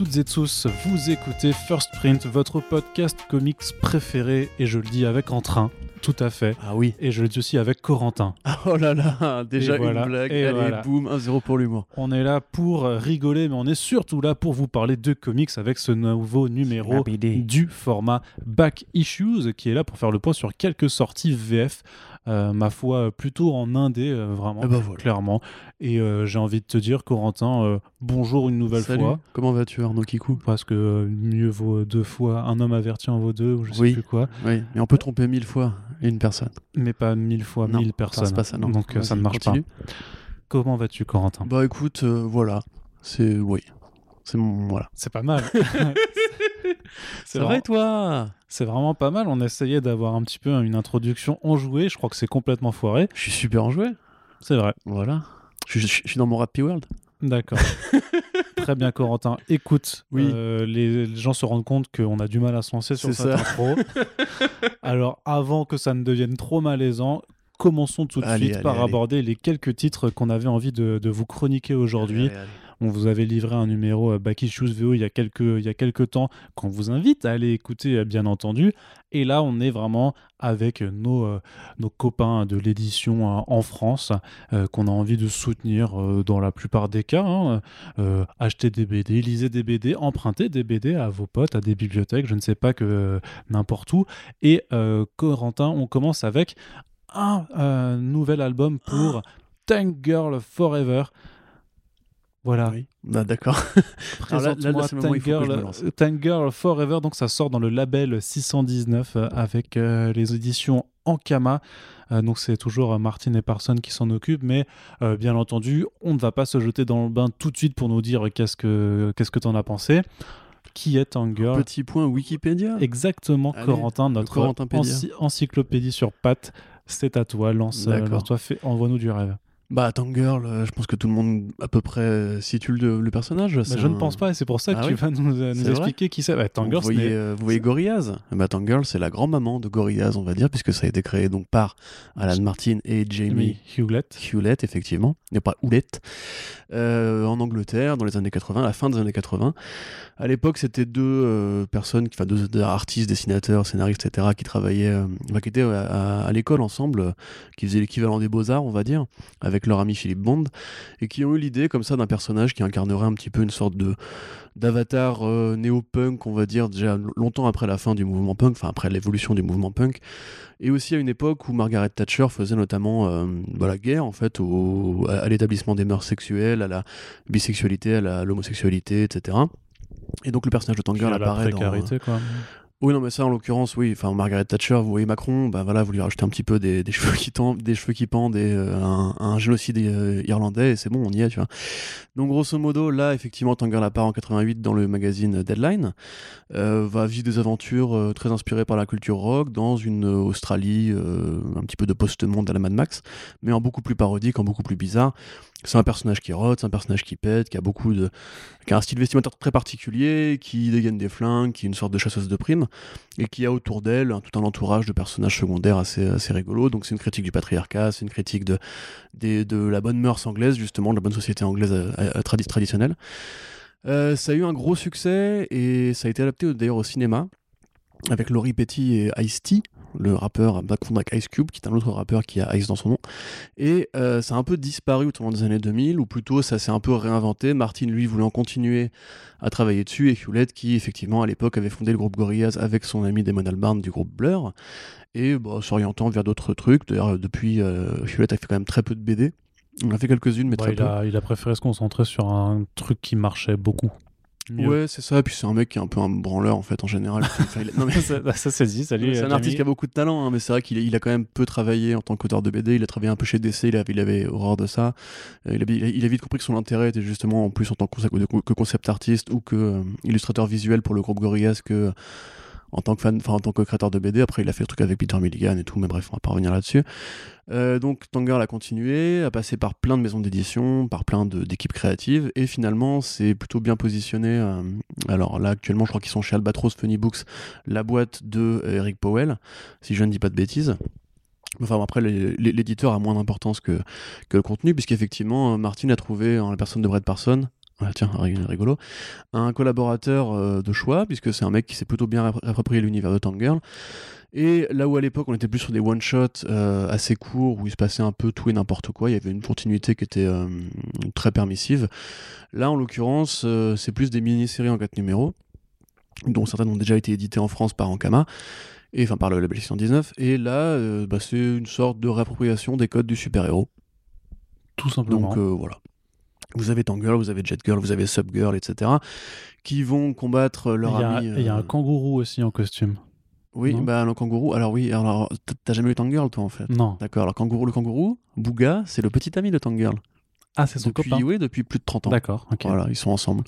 Toutes et tous, vous écoutez First Print, votre podcast comics préféré, et je le dis avec entrain, tout à fait. Ah oui. Et je le dis aussi avec Corentin. Oh là là, déjà Et voilà, une blague. et Allez, voilà. boum, 1-0 pour l'humour. On est là pour rigoler, mais on est surtout là pour vous parler de comics avec ce nouveau numéro du format Back Issues, qui est là pour faire le point sur quelques sorties VF. Euh, ma foi, plutôt en indé, euh, vraiment, bah voilà. clairement. Et euh, j'ai envie de te dire, Corentin, euh, bonjour une nouvelle Salut. fois. Comment vas-tu Arnaud Kikou? Parce que euh, mieux vaut deux fois, un homme averti en vaut deux, ou je sais Oui. plus quoi. Oui, mais on peut tromper mille fois une personne. Mais pas mille fois Non, mille personnes. pas ça, non. Donc euh, ça ne marche continue. pas. Comment vas-tu, Corentin? Bah écoute, euh, voilà. C'est. Oui. C'est mon. Voilà. C'est pas mal. c'est et toi C'est vraiment pas mal. On essayait d'avoir un petit peu une introduction enjouée. Je crois que c'est complètement foiré. Je suis super enjoué. C'est vrai. Voilà. Je, je- je suis dans mon Happy World. D'accord. Très bien, Corentin. Écoute, Oui. euh, les, les gens se rendent compte qu'on a du mal à se lancer sur C'est cette ça. intro. Alors, avant que ça ne devienne trop malaisant, commençons tout de Allez, suite allez, par allez. aborder les quelques titres qu'on avait envie de, de vous chroniquer aujourd'hui. On vous avait livré un numéro euh, Back Issues VO il y a quelques, il y a quelques temps qu'on vous invite à aller écouter, euh, bien entendu. Et là, on est vraiment avec nos, euh, nos copains de l'édition en France euh, qu'on a envie de soutenir euh, dans la plupart des cas. hein. Achetez des BD, lisez des BD, empruntez des BD à vos potes, à des bibliothèques, je ne sais pas que n'importe où. Et Corentin, on commence avec un nouvel album pour Tank Girl Forever. Voilà, Oui. Bah d'accord. Alors là- là, Présente-moi Girl, lance. Tank Girl Forever, donc ça sort dans le label 619 euh, avec euh, les éditions Ankama. Euh, donc c'est toujours euh, Martin et Parson qui s'en occupent, mais euh, bien entendu, on ne va pas se jeter dans le bain tout de suite pour nous dire qu'est-ce que qu'est-ce que t'en as pensé. Qui est Tank Girl Petit point Wikipédia. Exactement, Allez, Corentin, notre ency- encyclopédie sur pattes. C'est à toi, lance, D'accord. lance-toi, fais- envoie-nous du rêve. Bah Tank Girl, euh, je pense que tout le monde à peu près euh, situe le, le personnage. Bah, je ne pense pas, et c'est pour ça que Ah tu oui vas nous, euh, nous expliquer qui c'est. Bah, Tank Girl, vous, voyez, euh, vous voyez Gorillaz bah, Tank Girl, c'est la grand-maman de Gorillaz, on va dire, puisque ça a été créé donc par Alan Martin et Jamie Hewlett. Hewlett, effectivement, a pas Hewlett, euh, en Angleterre, dans les années 80, à la fin des années 80. À l'époque, c'était deux euh, personnes, enfin deux, deux artistes, dessinateurs, scénaristes, etc., qui travaillaient, enfin, qui étaient à, à- à l'école ensemble, qui faisaient l'équivalent des beaux-arts, on va dire, avec leur ami Philippe Bond, et qui ont eu l'idée comme ça d'un personnage qui incarnerait un petit peu une sorte de d'avatar euh, néo-punk, on va dire, déjà longtemps après la fin du mouvement punk, enfin après l'évolution du mouvement punk, et aussi à une époque où Margaret Thatcher faisait notamment euh, bah, la guerre en fait au- à, à l'établissement des mœurs sexuelles, à la bisexualité, à l'homosexualité, etc. Et donc le personnage de à Girl la apparaît dans... précarité, quoi. Oui, non, mais ça, en l'occurrence, oui. Enfin, Margaret Thatcher, vous voyez Macron, bah voilà, vous lui rajoutez un petit peu des, des cheveux qui tendent, des cheveux qui pendent et euh, un, un génocide euh, irlandais, et c'est bon, on y est, tu vois. Donc, grosso modo, là, effectivement, Tanguy part en 88 dans le magazine Deadline, euh, va vivre des aventures euh, très inspirées par la culture rock dans une Australie, euh, un petit peu de post-monde à la Mad Max, mais en beaucoup plus parodique, en beaucoup plus bizarre. C'est un personnage qui rote, c'est un personnage qui pète, qui a beaucoup de, qui a un style vestimentaire très particulier, qui dégaine des flingues, qui est une sorte de chasseuse de primes et qui a autour d'elle tout un entourage de personnages secondaires assez, assez rigolos. Donc c'est une critique du patriarcat, c'est une critique de, de la bonne mœurs anglaise, justement, de la bonne société anglaise euh, euh, tradi- traditionnelle. Euh, ça a eu un gros succès et ça a été adapté d'ailleurs au cinéma avec Laurie Petty et Ice-T, le rappeur avec Ice Cube, qui est un autre rappeur qui a Ice dans son nom. Et euh, ça a un peu disparu au tournant des années 2000, ou plutôt ça s'est un peu réinventé. Martin, lui, voulant continuer à travailler dessus, et Hewlett, qui effectivement à l'époque avait fondé le groupe Gorillaz avec son ami Damon Albarn du groupe Blur, et bah, s'orientant vers d'autres trucs. D'ailleurs, depuis, euh, Hewlett a fait quand même très peu de BD. On a fait quelques-unes, mais Bah, très il, peu. a, il a préféré se concentrer sur un truc qui marchait beaucoup. Mieux. Ouais, c'est ça. Et puis c'est un mec qui est un peu un branleur en fait en général. Enfin, il a- non, mais ça, ça, c'est dit, salut. c'est un artiste qui a beaucoup de talent, hein, mais c'est vrai qu'il a, il a quand même peu travaillé en tant qu'auteur de BD. Il a travaillé un peu chez DC, il avait, il avait horreur de ça. Euh, il, a, il vite compris que son intérêt était justement en plus en tant que, concept- artiste ou que euh, illustrateur visuel pour le groupe Gorillaz que en tant que fan, en tant que créateur de BD. Après, il a fait le truc avec Peter Milligan et tout, mais bref, on va pas revenir là-dessus. Euh, donc Tanger a continué, a passé par plein de maisons d'édition, par plein d'équipes créatives, et finalement c'est plutôt bien positionné. euh, alors là actuellement je crois qu'ils sont chez Albatros Funny Books, la boîte de euh, Eric Powell, si je ne dis pas de bêtises. Enfin après l'éditeur a moins d'importance que, le contenu, puisqu'effectivement Martin a trouvé en la personne de Brett Parson ah, tiens, rigolo, un collaborateur de choix, puisque c'est un mec qui s'est plutôt bien approprié l'univers de Tangirl. Et là où à l'époque on était plus sur des one-shots assez courts, où il se passait un peu tout et n'importe quoi, il y avait une continuité qui était très permissive. Là, en l'occurrence, c'est plus des mini-séries en 4 numéros, dont certaines ont déjà été éditées en France par Ankama et enfin par le label 619. Et là, euh, bah, c'est une sorte de réappropriation des codes du super-héros. Tout simplement. Donc euh, voilà. Vous avez Tangirl, vous avez Jet Girl, vous avez Subgirl, etc. qui vont combattre leur ami. Il y a un euh, kangourou aussi en costume. Oui, bah le kangourou. Alors oui, alors t'as jamais eu Tangirl toi en fait? Non. D'accord. Alors kangourou, le kangourou, Bouga, c'est le petit ami de Tangirl. Ah, c'est son depuis, copain. Oui, depuis plus de 30 ans. D'accord. Voilà, ils sont ensemble.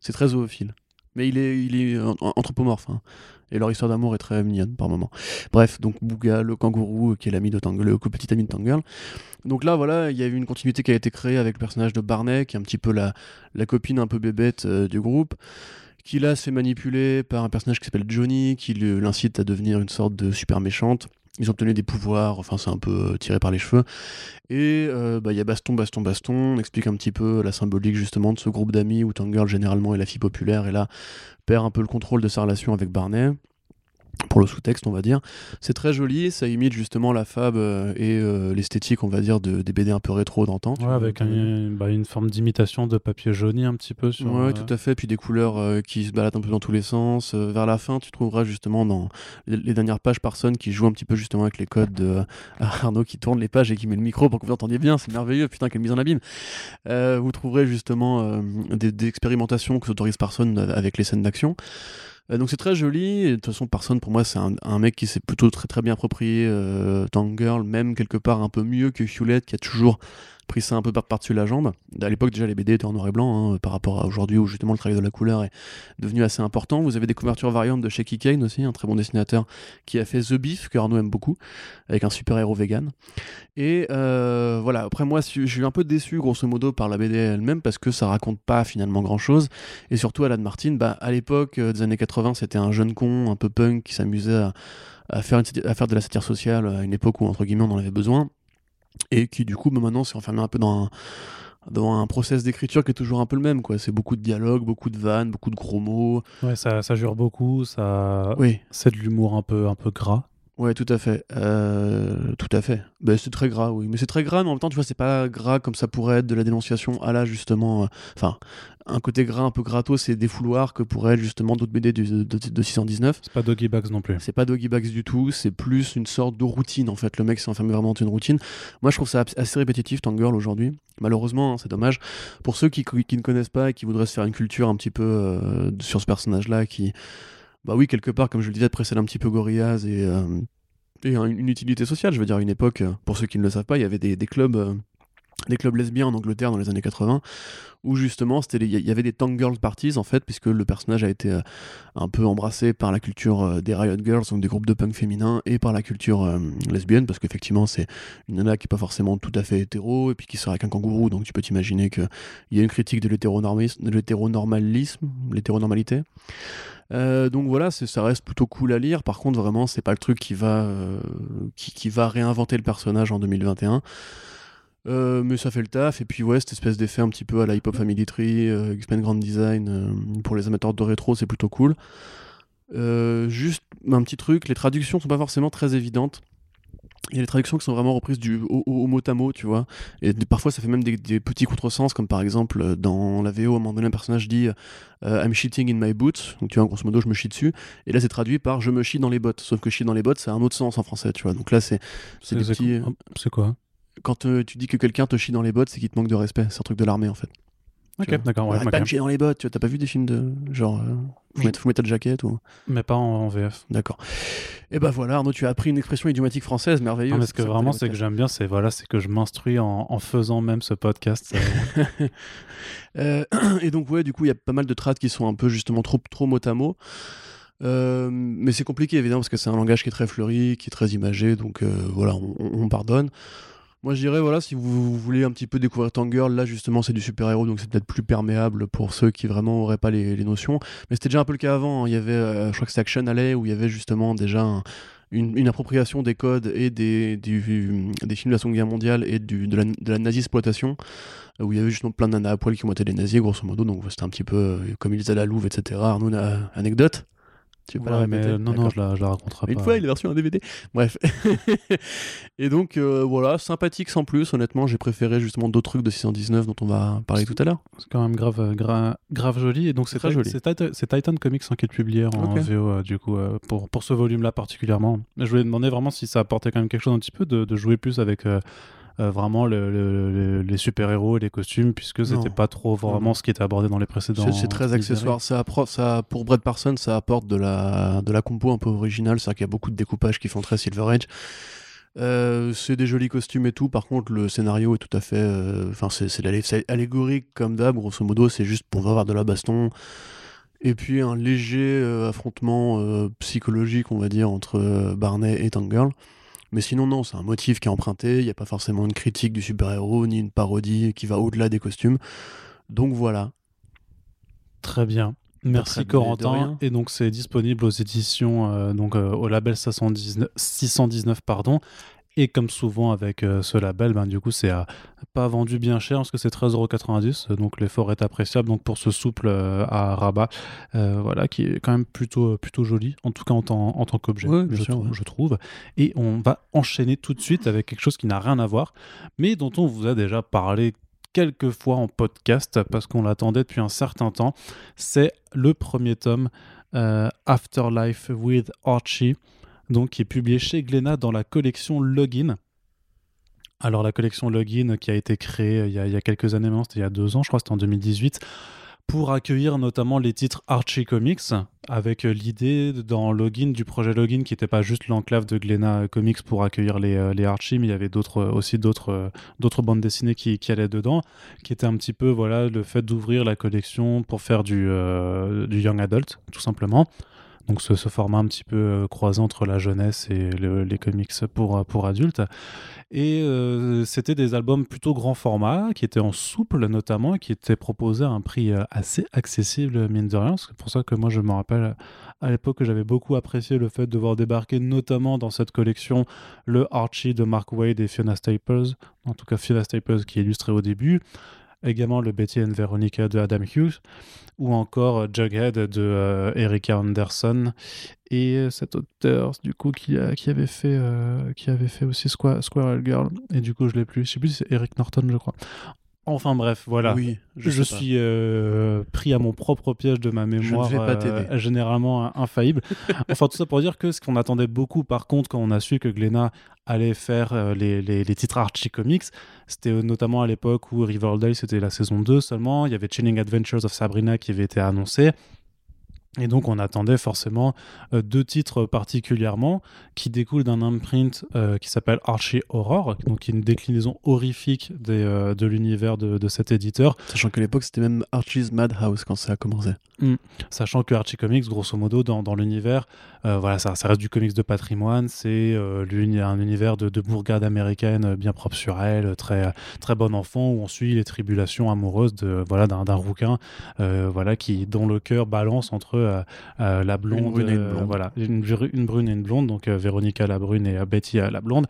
C'est très zoophile. Mais il est, il est anthropomorphe. Hein et leur histoire d'amour est très mignonne par moment. Bref, donc Bouga, le kangourou, qui est l'ami de Tangle, le petit ami de Tangirl. Donc là, voilà, il y a eu une continuité qui a été créée avec le personnage de Barney, qui est un petit peu la, copine un peu bébête euh, du groupe qui là se fait manipuler par un personnage qui s'appelle Johnny, qui l'incite à devenir une sorte de super méchante. Ils ont obtenu des pouvoirs, enfin c'est un peu euh, tiré par les cheveux. Et euh, bah, il y a baston, baston, baston. On explique un petit peu la symbolique justement de ce groupe d'amis où Tangirl généralement est la fille populaire et là perd un peu le contrôle de sa relation avec Barney pour le sous-texte, on va dire. C'est très joli, ça imite justement la fab euh, et euh, l'esthétique, on va dire, de, des BD un peu rétro d'antan. Ouais, avec bah, une forme d'imitation de papier jauni un petit peu. Sur, ouais, tout à fait, puis des couleurs euh, qui se baladent un peu dans tous les sens. vers la fin, tu trouveras justement dans les, dernières pages personnes qui jouent un petit peu justement avec les codes de Arnaud qui tourne les pages et qui met le micro pour que vous entendiez bien, c'est merveilleux, putain, quelle mise en abîme. vous trouverez justement des, des, expérimentations que s'autorise personne avec les scènes d'action. Euh, donc c'est très joli. de toute façon, personne pour moi, c'est un, mec qui s'est plutôt très très bien approprié euh, Tangirl, même quelque part un peu mieux que Hewlett, qui a toujours pris ça un peu par-dessus la jambe. À l'époque, déjà, les BD étaient en noir et blanc, hein, par rapport à aujourd'hui où justement le travail de la couleur est devenu assez important. Vous avez des couvertures variantes de Shaky Kane aussi, un très bon dessinateur qui a fait The Beef, que Arnaud aime beaucoup, avec un super héros vegan. Et euh, voilà, après moi, je suis un peu déçu, grosso modo, par la BD elle-même, parce que ça raconte pas finalement grand-chose. Et surtout, Alan Martin, bah, à l'époque euh, des années 80, c'était un jeune con, un peu punk, qui s'amusait à faire de la satire sociale à une époque où, entre guillemets, on en avait besoin et qui du coup bah, maintenant s'est enfermé un peu dans un, dans un process d'écriture qui est toujours un peu le même quoi. C'est beaucoup de dialogues beaucoup de vannes beaucoup de gros mots. Ouais ça, ça jure beaucoup ça oui. c'est de l'humour un peu un peu gras Ouais, tout à fait. Euh, tout à fait. Ben, c'est très gras, oui. Mais c'est très gras, mais en même temps, tu vois, c'est pas gras comme ça pourrait être de la dénonciation à là, justement. Euh, enfin, un côté gras un peu gratos, c'est des fouloirs que pourrait être justement d'autres BD de, de, 619. C'est pas Doggy Bags non plus. C'est pas Doggy Bags du tout, c'est plus une sorte de routine, en fait. Le mec s'est enfermé vraiment dans une routine. Moi, je trouve ça assez répétitif, Tangirl, aujourd'hui. Malheureusement, hein, c'est dommage. Pour ceux qui, qui, ne connaissent pas et qui voudraient se faire une culture un petit peu euh, sur ce personnage-là, qui bah oui, quelque part, comme je le disais, précède un petit peu Gorillaz et, euh, une utilité sociale. Je veux dire, à une époque, euh, pour ceux qui ne le savent pas, il y avait des, clubs. Euh, des clubs lesbiens en Angleterre dans les années 80 où justement il y avait des tank girls parties en fait puisque le personnage a été un peu embrassé par la culture des riot girls donc des groupes de punk féminins et par la culture lesbienne parce qu'effectivement c'est une nana qui est pas forcément tout à fait hétéro et puis qui sort avec un kangourou donc tu peux t'imaginer qu'il y a une critique de l'hétéronormalisme l'hétéronormalité euh, donc voilà, ça reste plutôt cool à lire. Par contre, vraiment, c'est pas le truc euh, qui, va réinventer le personnage en 2021. Euh, mais ça fait le taf, et puis ouais, cette espèce d'effet un petit peu à la Hip Hop Family Tree, X-Men Grand Design, pour les amateurs de rétro, c'est plutôt cool. juste un petit truc, les traductions sont pas forcément très évidentes. Il y a des traductions qui sont vraiment reprises du, au, mot à mot, tu vois. Et parfois, ça fait même des, petits contresens, comme par exemple, euh, dans la VO, à un moment donné, un personnage dit euh, I'm shitting in my boots. Donc, tu vois, grosso modo, je me chie dessus. Et là, c'est traduit par je me chie dans les bottes. Sauf que chie dans les bottes, c'est un autre sens en français, tu vois. Donc là, c'est des petits. C'est quoi? Quand euh, tu dis que quelqu'un te chie dans les bottes, c'est qu'il te manque de respect. C'est un truc de l'armée, en fait. Ok, d'accord. Ouais, pas me chier dans les bottes, tu vois. T'as pas vu des films de genre euh, Full Metal Jacket ou? Mais pas en, VF. D'accord. Et ben voilà, Arnaud, tu as appris une expression idiomatique française merveilleuse. mais ce que vraiment, c'est que j'aime bien, c'est voilà, c'est que je m'instruis en, en, faisant même ce podcast. euh, et donc ouais, du coup, il y a pas mal de trades qui sont un peu justement trop trop mot à mot. Euh, mais c'est compliqué évidemment parce que c'est un langage qui est très fleuri, qui est très imagé, donc euh, voilà, on, on pardonne. Moi, je dirais, voilà, si vous voulez un petit peu découvrir Tangirl, là, justement, c'est du super-héros, donc c'est peut-être plus perméable pour ceux qui vraiment auraient pas les, notions. Mais c'était déjà un peu le cas avant. Hein. Il y avait, euh, je crois que c'était Action Alley, où il y avait justement déjà une, appropriation des codes et des, des films de la Seconde Guerre mondiale et de la, de la nazi-exploitation où il y avait justement plein de nanas à poil qui montaient les nazis, grosso modo. Donc c'était un petit peu euh, comme ils faisaient la Louve, etc. Arnaud, euh, anecdote? Tu veux pas la mais non, non, je la, je la raconterai Une fois, il est version un DVD. Bref. et donc, euh, voilà, sympathique sans plus. Honnêtement, j'ai préféré justement d'autres trucs de 619 dont on va parler tout à l'heure. C'est quand même grave, grave joli. Et donc, c'est joli. C'est Titan Comics hein, qui est publié en VO, du coup, pour, pour ce volume-là particulièrement. Je voulais demander vraiment si ça apportait quand même quelque chose un petit peu de, de jouer plus avec euh, vraiment les super-héros et les costumes, puisque c'était pas trop vraiment ce qui était abordé dans les précédents. C'est très accessoire. Ça, ça, pour Brett Parsons, ça apporte de la, de la compo un peu originale, c'est-à-dire qu'il y a beaucoup de découpages qui font très Silver Age. Euh, c'est des jolis costumes et tout. Par contre, le scénario est tout à fait. Euh, enfin, c'est allégorique comme d'hab. Grosso modo, c'est juste pour avoir de la baston. Et puis un léger affrontement psychologique, on va dire, entre Barney et Tangirl. Mais sinon, non, c'est un motif qui est emprunté. Il n'y a pas forcément une critique du super-héros ni une parodie qui va au-delà des costumes. Donc voilà. Très bien. Merci Corentin. Et donc c'est disponible aux éditions, euh, donc euh, au label 619, 619 pardon, et comme souvent avec euh, ce label, ben, du coup, c'est euh, pas vendu bien cher parce que c'est 13,90€. Donc l'effort est appréciable. Donc pour ce souple euh, à rabat, voilà, qui est quand même plutôt, plutôt joli, en tout cas en, tant, en tant qu'objet, je, trouve. Et on va enchaîner tout de suite avec quelque chose qui n'a rien à voir, mais dont on vous a déjà parlé quelques fois en podcast parce qu'on l'attendait depuis un certain temps. C'est le premier tome Afterlife with Archie donc qui est publié chez Glénat dans la collection Login. Alors la collection Login qui a été créée euh, il y a, quelques années maintenant, c'était il y a deux ans, je crois, c'était en 2018, pour accueillir notamment les titres Archie Comics, avec euh, l'idée dans Login du projet Login qui n'était pas juste l'enclave de Glénat Comics pour accueillir les, euh, les Archie, mais il y avait aussi d'autres bandes dessinées qui, qui, allaient dedans, qui était un petit peu voilà le fait d'ouvrir la collection pour faire du, du young adult tout simplement. Donc ce, format un petit peu euh, croisé entre la jeunesse et les comics pour, euh, pour adultes. Et euh, c'était des albums plutôt grand format, qui étaient en souple notamment, qui étaient proposés à un prix assez accessible, mine de rien. C'est pour ça que moi je me rappelle à l'époque que j'avais beaucoup apprécié le fait de voir débarquer notamment dans cette collection le Archie de Mark Wade et Fiona Staples, en tout cas Fiona Staples qui est illustré au début également le Betty and Veronica de Adam Hughes, ou encore Jughead de euh, Erika Anderson, et cet auteur du coup qui, qui avait fait euh, qui avait fait aussi Squirrel Girl, et du coup je l'ai plus, je sais plus c'est Eric Norton je crois. Enfin bref, voilà. Oui, je, suis euh, pris à mon propre piège de ma mémoire, je ne vais pas euh, généralement infaillible. enfin, tout ça pour dire que ce qu'on attendait beaucoup, par contre, quand on a su que Glenna allait faire euh, les, les, les, titres Archie Comics, c'était notamment à l'époque où Riverdale, c'était la saison 2 seulement. Il y avait Chilling Adventures of Sabrina qui avait été annoncé. Et donc on attendait forcément euh, deux titres particulièrement qui découlent d'un imprint euh, qui s'appelle Archie Horror, donc une déclinaison horrifique euh, de l'univers de, cet éditeur. Sachant qu'à l'époque c'était même Archie's Madhouse quand ça a commencé. Mm. Sachant que Archie Comics, grosso modo, dans, l'univers, voilà, ça, reste du comics de patrimoine, c'est un univers de, bourgade américaine bien propre sur elle, très, très bon enfant, où on suit les tribulations amoureuses de voilà d'un rouquin voilà, qui, dont le cœur balance entre euh, euh, la blonde, une brune et une euh, blonde. voilà, une, brune et une blonde, donc Véronica la brune et Betty la blonde.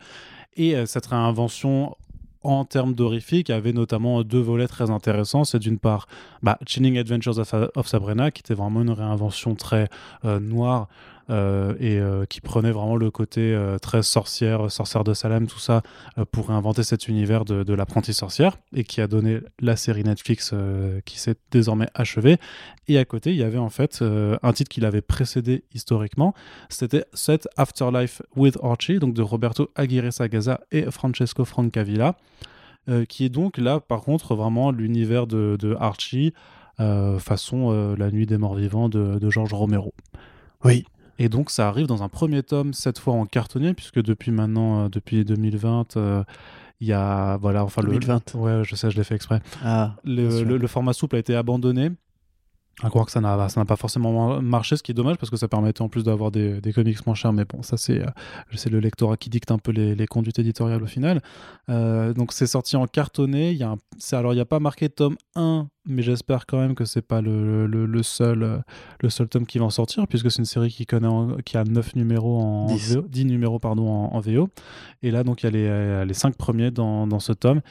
Et cette réinvention en termes d'horrifique avait notamment deux volets très intéressants. C'est d'une part bah, Chilling Adventures of, Sabrina, qui était vraiment une réinvention très noire euh, et euh, qui prenait vraiment le côté euh, très sorcière, sorcière de Salem, tout ça, pour réinventer cet univers de, de l'apprentie sorcière, et qui a donné la série Netflix qui s'est désormais achevée. Et à côté, il y avait en fait un titre qui l'avait précédé historiquement, c'était Set Afterlife with Archie, donc de Roberto Aguirre Sagaza et Francesco Francavilla. qui est donc là, par contre, vraiment l'univers de, de Archie, façon La Nuit des Morts Vivants de, de George Romero. Oui. Et donc ça arrive dans un premier tome, cette fois en cartonnier, puisque depuis maintenant, euh, depuis 2020, euh, il y a voilà enfin 2020. le ouais je sais je l'ai fait exprès. Ah, le, le, format souple a été abandonné à croire que ça n'a ça n'a pas forcément marché ce qui est dommage parce que ça permettait en plus d'avoir des, des, comics moins chers mais bon ça c'est euh, le lectorat qui dicte un peu les, les conduites éditoriales au final. Euh, donc c'est sorti en cartonné. Il y a alors il n'y a pas marqué tome 1 mais j'espère quand même que c'est pas le, le, seul euh, le seul tome qui va en sortir puisque c'est une série qui connaît qui a 9 numéros en 10, VO, 10 numéros pardon en, VO et là donc il y a les, les 5 premiers dans, dans ce tome.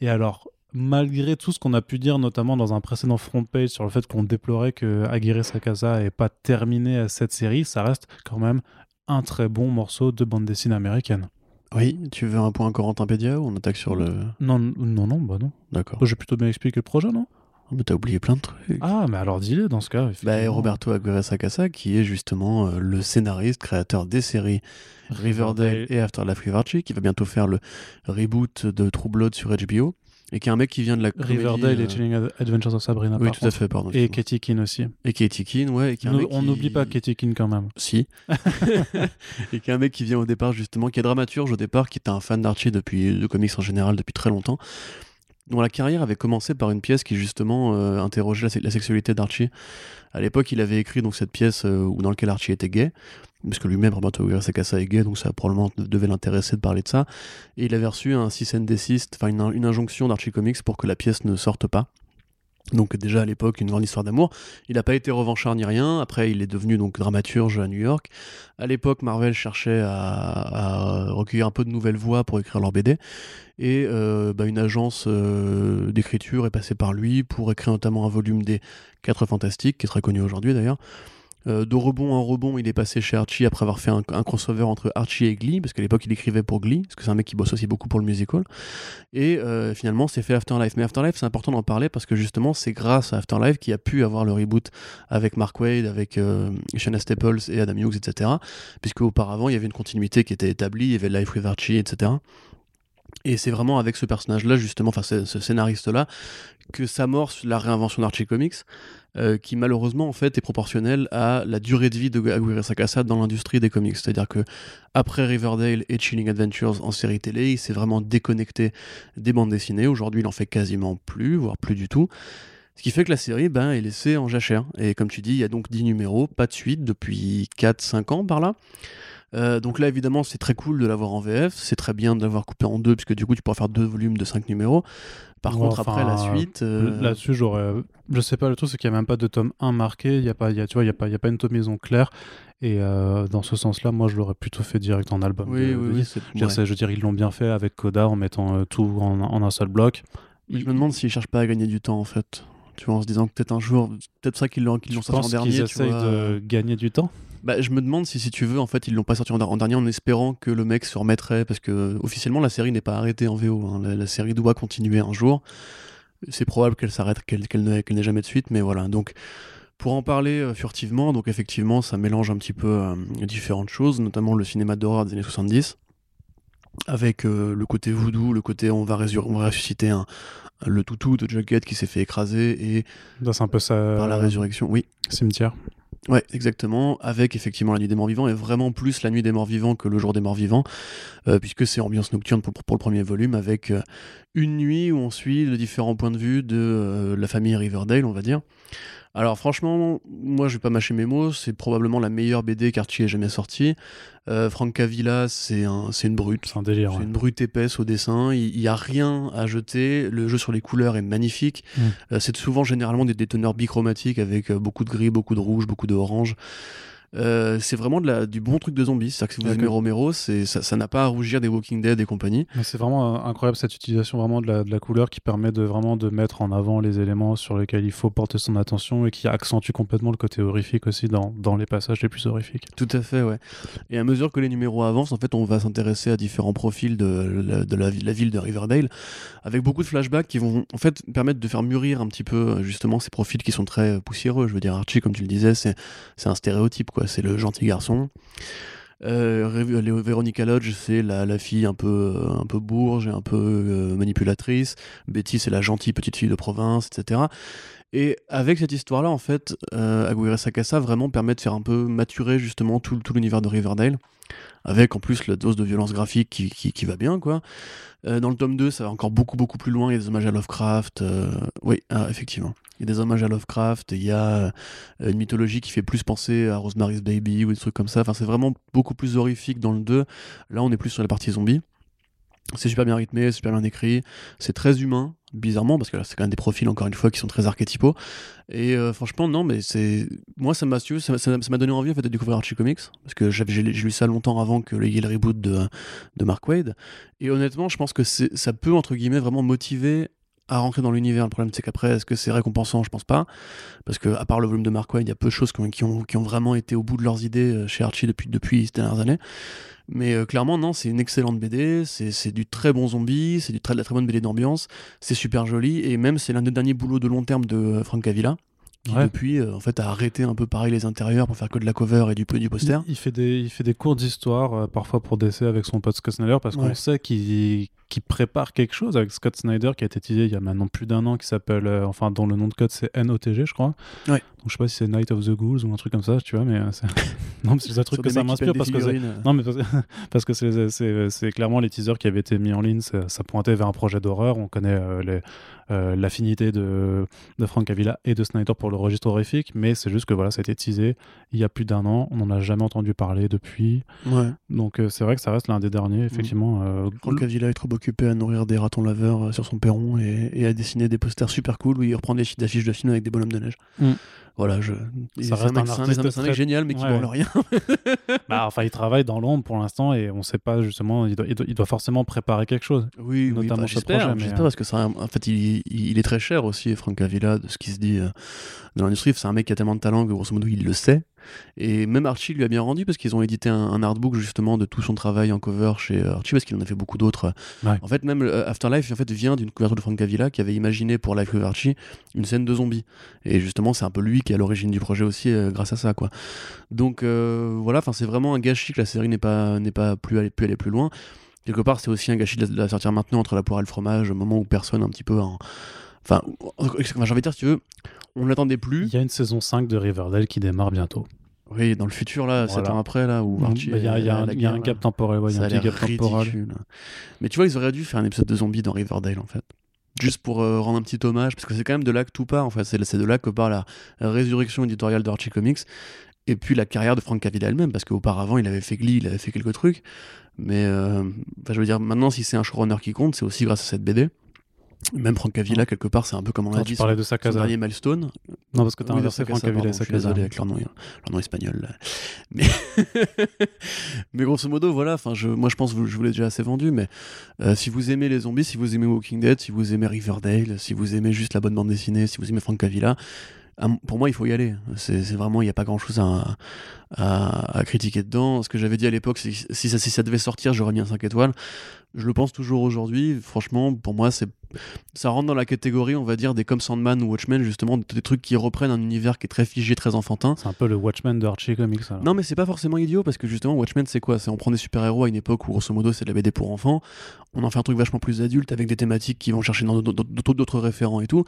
Et alors malgré tout ce qu'on a pu dire, notamment dans un précédent front page sur le fait qu'on déplorait que Aguirre Sakasa n'ait pas terminé cette série, ça reste quand même un très bon morceau de bande dessinée américaine. Oui, tu veux un point Corentin Pédia ou on attaque sur le. Non, non, non, bah non. D'accord. J'ai plutôt bien expliqué le projet, non? Mais t'as oublié plein de trucs. Ah, mais alors dis-le dans ce cas. Bah, Roberto Aguirre Sacasa, qui est justement euh, le scénariste, créateur des séries Riverdale et Afterlife Rivarchi, qui va bientôt faire le reboot de True Blood sur HBO et qui est un mec qui vient de la comédie, Riverdale euh, et Chilling Adventures of Sabrina. Oui, tout à fait, pardon. Et. Katie Keane aussi. Et Katie Keane, ouais. et qui est un mec On qui- n'oublie pas Katie Keane quand même. Si. et qui est un mec qui vient au départ, justement, qui est dramaturge au départ, qui était un fan d'Archie depuis, de comics en général depuis très longtemps, dont la carrière avait commencé par une pièce qui, justement, euh, interrogeait la, se- la sexualité d'Archie. À l'époque, il avait écrit donc cette pièce euh, dans laquelle Archie était gay, puisque lui-même, Roberto Aguirre Sacasa est gay, donc ça probablement devait l'intéresser de parler de ça. Et il avait reçu un cease and desist, enfin une, une injonction d'Archie Comics pour que la pièce ne sorte pas. Donc déjà à l'époque, une grande histoire d'amour. Il n'a pas été revanchard ni rien. Après, il est devenu donc dramaturge à New York. À l'époque, Marvel cherchait à, recueillir un peu de nouvelles voix pour écrire leur BD. Et euh, bah, une agence euh, d'écriture est passée par lui pour écrire notamment un volume des 4 Fantastiques, qui est très connu aujourd'hui d'ailleurs. Euh, de rebond en rebond, il est passé chez Archie après avoir fait un, crossover entre Archie et Glee, parce qu'à l'époque il écrivait pour Glee, parce que c'est un mec qui bosse aussi beaucoup pour le musical. Et euh, finalement, c'est fait Afterlife. Mais Afterlife, c'est important d'en parler parce que justement, c'est grâce à Afterlife qu'il a pu avoir le reboot avec Mark Wade, avec euh, Shanna Staples et Adam Hughes, etc. Puisque auparavant, il y avait une continuité qui était établie, il y avait Life with Archie, etc. Et c'est vraiment avec ce personnage-là, justement, enfin ce, scénariste-là, que s'amorce la réinvention d'Archie Comics, euh, qui malheureusement en fait est proportionnelle à la durée de vie de Aguirre Sacasa dans l'industrie des comics. C'est-à-dire que après Riverdale et Chilling Adventures en série télé, il s'est vraiment déconnecté des bandes dessinées. Aujourd'hui, il en fait quasiment plus, voire plus du tout. Ce qui fait que la série ben, est laissée en jachère. Et comme tu dis, il y a donc 10 numéros, pas de suite depuis 4-5 ans par là. Euh, donc là, évidemment, c'est très cool de l'avoir en VF. C'est très bien de l'avoir coupé en deux, puisque du coup, tu pourras faire deux volumes de 5 numéros. Par Ouais, contre, enfin, après la suite. euh, Là-dessus, j'aurais. Je sais pas, le truc, c'est qu'il n'y a même pas de tome 1 marqué. Il y a pas, y a, tu vois, il n'y a, pas- y a pas une tomaison claire. Et euh, dans ce sens-là, moi, je l'aurais plutôt fait direct en album. Oui, de- oui, de- oui. Je ouais. je veux dire, ils l'ont bien fait avec Coda en mettant euh, tout en, en un seul bloc. Je me demande s'ils cherchent pas à gagner du temps, en fait. Tu vois, en se disant que peut-être un jour, peut-être ça qu'ils l'ont l'ont sorti en dernier. tu essayent de gagner du temps? Bah, je me demande si, si tu veux, en fait, ils l'ont pas sorti en, en dernier en espérant que le mec se remettrait, parce que officiellement la série n'est pas arrêtée en VO. hein. La, la série doit continuer un jour. C'est probable qu'elle s'arrête, qu'elle qu'elle n'ait n'ait jamais de suite, mais voilà. Donc, pour en parler euh, furtivement, donc effectivement, ça mélange un petit peu euh, différentes choses, notamment le cinéma d'horreur des années 70, avec euh, le côté voodoo, le côté on va, résur- on va ressusciter un, le toutou de Jughead qui s'est fait écraser et c'est un peu ça. par la résurrection. Oui, Cimetière. Ouais, exactement, avec effectivement la nuit des morts vivants, et vraiment plus la nuit des morts vivants que le jour des morts vivants, euh, puisque c'est ambiance nocturne pour, pour le premier volume, avec euh, une nuit où on suit les différents points de vue de euh, la famille Riverdale, on va dire. Alors franchement, moi je vais pas mâcher mes mots, c'est probablement la meilleure BD qu'Archie ait jamais sortie. Euh, Frank Cavilla, c'est un, c'est une brute. C'est un délire. C'est ouais. une brute épaisse au dessin, il n'y a rien à jeter, le jeu sur les couleurs est magnifique. Mm. Euh, c'est souvent généralement des déteneurs bichromatiques avec euh, beaucoup de gris, beaucoup de rouge, beaucoup de orange. Euh, c'est vraiment de la, du bon truc de zombie. C'est-à-dire que si vous aimez. Romero, c'est, ça, n'a pas à rougir des Walking Dead et compagnie. C'est vraiment euh, incroyable cette utilisation vraiment de la, de la couleur qui permet de vraiment de mettre en avant les éléments sur lesquels il faut porter son attention et qui accentue complètement le côté horrifique aussi dans, dans les passages les plus horrifiques. Tout à fait, ouais. Et à mesure que les numéros avancent, en fait, on va s'intéresser à différents profils de, la, de la, vi- la ville de Riverdale, avec beaucoup de flashbacks qui vont en fait permettre de faire mûrir un petit peu justement ces profils qui sont très poussiéreux. Je veux dire, Archie, comme tu le disais, c'est c'est un stéréotype, quoi. C'est le gentil garçon. Euh, Lodge, c'est la, fille un peu, euh, un peu bourge et un peu euh, manipulatrice. Betty, c'est la gentille petite fille de province, etc. Et avec cette histoire-là, en fait, euh, Aguirre Sacasa vraiment permet de faire un peu maturer justement tout, tout l'univers de Riverdale, avec en plus la dose de violence graphique qui, qui, va bien, quoi. Euh, dans le tome 2, ça va encore beaucoup, beaucoup plus loin. Il y a des hommages à Lovecraft. Oui, ah, effectivement. Y a des hommages à Lovecraft. Il y a euh, une mythologie qui fait plus penser à Rosemary's Baby ou des trucs comme ça. Enfin, c'est vraiment beaucoup plus horrifique dans le 2. Là, on est plus sur la partie zombie. C'est super bien rythmé, super bien écrit. C'est très humain, bizarrement, parce que là, c'est quand même des profils, encore une fois, qui sont très archétypaux. Et euh, franchement, non, mais c'est. Moi, ça m'a ça ça m'a donné envie en fait, de découvrir Archie Comics, parce que j'ai lu ça longtemps avant que y ait le reboot de, Mark Wade. Et honnêtement, je pense que ça peut, entre guillemets, vraiment motiver à rentrer dans l'univers. Le problème, c'est qu'après, est-ce que c'est récompensant? Je pense pas. Parce que, à part le volume de Mark Wayne, il y a peu de choses qui ont, qui vraiment été au bout de leurs idées euh, chez Archie depuis, depuis ces dernières années. Mais euh, clairement, non, c'est une excellente BD, c'est du très bon zombie, c'est du très, de la très bonne BD d'ambiance, c'est super joli, et même c'est l'un des derniers boulots de long terme de euh, Frank Avila qui Ouais. depuis euh, en fait a arrêté un peu pareil les intérieurs pour faire que de la cover et du, du poster. Il, il fait des, il fait des cours d'histoire, euh, parfois pour DC avec son pote Scott Snyder, parce qu'on sait qu'il qu'il prépare quelque chose avec Scott Snyder qui a été teasé il y a maintenant plus d'un an, qui s'appelle, euh, enfin, dont le nom de code c'est NOTG, je crois. Ouais. Donc je sais pas si c'est Night of the Ghouls ou un truc comme ça, tu vois, mais euh, c'est. non, mais c'est un truc que ça qui m'inspire parce que. Non, mais parce, que c'est- clairement les teasers qui avaient été mis en ligne, ça, ça pointait vers un projet d'horreur. On connaît euh, euh, l'affinité de, de Frank Avila et de Snyder pour le registre horrifique, mais c'est juste que voilà, ça a été teasé il y a plus d'un an, on n'en a jamais entendu parler depuis. Ouais. Donc c'est vrai que ça reste l'un des derniers, effectivement. Frank Avila est trop occupé à nourrir des ratons laveurs euh, sur son perron et, à dessiner des posters super cool où il reprend des d'affiches de films avec des bonhommes de neige. Mm. Voilà, je. Ça c'est reste un un très- génial mais qui Ouais. branle rien. bah, enfin, il travaille dans l'ombre pour l'instant et on sait pas justement, il doit, il doit- forcément préparer quelque chose. Oui, oui, Notamment bah, ce projet, mais, euh, parce que ça, en fait, il, il- est très cher aussi, Frank Avila, de ce qui se dit euh, dans l'industrie. C'est un mec qui a tellement de talent que grosso modo il le sait. Et même Archie lui a bien rendu parce qu'ils ont édité un, un artbook justement de tout son travail en cover chez euh, Archie parce qu'il en a fait beaucoup d'autres. Ouais. En fait, même Afterlife en fait vient d'une couverture de Frank Avila qui avait imaginé pour Life with Archie une scène de zombies. Et justement, c'est un peu lui qui est à l'origine du projet aussi euh, grâce à ça, quoi. Donc euh, voilà, enfin c'est vraiment un gâchis que la série n'est pas n'est pas plus allée, pu aller plus loin. Quelque part, c'est aussi un gâchis de la, de la sortir maintenant entre la poire et le fromage, au moment où personne un petit peu en... Enfin, j'ai envie de dire, si tu veux, on ne l'attendait plus. Il y a une saison 5 de Riverdale qui démarre bientôt. Oui, dans le futur, là, Voilà. 7 ans après, là, où Bah, Archie Il y a, y un, y a gap temporel, ouais, il y a un petit gap temporel. Mais tu vois, ils auraient dû faire un épisode de zombies dans Riverdale, en fait. Juste pour euh, rendre un petit hommage, parce que c'est quand même de là que tout part, en fait. C'est de là que part la résurrection éditoriale d'Archie Comics. Et puis la carrière de Frank Avila elle-même, parce qu'auparavant, il avait fait Glee, il avait fait quelques trucs. Mais, euh, je veux dire, maintenant, si c'est un showrunner qui compte, c'est aussi grâce à cette BD. Même Frank Avila, quelque part, c'est un peu comme on l'a tu dit, son, parlais de son Sakasa. dernier milestone. Non, parce que t'as Oui, inversé de Frank Avila et pardon, je suis Sakasa. désolé avec leur nom, leur nom espagnol. là. Mais, mais grosso modo, voilà. Enfin, je, moi, je pense que je vous l'ai déjà assez vendu. Mais euh, si vous aimez les zombies, si vous aimez Walking Dead, si vous aimez Riverdale, si vous aimez juste la bonne bande dessinée, si vous aimez Frank Avila, pour moi, il faut y aller. C'est vraiment, il n'y a pas grand-chose à, à, à critiquer dedans. Ce que j'avais dit à l'époque, si ça, si ça devait sortir, j'aurais mis un 5 étoiles. Je le pense toujours aujourd'hui. Franchement, pour moi, c'est ça rentre dans la catégorie, on va dire, des comme Sandman ou Watchmen, justement, des trucs qui reprennent un univers qui est très figé, très enfantin. C'est un peu le Watchmen de Archie Comics. alors. Non, mais c'est pas forcément idiot parce que justement, Watchmen, c'est quoi? C'est on prend des super-héros à une époque où, grosso modo, c'est de la BD pour enfants. On en fait un truc vachement plus adulte avec des thématiques qui vont chercher dans d'autres référents et tout.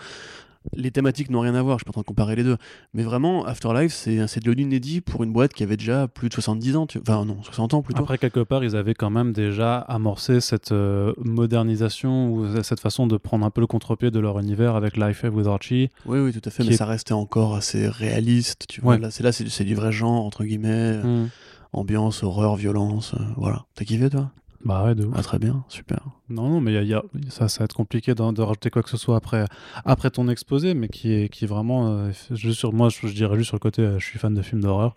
Les thématiques n'ont rien à voir, je suis pas en train de comparer les deux. Mais vraiment, Afterlife, c'est de l'inédit pour une boîte qui avait déjà plus de 70 ans. tu- Enfin, non, 60 ans plutôt. Après, quelque part, ils avaient quand même déjà amorcé cette euh, modernisation ou cette façon de prendre un peu le contre-pied de leur univers avec Life with Archie. Oui, oui, tout à fait, mais est- ça restait encore assez réaliste. Tu vois, Ouais. là, c'est là, c'est du vrai genre, entre guillemets. Hmm. Ambiance, horreur, violence, euh, voilà. T'as kiffé, toi? Bah ouais, de ouf. Ah, très bien, super. Non, non, mais il y a- y a- ça, ça va être compliqué de, de rajouter quoi que ce soit après, après ton exposé, mais qui est, qui est vraiment. euh, juste sur, moi, je, je dirais juste sur le côté, euh, je suis fan de films d'horreur,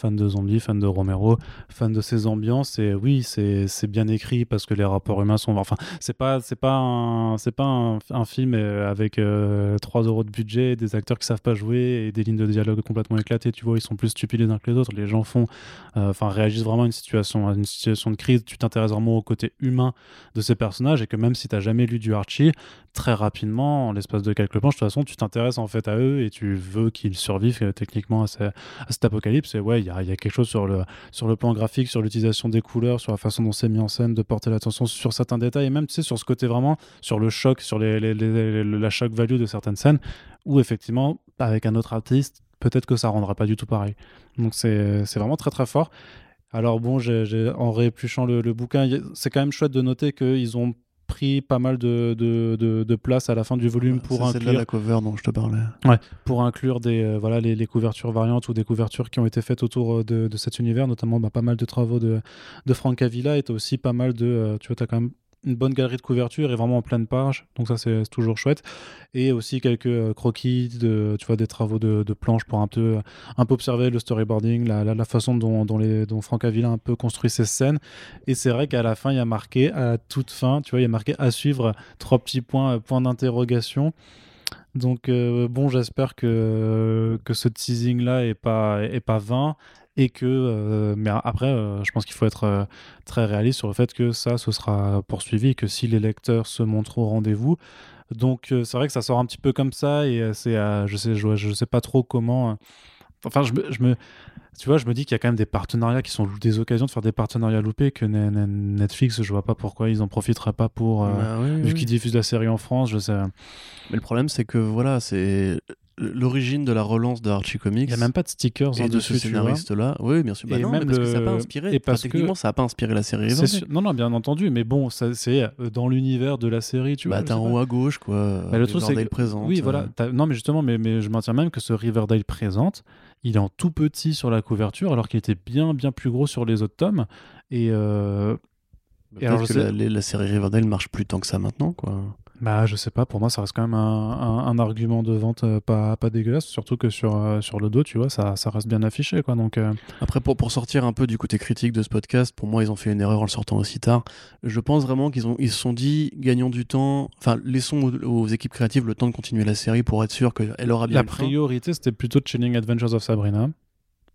fan de zombies, fan de Romero, fan de ces ambiances. Et oui, c'est bien écrit parce que les rapports humains sont. Enfin, c'est pas, c'est pas, un, pas un, film euh, avec euh, 3 euros de budget, des acteurs qui savent pas jouer et des lignes de dialogue complètement éclatées. Tu vois, ils sont plus stupides les uns que les autres. Les gens font. euh, Enfin, réagissent vraiment à une situation, à une situation de crise. Tu t'intéresses vraiment au côté humain de ces personnages et que même si tu n'as jamais lu du Archie, très rapidement, en l'espace de quelques planches, de toute façon, tu t'intéresses en fait à eux et tu veux qu'ils survivent euh, techniquement à, ce- à cet apocalypse. Et ouais, il y a, y a quelque chose sur le, sur le plan graphique, sur l'utilisation des couleurs, sur la façon dont c'est mis en scène, de porter l'attention sur certains détails et même, tu sais, sur ce côté vraiment, sur le choc, sur les, la shock value de certaines scènes où effectivement, avec un autre artiste, peut-être que ça rendra pas du tout pareil. Donc c'est vraiment très très fort. Alors bon, j'ai- en réépluchant le, le bouquin, c'est quand même chouette de noter qu'ils ont pris pas mal de, de, de- de place à la fin du volume pour C'est inclure, la cover dont je te parlais. pour inclure des, euh, voilà, les, les couvertures variantes ou des couvertures qui ont été faites autour euh, de, de cet univers, notamment bah, pas mal de travaux de, de Frank Avila et aussi pas mal de... euh, tu vois, t'as quand même une bonne galerie de couverture et vraiment en pleine page. Donc ça, c'est toujours chouette. Et aussi quelques euh, croquis, de, tu vois, des travaux de, de planches pour un peu, un peu observer le storyboarding, la, la, façon dont, dont, les, dont Franck Avila un peu construit ses scènes. Et c'est vrai qu'à la fin, il y a marqué, à toute fin, tu vois, il y a marqué à suivre trois petits points, euh, points d'interrogation. Donc euh, bon, j'espère que, que ce teasing-là est pas, est pas vain et que euh, mais après euh, je pense qu'il faut être euh, très réaliste sur le fait que ça ce sera poursuivi que si les lecteurs se montrent au rendez-vous. Donc c'est vrai que ça sort un petit peu comme ça et c'est je sais je, je, sais pas trop comment enfin je me, je me tu vois je me dis qu'il y a quand même des partenariats qui sont des occasions de faire des partenariats loupés que Netflix je vois pas pourquoi ils en profiteraient pas pour bah vu qu'ils diffusent la série en France je sais. Mais le problème c'est que voilà c'est l'origine de la relance de Archie Comics. Il n'y a même pas de stickers et de ce scénariste-là. Oui, bien sûr. Bah non, même parce que ça n'a pas inspiré. Et parce techniquement, ça n'a pas inspiré la série. Non, non, bien entendu. Mais bon, c'est euh, dans l'univers de la série, tu bah, vois. T'as en haut à gauche, quoi. Bah, le truc, c'est présente. Oui, voilà. Euh. Non, mais justement, mais, mais je maintiens même que ce Riverdale présente, il est en tout petit sur la couverture, alors qu'il était bien, bien plus gros sur les autres tomes. Et. Euh... Et alors, que la, la, série Riverdale marche plus tant que ça maintenant, quoi. Bah, je sais pas, pour moi, ça reste quand même un, un, argument de vente euh, pas, pas dégueulasse, surtout que sur, euh, sur le dos, tu vois, ça, ça reste bien affiché, quoi. Donc, euh. Après, pour, pour sortir un peu du côté critique de ce podcast, pour moi, ils ont fait une erreur en le sortant aussi tard. Je pense vraiment qu'ils ont, ils se sont dit, gagnons du temps, enfin, laissons aux, équipes créatives le temps de continuer la série pour être sûr qu'elle aura bien. La priorité, c'était plutôt Chilling Adventures of Sabrina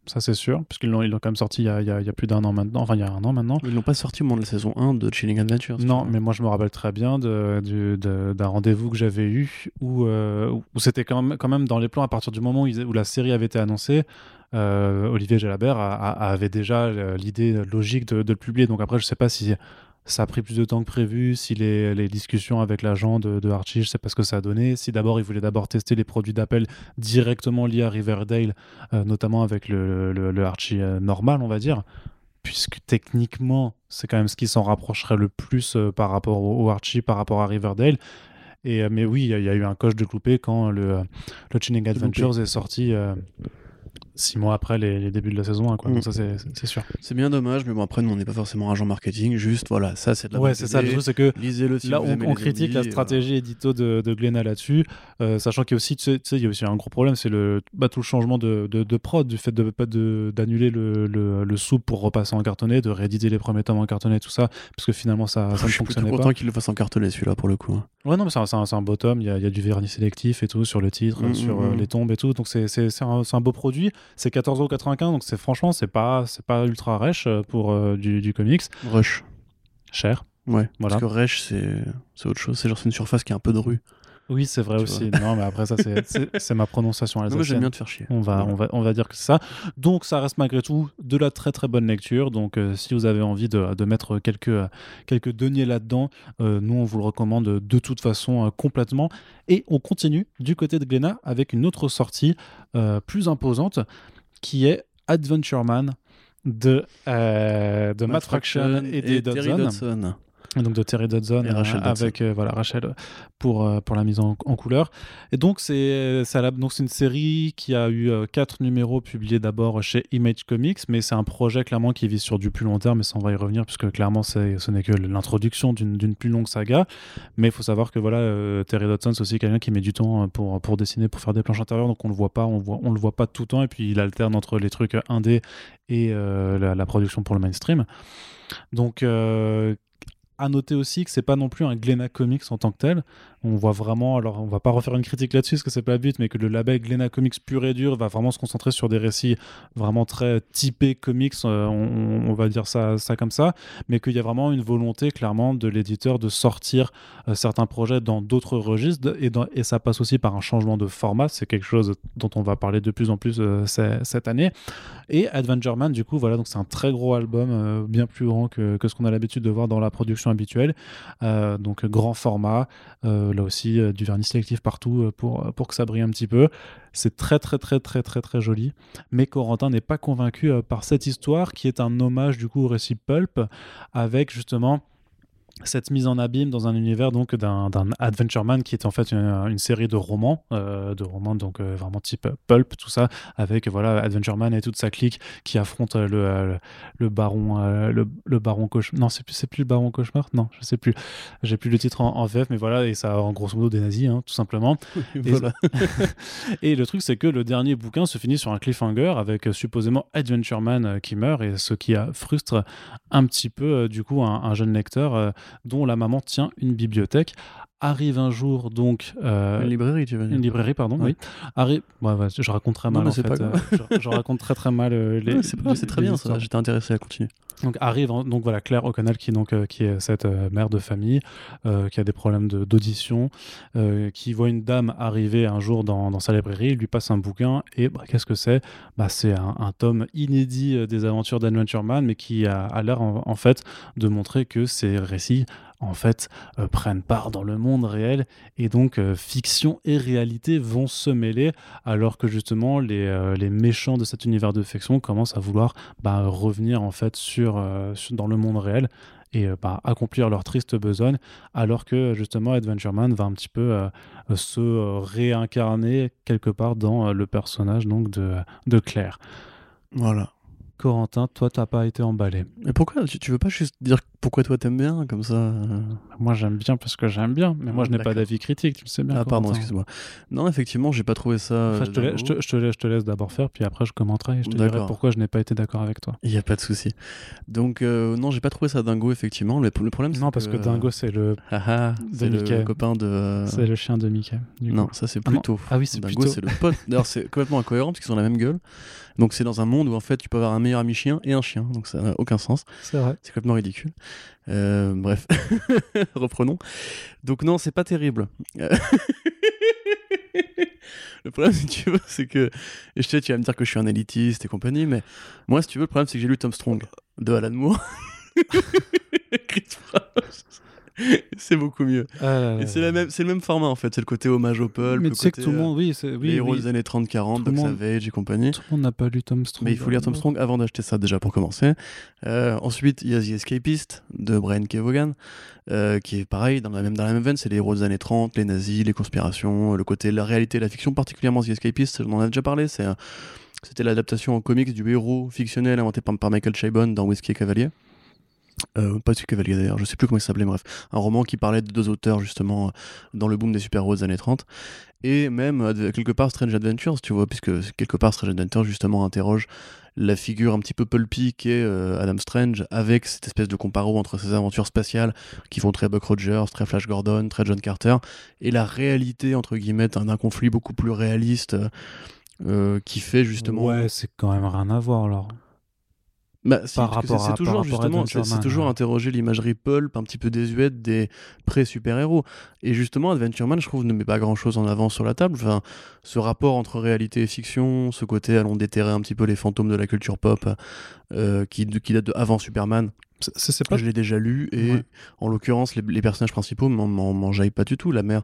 ça c'est sûr, puisqu'ils l'ont, ils l'ont quand même sorti il y, a, il, y a, plus d'un an maintenant, enfin il y a un an maintenant. Ils l'ont pas sorti au moment de la saison 1 de Chilling Adventures. Non, mais moi je me rappelle très bien de, d'un rendez-vous que j'avais eu où, euh, où c'était quand même, quand même dans les plans à partir du moment où, où la série avait été annoncée. Euh, Olivier Jalabert avait déjà euh, l'idée logique de, de, le publier. Donc après, je sais pas si ça a pris plus de temps que prévu, si les, les discussions avec l'agent de, de, Archie, je sais pas ce que ça a donné, si d'abord il voulait d'abord tester les produits d'appel directement liés à Riverdale, euh, notamment avec le, le, Archie euh, normal, on va dire, puisque techniquement, c'est quand même ce qui s'en rapprocherait le plus euh, par rapport au, Archie, par rapport à Riverdale. Et, mais oui, il y, a eu un coche de coupé quand le, le Chilling Adventures est sorti six mois après les, débuts de la saison 1, quoi. Donc mm. ça, c'est sûr. C'est bien dommage, mais bon, après, nous, on n'est pas forcément agent marketing, juste, voilà, ça, c'est de la Ouais, c'est ça, le truc, c'est que là, on, critique la stratégie édito de, de Glenna là-dessus, euh, sachant qu'il y a aussi, tu sais, il y a aussi un gros problème, c'est le, bah, tout le changement de, de, prod, du fait de pas d'annuler le, le, le sou pour repasser en cartonné, de rééditer les premiers tomes en cartonné, tout ça, parce que finalement, ça, ça ne fonctionnait pas. Je suis content qu'il le fasse en cartonné, celui-là, pour le coup. Hein. Ouais, non, mais c'est un, un, beau tome, il y a, y a, du vernis sélectif et tout sur le titre, mm, sur mm, euh, les tombes et tout, donc c'est un, un beau produit, c'est 14 euros donc c'est franchement c'est pas c'est pas ultra euh, pour euh, du, du, comics. Rush. Cher. Ouais. Voilà. Parce que Resh c'est autre chose. C'est genre une surface qui est un peu de rue. Oui, c'est vrai aussi. Non, mais après, ça, c'est ma prononciation alsacienne. J'aime bien te faire chier. On va, on va, on va dire que c'est ça. Donc, ça reste malgré tout de la très très bonne lecture. Donc, euh, si vous avez envie de, de mettre quelques, quelques deniers là-dedans, nous, on vous le recommande de toute façon complètement. Et on continue du côté de Glénat avec une autre sortie plus imposante qui est Adventure Man de, euh, de Matt, Fraction et, et Dodson donc de Terry Dodson, euh, avec euh, voilà Rachel pour euh, pour la mise en, couleur. Et donc c'est donc c'est une série qui a eu quatre numéros publiés d'abord chez Image Comics mais c'est un projet clairement qui vise sur du plus long terme mais ça on va y revenir puisque clairement c'est ce n'est que l'introduction d'une plus longue saga. Mais il faut savoir que voilà Terry Dodson c'est aussi quelqu'un qui met du temps pour pour dessiner pour faire des planches intérieures. Donc on le voit pas on voit on le voit pas tout le temps. Et puis il alterne entre les trucs indé et la, la, production pour le mainstream. Donc à noter aussi que c'est pas non plus un Glénat Comics en tant que tel. On voit vraiment, alors on va pas refaire une critique là-dessus parce que c'est pas le but, mais que le label Glénat Comics pur et dur va vraiment se concentrer sur des récits vraiment très typés comics, euh, on, va dire ça, comme ça, mais qu'il y a vraiment une volonté clairement de l'éditeur de sortir euh, certains projets dans d'autres registres et, ça passe aussi par un changement de format. C'est quelque chose dont on va parler de plus en plus euh, cette année. Et Adventure Man, du coup, voilà, donc c'est un très gros album, bien plus grand que ce qu'on a l'habitude de voir dans la production habituelle. Euh, donc grand format, euh, là aussi euh, du vernis sélectif partout pour, pour que ça brille un petit peu. C'est très très très très très très joli. Mais Corentin n'est pas convaincu par cette histoire qui est un hommage du coup au récit pulp avec justement cette mise en abîme dans un univers donc d'un Adventure Man qui est en fait une, série de romans, euh, de romans donc euh, vraiment type pulp, tout ça, avec voilà Adventure Man et toute sa clique qui affronte le, euh, le, baron, le, baron cauchemar. Non, c'est plus, plus le baron cauchemar? Non, je sais plus. J'ai plus le titre en, VF, mais voilà, et ça en grosso modo des nazis, hein, tout simplement. et, le truc, c'est que le dernier bouquin se finit sur un cliffhanger avec supposément Adventure Man qui meurt et ce qui frustre un petit peu du coup un, un jeune lecteur dont la maman tient une bibliothèque. Arrive un jour donc euh, une librairie, tu veux dire Une librairie, pardon. Oui. Arrive. je raconte très mal en fait. Euh, je, raconte très très mal euh, les. c'est très bien ça. J'étais intéressé à continuer. Donc arrive donc voilà Claire O'Connell qui donc qui est cette mère de famille qui a des problèmes d'audition, qui voit une dame arriver un jour dans, dans sa librairie, lui passe un bouquin et bah, qu'est-ce que c'est? Bah, c'est un, un, tome inédit des aventures d'Adventure Man, mais qui a, a l'air en, en, fait de montrer que ces récits en fait euh, prennent part dans le monde réel et donc euh, fiction et réalité vont se mêler alors que justement les, euh, méchants de cet univers de fiction commencent à vouloir bah, revenir en fait dans le monde réel et bah, accomplir leur triste besogne alors que justement Adventure Man va un petit peu se réincarner quelque part dans le personnage donc de Claire. Voilà. Corentin, toi, t'as pas été emballé. Mais pourquoi? Tu, veux pas juste dire pourquoi toi t'aimes bien comme ça euh Moi, j'aime bien parce que j'aime bien, mais moi, je n'ai pas d'avis critique, tu le sais bien. Ah, pardon, excuse-moi. Non, effectivement, j'ai pas trouvé ça. je, te laisse, je, te, laisse, d'abord faire, puis après, je commenterai et je te dirai pourquoi je n'ai pas été d'accord avec toi. Il y a pas de souci. Donc, euh, non, j'ai pas trouvé ça dingo, effectivement. Le, le problème, Non, parce que, dingo, c'est le. Ah, ah, c'est le copain de. Euh, c'est le chien de Mickey. Non, ça, c'est ah plutôt. Ah, oui, c'est Dingo, c'est le pote. D'ailleurs, c'est complètement incohérent parce qu'ils ont la même gueule. Donc c'est dans un monde où en fait tu peux avoir un meilleur ami chien et un chien, donc ça n'a aucun sens. C'est vrai. C'est complètement ridicule. Euh, bref, reprenons. Donc non, c'est pas terrible. le problème, si tu veux, c'est que. Et je sais, tu vas me dire que je suis un élitiste et compagnie, mais moi, si tu veux, le problème, c'est que j'ai lu Tom Strong de Alan Moore. c'est beaucoup mieux. Ah c'est le même format en fait, c'est le côté hommage au pulp. Mais tu sais que tout le monde, oui, c'est les héros des années 30-40, Doc Savage et compagnie. Tout le monde n'a pas lu Tom Strong. Mais il faut lire Tom Strong avant d'acheter ça déjà pour commencer. Euh, ensuite, il y a The Escapist de Brian K. Vaughan, euh, qui est pareil, dans la même, dans la même veine, c'est les héros des années 30, les nazis, les conspirations, le côté la réalité, la fiction, particulièrement The Escapist, on en a déjà parlé, c'est c'était l'adaptation en comics du héros fictionnel inventé par, par Michael Chabon dans Whiskey Cavalier. Euh, pas du Cavalier d'ailleurs, je sais plus comment il s'appelait, bref. Un roman qui parlait de deux auteurs justement euh, dans le boom des super-héros des années 30. Et même euh, quelque part Strange Adventures, tu vois, puisque quelque part Strange Adventures justement interroge la figure un petit peu pulpy qu'est Adam Strange avec cette espèce de comparo entre ses aventures spatiales qui font très Buck Rogers, très Flash Gordon, très John Carter, et la réalité entre guillemets d'un conflit beaucoup plus réaliste qui fait justement. Ouais, c'est quand même rien à voir alors. Bah, c'est toujours justement, c'est toujours interroger l'imagerie pulp un petit peu désuète des pré-super-héros. Et justement, Adventure Man, je trouve, ne met pas grand-chose en avant sur la table. Enfin, ce rapport entre réalité et fiction, ce côté allons déterrer un petit peu les fantômes de la culture pop euh, qui, qui date de avant Superman. C'est pas... Je l'ai déjà lu et en l'occurrence, les, les, personnages principaux m'en jaillent pas du tout. La mère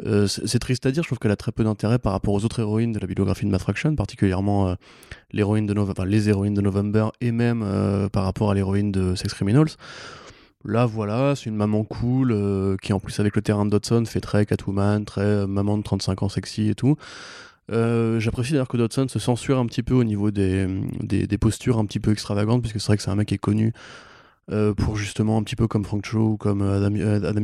euh, c'est triste à dire, je trouve qu'elle a très peu d'intérêt par rapport aux autres héroïnes de la bibliographie de Matt Fraction, particulièrement euh, les héroïnes de November et même euh, par rapport à l'héroïne de Sex Criminals. Là, voilà, c'est une maman cool qui, en plus, avec le terrain de Dodson, fait très Catwoman, très maman de 35 ans sexy et tout. J'apprécie d'ailleurs que Dodson se censure un petit peu au niveau des, postures un petit peu extravagantes, puisque c'est vrai que c'est un mec qui est connu pour justement un petit peu comme Frank Cho ou comme Adam, Adam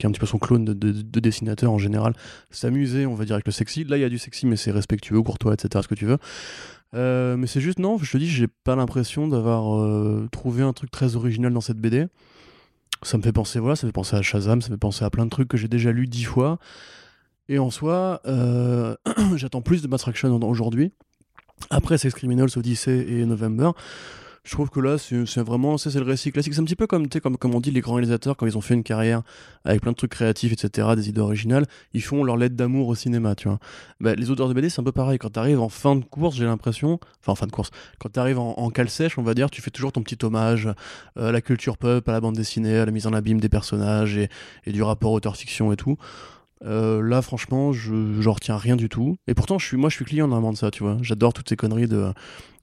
qui est un petit peu son clone de, dessinateur en général, s'amuser, on va dire, avec le sexy. Là, il y a du sexy, mais c'est respectueux, courtois, etc., ce que tu veux. Euh, mais c'est juste, non, je te dis, j'ai pas l'impression d'avoir euh, trouvé un truc très original dans cette BD. Ça me fait penser, voilà, ça me fait penser à Shazam, ça me fait penser à plein de trucs que j'ai déjà lu dix fois. Et en soi, euh, j'attends plus de Mass aujourd'hui. Après Sex Criminals, Odyssey et November, je trouve que là, c'est vraiment, c'est le récit classique. C'est un petit peu comme, comme, on dit, les grands réalisateurs, quand ils ont fait une carrière avec plein de trucs créatifs, etc., des idées originales, ils font leur lettre d'amour au cinéma, tu vois. Bah, les auteurs de BD, c'est un peu pareil. Quand t'arrives en fin de course, j'ai l'impression, enfin en fin de course, quand t'arrives en, en cale sèche, on va dire, tu fais toujours ton petit hommage euh, à la culture pop, à la bande dessinée, à la mise en abîme des personnages et, du rapport auteur-fiction et tout. là, franchement, je j'en retiens rien du tout. Et pourtant, je suis, moi, je suis client normalement de ça, tu vois. J'adore toutes ces conneries de,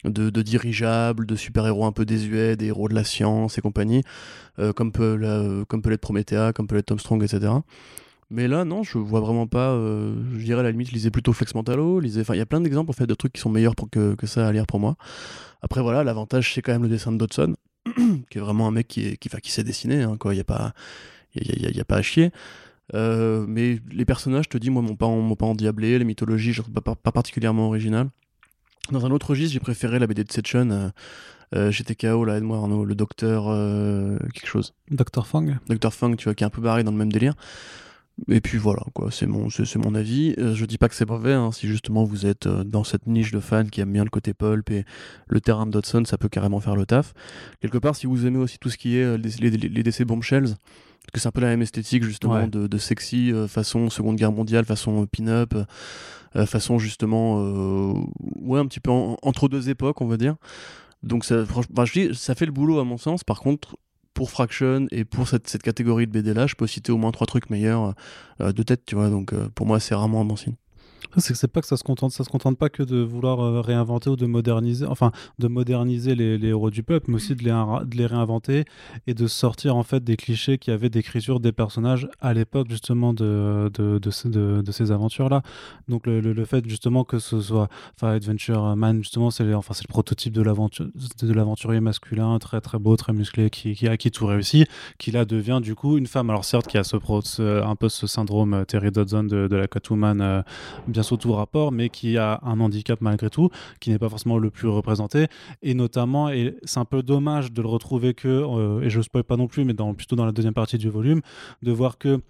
de, dirigeables, de super-héros un peu désuets, des héros de la science et compagnie, comme, peut comme peut l'être Promethea, comme peut l'être Tom Strong, etc. Mais là, non, je vois vraiment pas. je dirais à la limite, lisez plutôt Flex Mentalo. Il y a plein d'exemples en fait de trucs qui sont meilleurs pour que, que ça à lire pour moi. Après, voilà, l'avantage, c'est quand même le dessin de Dodson, qui est vraiment un mec qui, est, qui, qui sait dessiner. Hein. Il n'y a, pas, y a, pas à chier. Euh, mais les personnages, je te dis, moi, m'ont pas, m'ont pas endiablé. Les mythologies, je trouve pas, pas, particulièrement originales. Dans un autre registre, j'ai préféré la BD de Setchun. Euh, euh, J'étais KO, là, aide-moi Arnaud, le docteur quelque chose. Docteur Fang Docteur Fang, tu vois, qui est un peu barré dans le même délire. Et puis voilà, quoi, c'est mon, c'est, mon avis. je dis pas que c'est mauvais, hein, si justement vous êtes dans cette niche de fans qui aiment bien le côté pulp et le terrain de Dodson, ça peut carrément faire le taf. Quelque part, si vous aimez aussi tout ce qui est les, les, les DC bombshells, parce que c'est un peu la même esthétique justement de, sexy euh, façon Seconde Guerre mondiale, façon euh, pin-up, euh, façon justement ouais un petit peu entre deux époques on va dire. Donc ça, ça fait le boulot à mon sens. Par contre, pour Fraction et pour cette, cette catégorie de BD là, je peux citer au moins trois trucs meilleurs de tête, tu vois. Donc pour moi, c'est rarement un bon signe. C'est que c'est pas que ça se contente, ça se contente pas que de vouloir euh, réinventer ou de moderniser, enfin de moderniser les, les héros du peuple, mais aussi de les, de les, réinventer et de sortir en fait des clichés qui avaient d'écriture des personnages à l'époque justement de, de, de, ces aventures-là. Donc le, le, fait justement que ce soit, enfin Adventure Man justement, c'est enfin c'est le prototype de l'aventure de l'aventurier masculin, très très beau, très musclé, qui, qui a qui tout réussi, qui là devient du coup une femme. Alors certes, qui a ce, un peu ce syndrome euh, Terry Dodson de, la Catwoman. Euh, sûr tout rapport, mais qui a un handicap malgré tout, qui n'est pas forcément le plus représenté. Et notamment, et c'est un peu dommage de le retrouver que, euh, et je ne spoil pas non plus, mais dans, plutôt dans la deuxième partie du volume, de voir que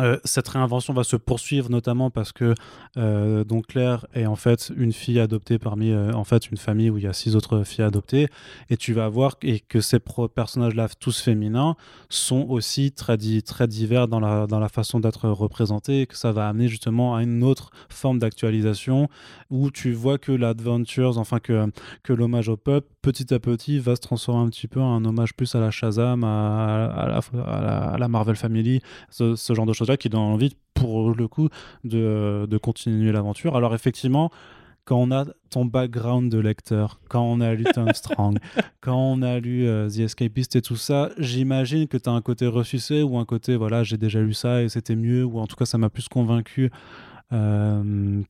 euh, cette réinvention va se poursuivre notamment parce que euh, donc Claire est en fait une fille adoptée parmi euh, en fait une famille où il y a six autres filles adoptées. Et tu vas voir et que ces personnages-là tous féminins sont aussi très, très divers dans la, dans la façon d'être représentés que ça va amener justement à une autre forme d'actualisation où tu vois que l'Adventures enfin que, que l'hommage au peuple petit à petit va se transformer un petit peu en un hommage plus à la Shazam à, à, la, Marvel Family ce, ce genre de choses là qui donne envie, pour le coup, de, de continuer l'aventure. Alors, effectivement, quand on a ton background de lecteur, quand on a lu Tom Strong, quand on a lu euh, The Escapist et tout ça, j'imagine que tu as un côté ressucé ou un côté, voilà, j'ai déjà lu ça et c'était mieux, ou en tout cas, ça m'a plus convaincu, euh,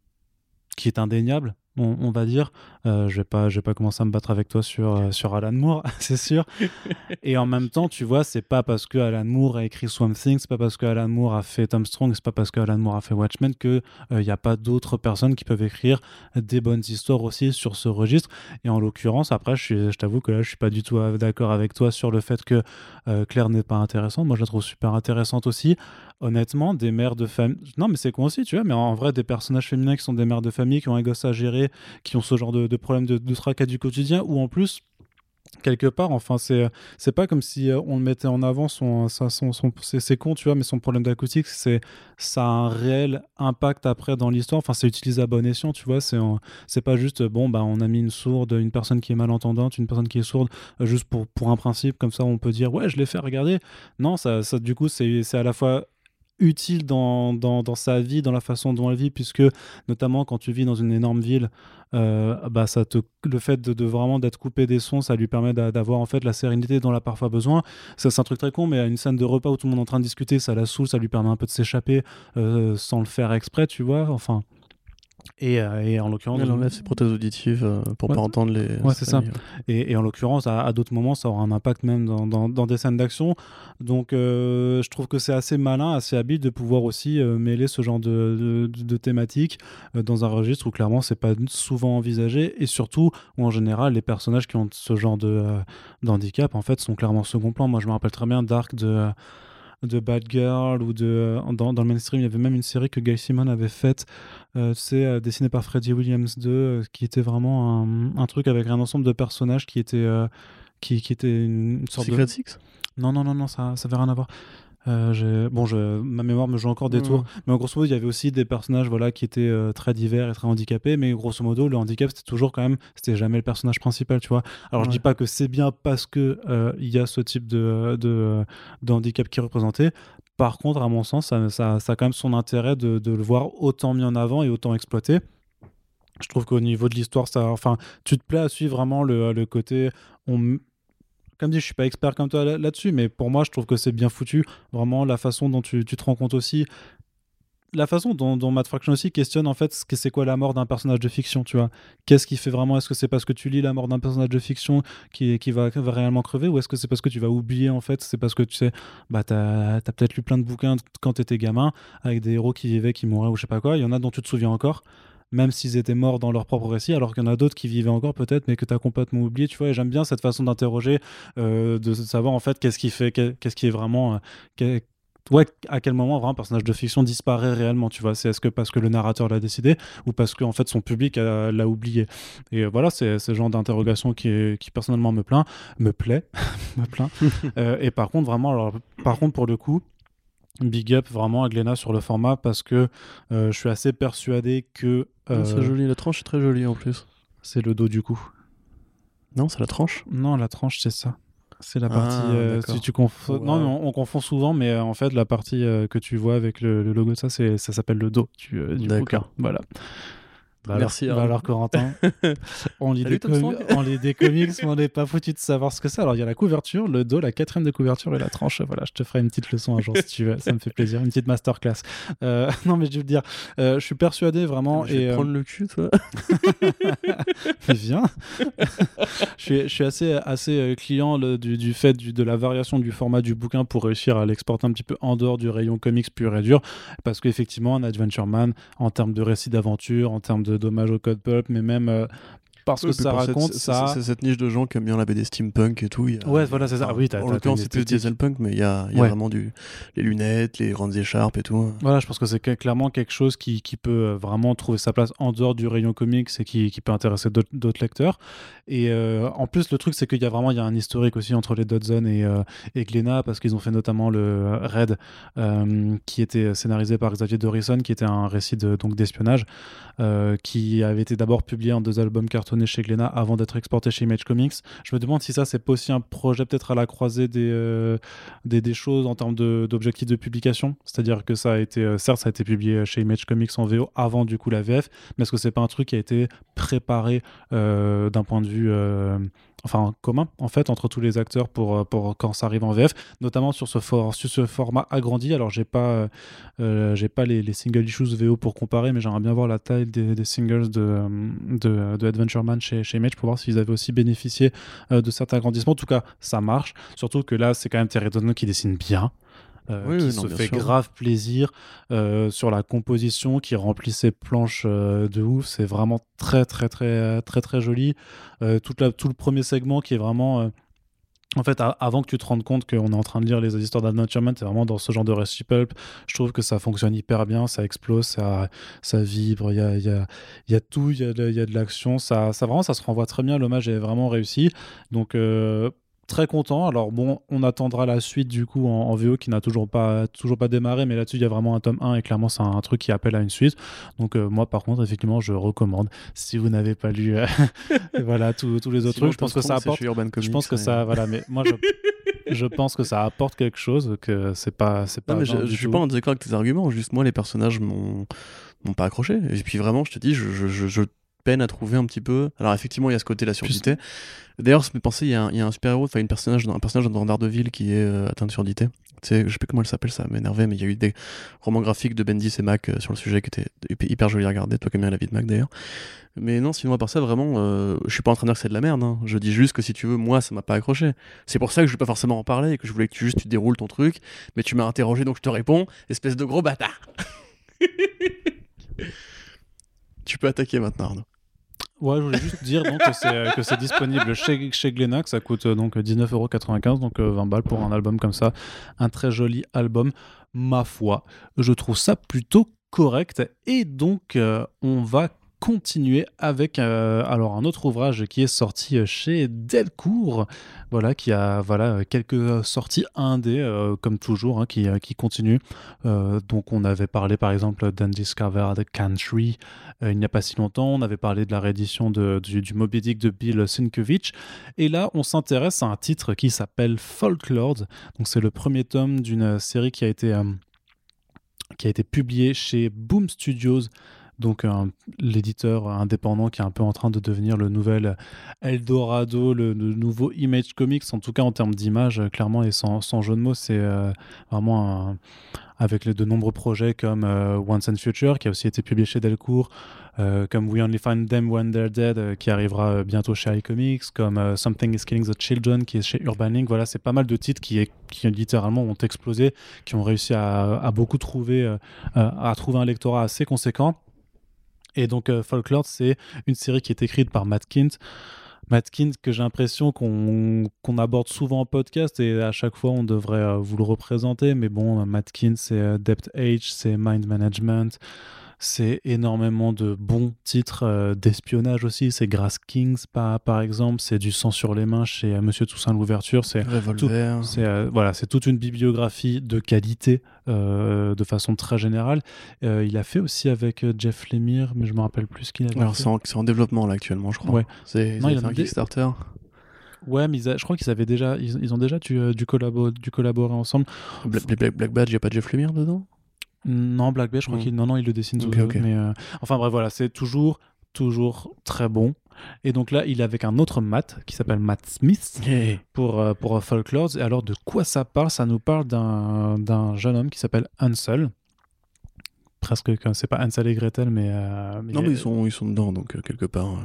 qui est indéniable on, va dire. Euh, je vais pas, je vais pas commencer à me battre avec toi sur euh, sur Alan Moore, c'est sûr. Et en même temps, tu vois, c'est pas parce que Alan Moore a écrit Swamp Thing, c'est pas parce que Alan Moore a fait Tom Strong, c'est pas parce que Alan Moore a fait Watchmen que il euh, n'y a pas d'autres personnes qui peuvent écrire des bonnes histoires aussi sur ce registre. Et en l'occurrence, après, je, je t'avoue que là, je suis pas du tout d'accord avec toi sur le fait que Claire n'est pas intéressante. Moi, je la trouve super intéressante aussi honnêtement, des mères de famille. Non, mais c'est con aussi, tu vois, mais en vrai, des personnages féminins qui sont des mères de famille, qui ont un gosse à gérer, qui ont ce genre de, de problèmes de, de tracas du quotidien, ou en plus, quelque part enfin c'est c'est pas comme si euh, on le mettait en avant son, son, son, c'est con tu vois mais son problème d'acoustique c'est ça a un réel impact après dans l'histoire. Enfin c'est utilisé à bon escient tu vois c'est c'est pas juste bon bah on a mis une sourde une personne qui est malentendante une personne qui est sourde juste pour pour un principe comme ça on peut dire ouais je l'ai fait regarder non ça, ça du coup c'est à la fois utile dans, dans, sa vie, dans la façon dont elle vit, puisque notamment quand tu vis dans une énorme ville, euh, bah ça te, le fait de, vraiment d'être coupé des sons, ça lui permet d'avoir en fait la sérénité dont elle a parfois besoin. Ça c'est un truc très con, mais à une scène de repas où tout le monde est en train de discuter, ça la saoule, ça lui permet un peu de s'échapper euh, sans le faire exprès, tu vois. Enfin, euh, et, en l'occurrence. Elle enlève ses prothèses auditives euh, pour ne pas entendre les. Ouais, c'est ça. Et, en l'occurrence, à, d'autres moments, ça aura un impact même dans, dans, des scènes d'action. Donc, euh, je trouve que c'est assez malin, assez habile de pouvoir aussi mêler ce genre de, de, thématiques dans un registre où clairement, c'est pas souvent envisagé. Et surtout, où en général, les personnages qui ont ce genre de, d'handicap, en fait, sont clairement second plan. Moi, je me rappelle très bien d'Arc de de Bad Girl ou de dans, dans, le mainstream il y avait même une série que Guy Simon avait faite euh, c'est euh, dessiné par Freddie Williams 2 euh, qui était vraiment un, un, truc avec un ensemble de personnages qui était qui, qui était une sorte Secret de Six? Non non non non ça ça avait rien à voir euh, bon, je, ma mémoire me joue encore des tours, mais grosso modo, il y avait aussi des personnages voilà, qui étaient euh, très divers et très handicapés, mais grosso modo, le handicap, c'était toujours quand même, c'était jamais le personnage principal, tu vois. Alors, je dis pas que c'est bien parce que euh, il y a ce type de, de, de handicap qui est représenté. Par contre, à mon sens, ça, ça, ça a quand même son intérêt de, de le voir autant mis en avant et autant exploité. Je trouve qu'au niveau de l'histoire, ça, enfin, tu te plais à suivre vraiment le, le côté. On, comme dit, je suis pas expert comme toi là- là-dessus, mais pour moi, je trouve que c'est bien foutu. Vraiment, la façon dont tu, tu te rends compte aussi. La façon dont, dont Matt Fraction aussi questionne en fait ce que c'est quoi la mort d'un personnage de fiction, tu vois. Qu'est-ce qui fait vraiment Est-ce que c'est parce que tu lis la mort d'un personnage de fiction qui, qui va, va réellement crever ou est-ce que c'est parce que tu vas oublier en fait C'est parce que tu sais, bah t'as as, peut-être lu plein de bouquins quand t'étais gamin avec des héros qui vivaient, qui mouraient ou je sais pas quoi. Il y en a dont tu te souviens encore même s'ils étaient morts dans leur propre récit, alors qu'il y en a d'autres qui vivaient encore peut-être, mais que tu as complètement oublié, tu vois. Et j'aime bien cette façon d'interroger, euh, de savoir en fait qu'est-ce qui fait, qu'est-ce qui est vraiment, euh, ouais, à quel moment vraiment un personnage de fiction disparaît réellement, tu vois. C'est est-ce que parce que le narrateur l'a décidé ou parce que en fait son public l'a oublié. Et euh, voilà, c'est ce genre d'interrogation qui, qui personnellement me plaint, me plaît, me plaint. Euh, et par contre, vraiment, alors, par contre pour le coup. Big up vraiment à Glenna sur le format parce que euh, je suis assez persuadé que euh, C'est joli, la tranche est très jolie en plus. c'est le dos du coup. Non, c'est la tranche Non, la tranche, c'est ça. C'est la Ah, partie. euh, si tu confonds. Ouais. Non, mais on, on confond souvent, mais euh, en fait, la partie euh, que tu vois avec le, le logo de ça, c'est, ça s'appelle le dos du, euh, du. Voilà. Bah Merci, Alors, bah alors, Corentin, on lit, des com- on lit des comics, mais on n'est pas foutu de savoir ce que c'est. Alors, il y a la couverture, le dos, la quatrième de couverture et la tranche. Voilà, je te ferai une petite leçon un jour si tu veux. Ça me fait plaisir. Une petite masterclass. Euh, non, mais je veux dire, euh, je suis persuadé vraiment. Je vais et, euh, prendre le cul, toi. Mais viens. je, suis, je suis assez, assez client le- du, du fait du- de la variation du format du bouquin pour réussir à l'exporter un petit peu en dehors du rayon comics pur et dur. Parce qu'effectivement, un Adventure Man, en termes de récit d'aventure, en termes de dommage au code pulp, mais même euh, parce Oui, que ça raconte ça. C'est cette niche de gens qui aiment bien la BD steampunk et tout. y a- Ouais, voilà, c'est ça. Ah oui, En l'occurrence, c'est plus dieselpunk, mais il y a, il y a Ouais. vraiment du, les lunettes, les grandes écharpes et tout. Voilà, je pense que c'est clairement quelque chose qui, qui peut euh, vraiment trouver sa place en dehors du rayon comics et qui, qui peut intéresser d'autres lecteurs. Et euh, en plus, le truc, c'est qu'il y a vraiment il y a un historique aussi entre les Dodson et, euh, et Glénat, parce qu'ils ont fait notamment le Red, euh, qui était scénarisé par Xavier Dorison, qui était un récit de- donc d'espionnage, euh, qui avait été d'abord publié en deux albums chez Glénat avant d'être exporté chez Image Comics. Je me demande si ça, c'est pas aussi un projet peut-être à la croisée des, euh, des, des choses en termes de- d'objectifs de, publication. C'est-à-dire que ça a été, euh, certes, ça a été publié chez Image Comics en VO avant du coup la VF, mais est-ce que c'est pas un truc qui a été préparé euh, d'un point de vue enfin commun en fait entre tous les acteurs pour, euh, pour quand ça arrive en VF, notamment sur ce, sur ce format agrandi. Alors j'ai pas, euh, euh, j'ai pas les, les single issues VO pour comparer, mais j'aimerais bien voir la taille des, des singles de, de, Adventure Man chez, chez Image pour voir s'ils avaient aussi bénéficié de certains agrandissements. En tout cas, ça marche. Surtout que là, c'est quand même Terry Dono qui dessine bien. Euh, Oui, qui oui, se non, fait sûr. grave plaisir euh, sur la composition, qui remplit ses planches euh, de ouf. C'est vraiment très, très, très, très, très joli. Euh, toute la- tout le premier segment qui est vraiment. en fait, avant que tu te rendes compte qu'on est en train de lire les histoires d'Adventure Man, t'es vraiment dans ce genre de récit pulp. Je trouve que ça fonctionne hyper bien, ça explose, ça, ça vibre, il y a, y, a, y a tout, il y a de, de l'action. Ça, ça, vraiment, ça se renvoie très bien. L'hommage est vraiment réussi. Donc, euh, très content. Alors, bon, on attendra la suite du coup en, en VO qui n'a toujours pas, toujours pas démarré, mais là-dessus, il y a vraiment un tome 1 et clairement, c'est un, truc qui appelle à une suite. Donc, euh, moi, par contre, effectivement, je recommande. Si vous n'avez pas lu euh, voilà, tous les autres Sinon, trucs, je pense que ça apporte. Je pense que ça, voilà, mais moi je, je pense que ça apporte quelque chose, que c'est pas, c'est pas. Non, mais je, je suis pas en désaccord avec tes arguments, juste moi, les personnages m'ont m'ont pas accroché. Et puis vraiment, je te dis, je, je, je- je peine à trouver un petit peu. Alors effectivement, il y a ce côté la surdité. D'ailleurs, ça me fait penser, il y a un, il y a un super-héros, enfin une personnage, un personnage dans Daredevil qui est euh, atteint de surdité. Tu sais, je sais plus comment elle s'appelle, ça m'énervait, mais il y a eu des romans graphiques de Bendis et Mac euh, sur le sujet qui étaient hyper- jolis à regarder, toi aimes bien la vie de Mac d'ailleurs. Mais non, sinon à part ça, vraiment, euh, je suis pas en train de dire que c'est de la merde. hein. Je dis juste que si tu veux, moi, ça m'a pas accroché. C'est pour ça que je vais pas forcément en parler et que je voulais que tu juste tu déroules ton truc, mais tu m'as interrogé donc je te réponds, espèce de gros bâtard. tu peux attaquer maintenant, Arnaud. Ouais, je voulais juste dire donc que c'est euh, disponible chez chez ça coûte euh, donc 19,95€, donc euh, 20 balles pour un album comme ça, un très joli album. Ma foi, je trouve ça plutôt correct. Et donc, euh, on va continuer avec alors un autre ouvrage qui est sorti chez Delcourt, voilà, qui a voilà quelques sorties indé comme toujours, hein, qui, qui continuent. donc on avait parlé par exemple d'Undiscovered Country il n'y a pas si longtemps. On avait parlé de la réédition du, du Moby Dick de Bill Sienkiewicz. Et là, on s'intéresse à un titre qui s'appelle Folklore. Donc c'est le premier tome d'une série qui a été qui a été publié chez Boom Studios, donc l'éditeur indépendant qui est un peu en train de devenir le nouvel Eldorado, le, nouveau Image Comics, en tout cas en termes d'image, clairement, et sans, sans, jeu de mots, c'est euh, vraiment avec de nombreux projets comme euh, Once and Future, qui a aussi été publié chez Delcourt, euh, comme We Only Find Them When They're Dead, euh, qui arrivera bientôt chez iComics, comme Something is Killing the Children, qui est chez Urban Link. Voilà, c'est pas mal de titres qui, qui littéralement ont explosé, qui ont réussi à, à beaucoup trouver, à trouver un lectorat assez conséquent. Et donc, Folklore, c'est une série qui est écrite par Matt Kint. Matkins que j'ai l'impression qu'on aborde souvent en podcast et à chaque fois on devrait euh, vous le représenter. Mais bon, Matkins, c'est euh, Depth Age, c'est Mind Management, c'est énormément de bons titres euh, d'espionnage aussi. C'est Grass Kings, par, par exemple. C'est Du sang sur les mains chez euh, Monsieur Toussaint l'ouverture. C'est C'est euh, voilà, c'est toute une bibliographie de qualité de façon très générale. il a fait aussi avec Jeff Lemire, mais je me rappelle plus ce qu'il a Alors c'est en, en, développement là actuellement, je crois. Ouais. C'est un Kickstarter. Ouais, mais je crois qu'ils avaient déjà, ils, ont déjà du, du, collabo, du collaboré ensemble. Black, Black Badge, il n'y a pas Jeff Lemire dedans? Non, Black Bear, je crois qu'il non, non, il le dessine Mais euh, enfin bref, voilà, c'est toujours, toujours très bon. Et donc là, il est avec un autre Matt qui s'appelle Matt Smith pour, euh, pour Folklore. Et alors, de quoi ça parle? Ça nous parle d'un jeune homme qui s'appelle Hansel. Presque, c'est pas Hansel et Gretel, mais. Euh, non, mais ils sont, ils sont dedans, donc quelque part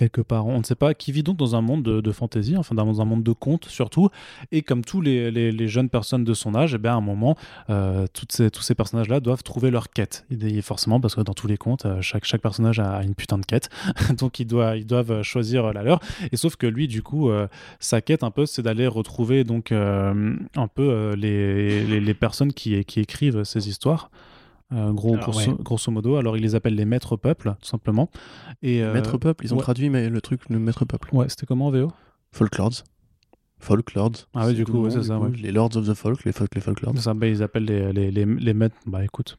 quelque part, on ne sait pas, qui vit donc dans un monde de, de fantasy, enfin dans un monde de contes surtout, et comme tous les, jeunes personnes de son âge, eh bien à un moment, euh, tous ces personnages-là doivent trouver leur quête. Et forcément, parce que dans tous les contes, euh, chaque, personnage a une putain de quête, donc ils doivent, doivent choisir la leur. Et sauf que lui, du coup, euh, sa quête un peu, c'est d'aller retrouver donc un peu les, personnes qui écrivent ces histoires. Euh, gros, grosso, modo. Alors, ils les appellent les maîtres peuples, tout simplement. Et, euh, Maîtres peuples, ils ont traduit mais le truc, le maître peuple. Ouais, c'était comment en VO Folklords. Folklords. Ah oui, du coup, c'est ça. Les Lords of the Folk, les, folk, les Folklords. Ça, bah, ils appellent les, les, les, les maîtres. Bah écoute.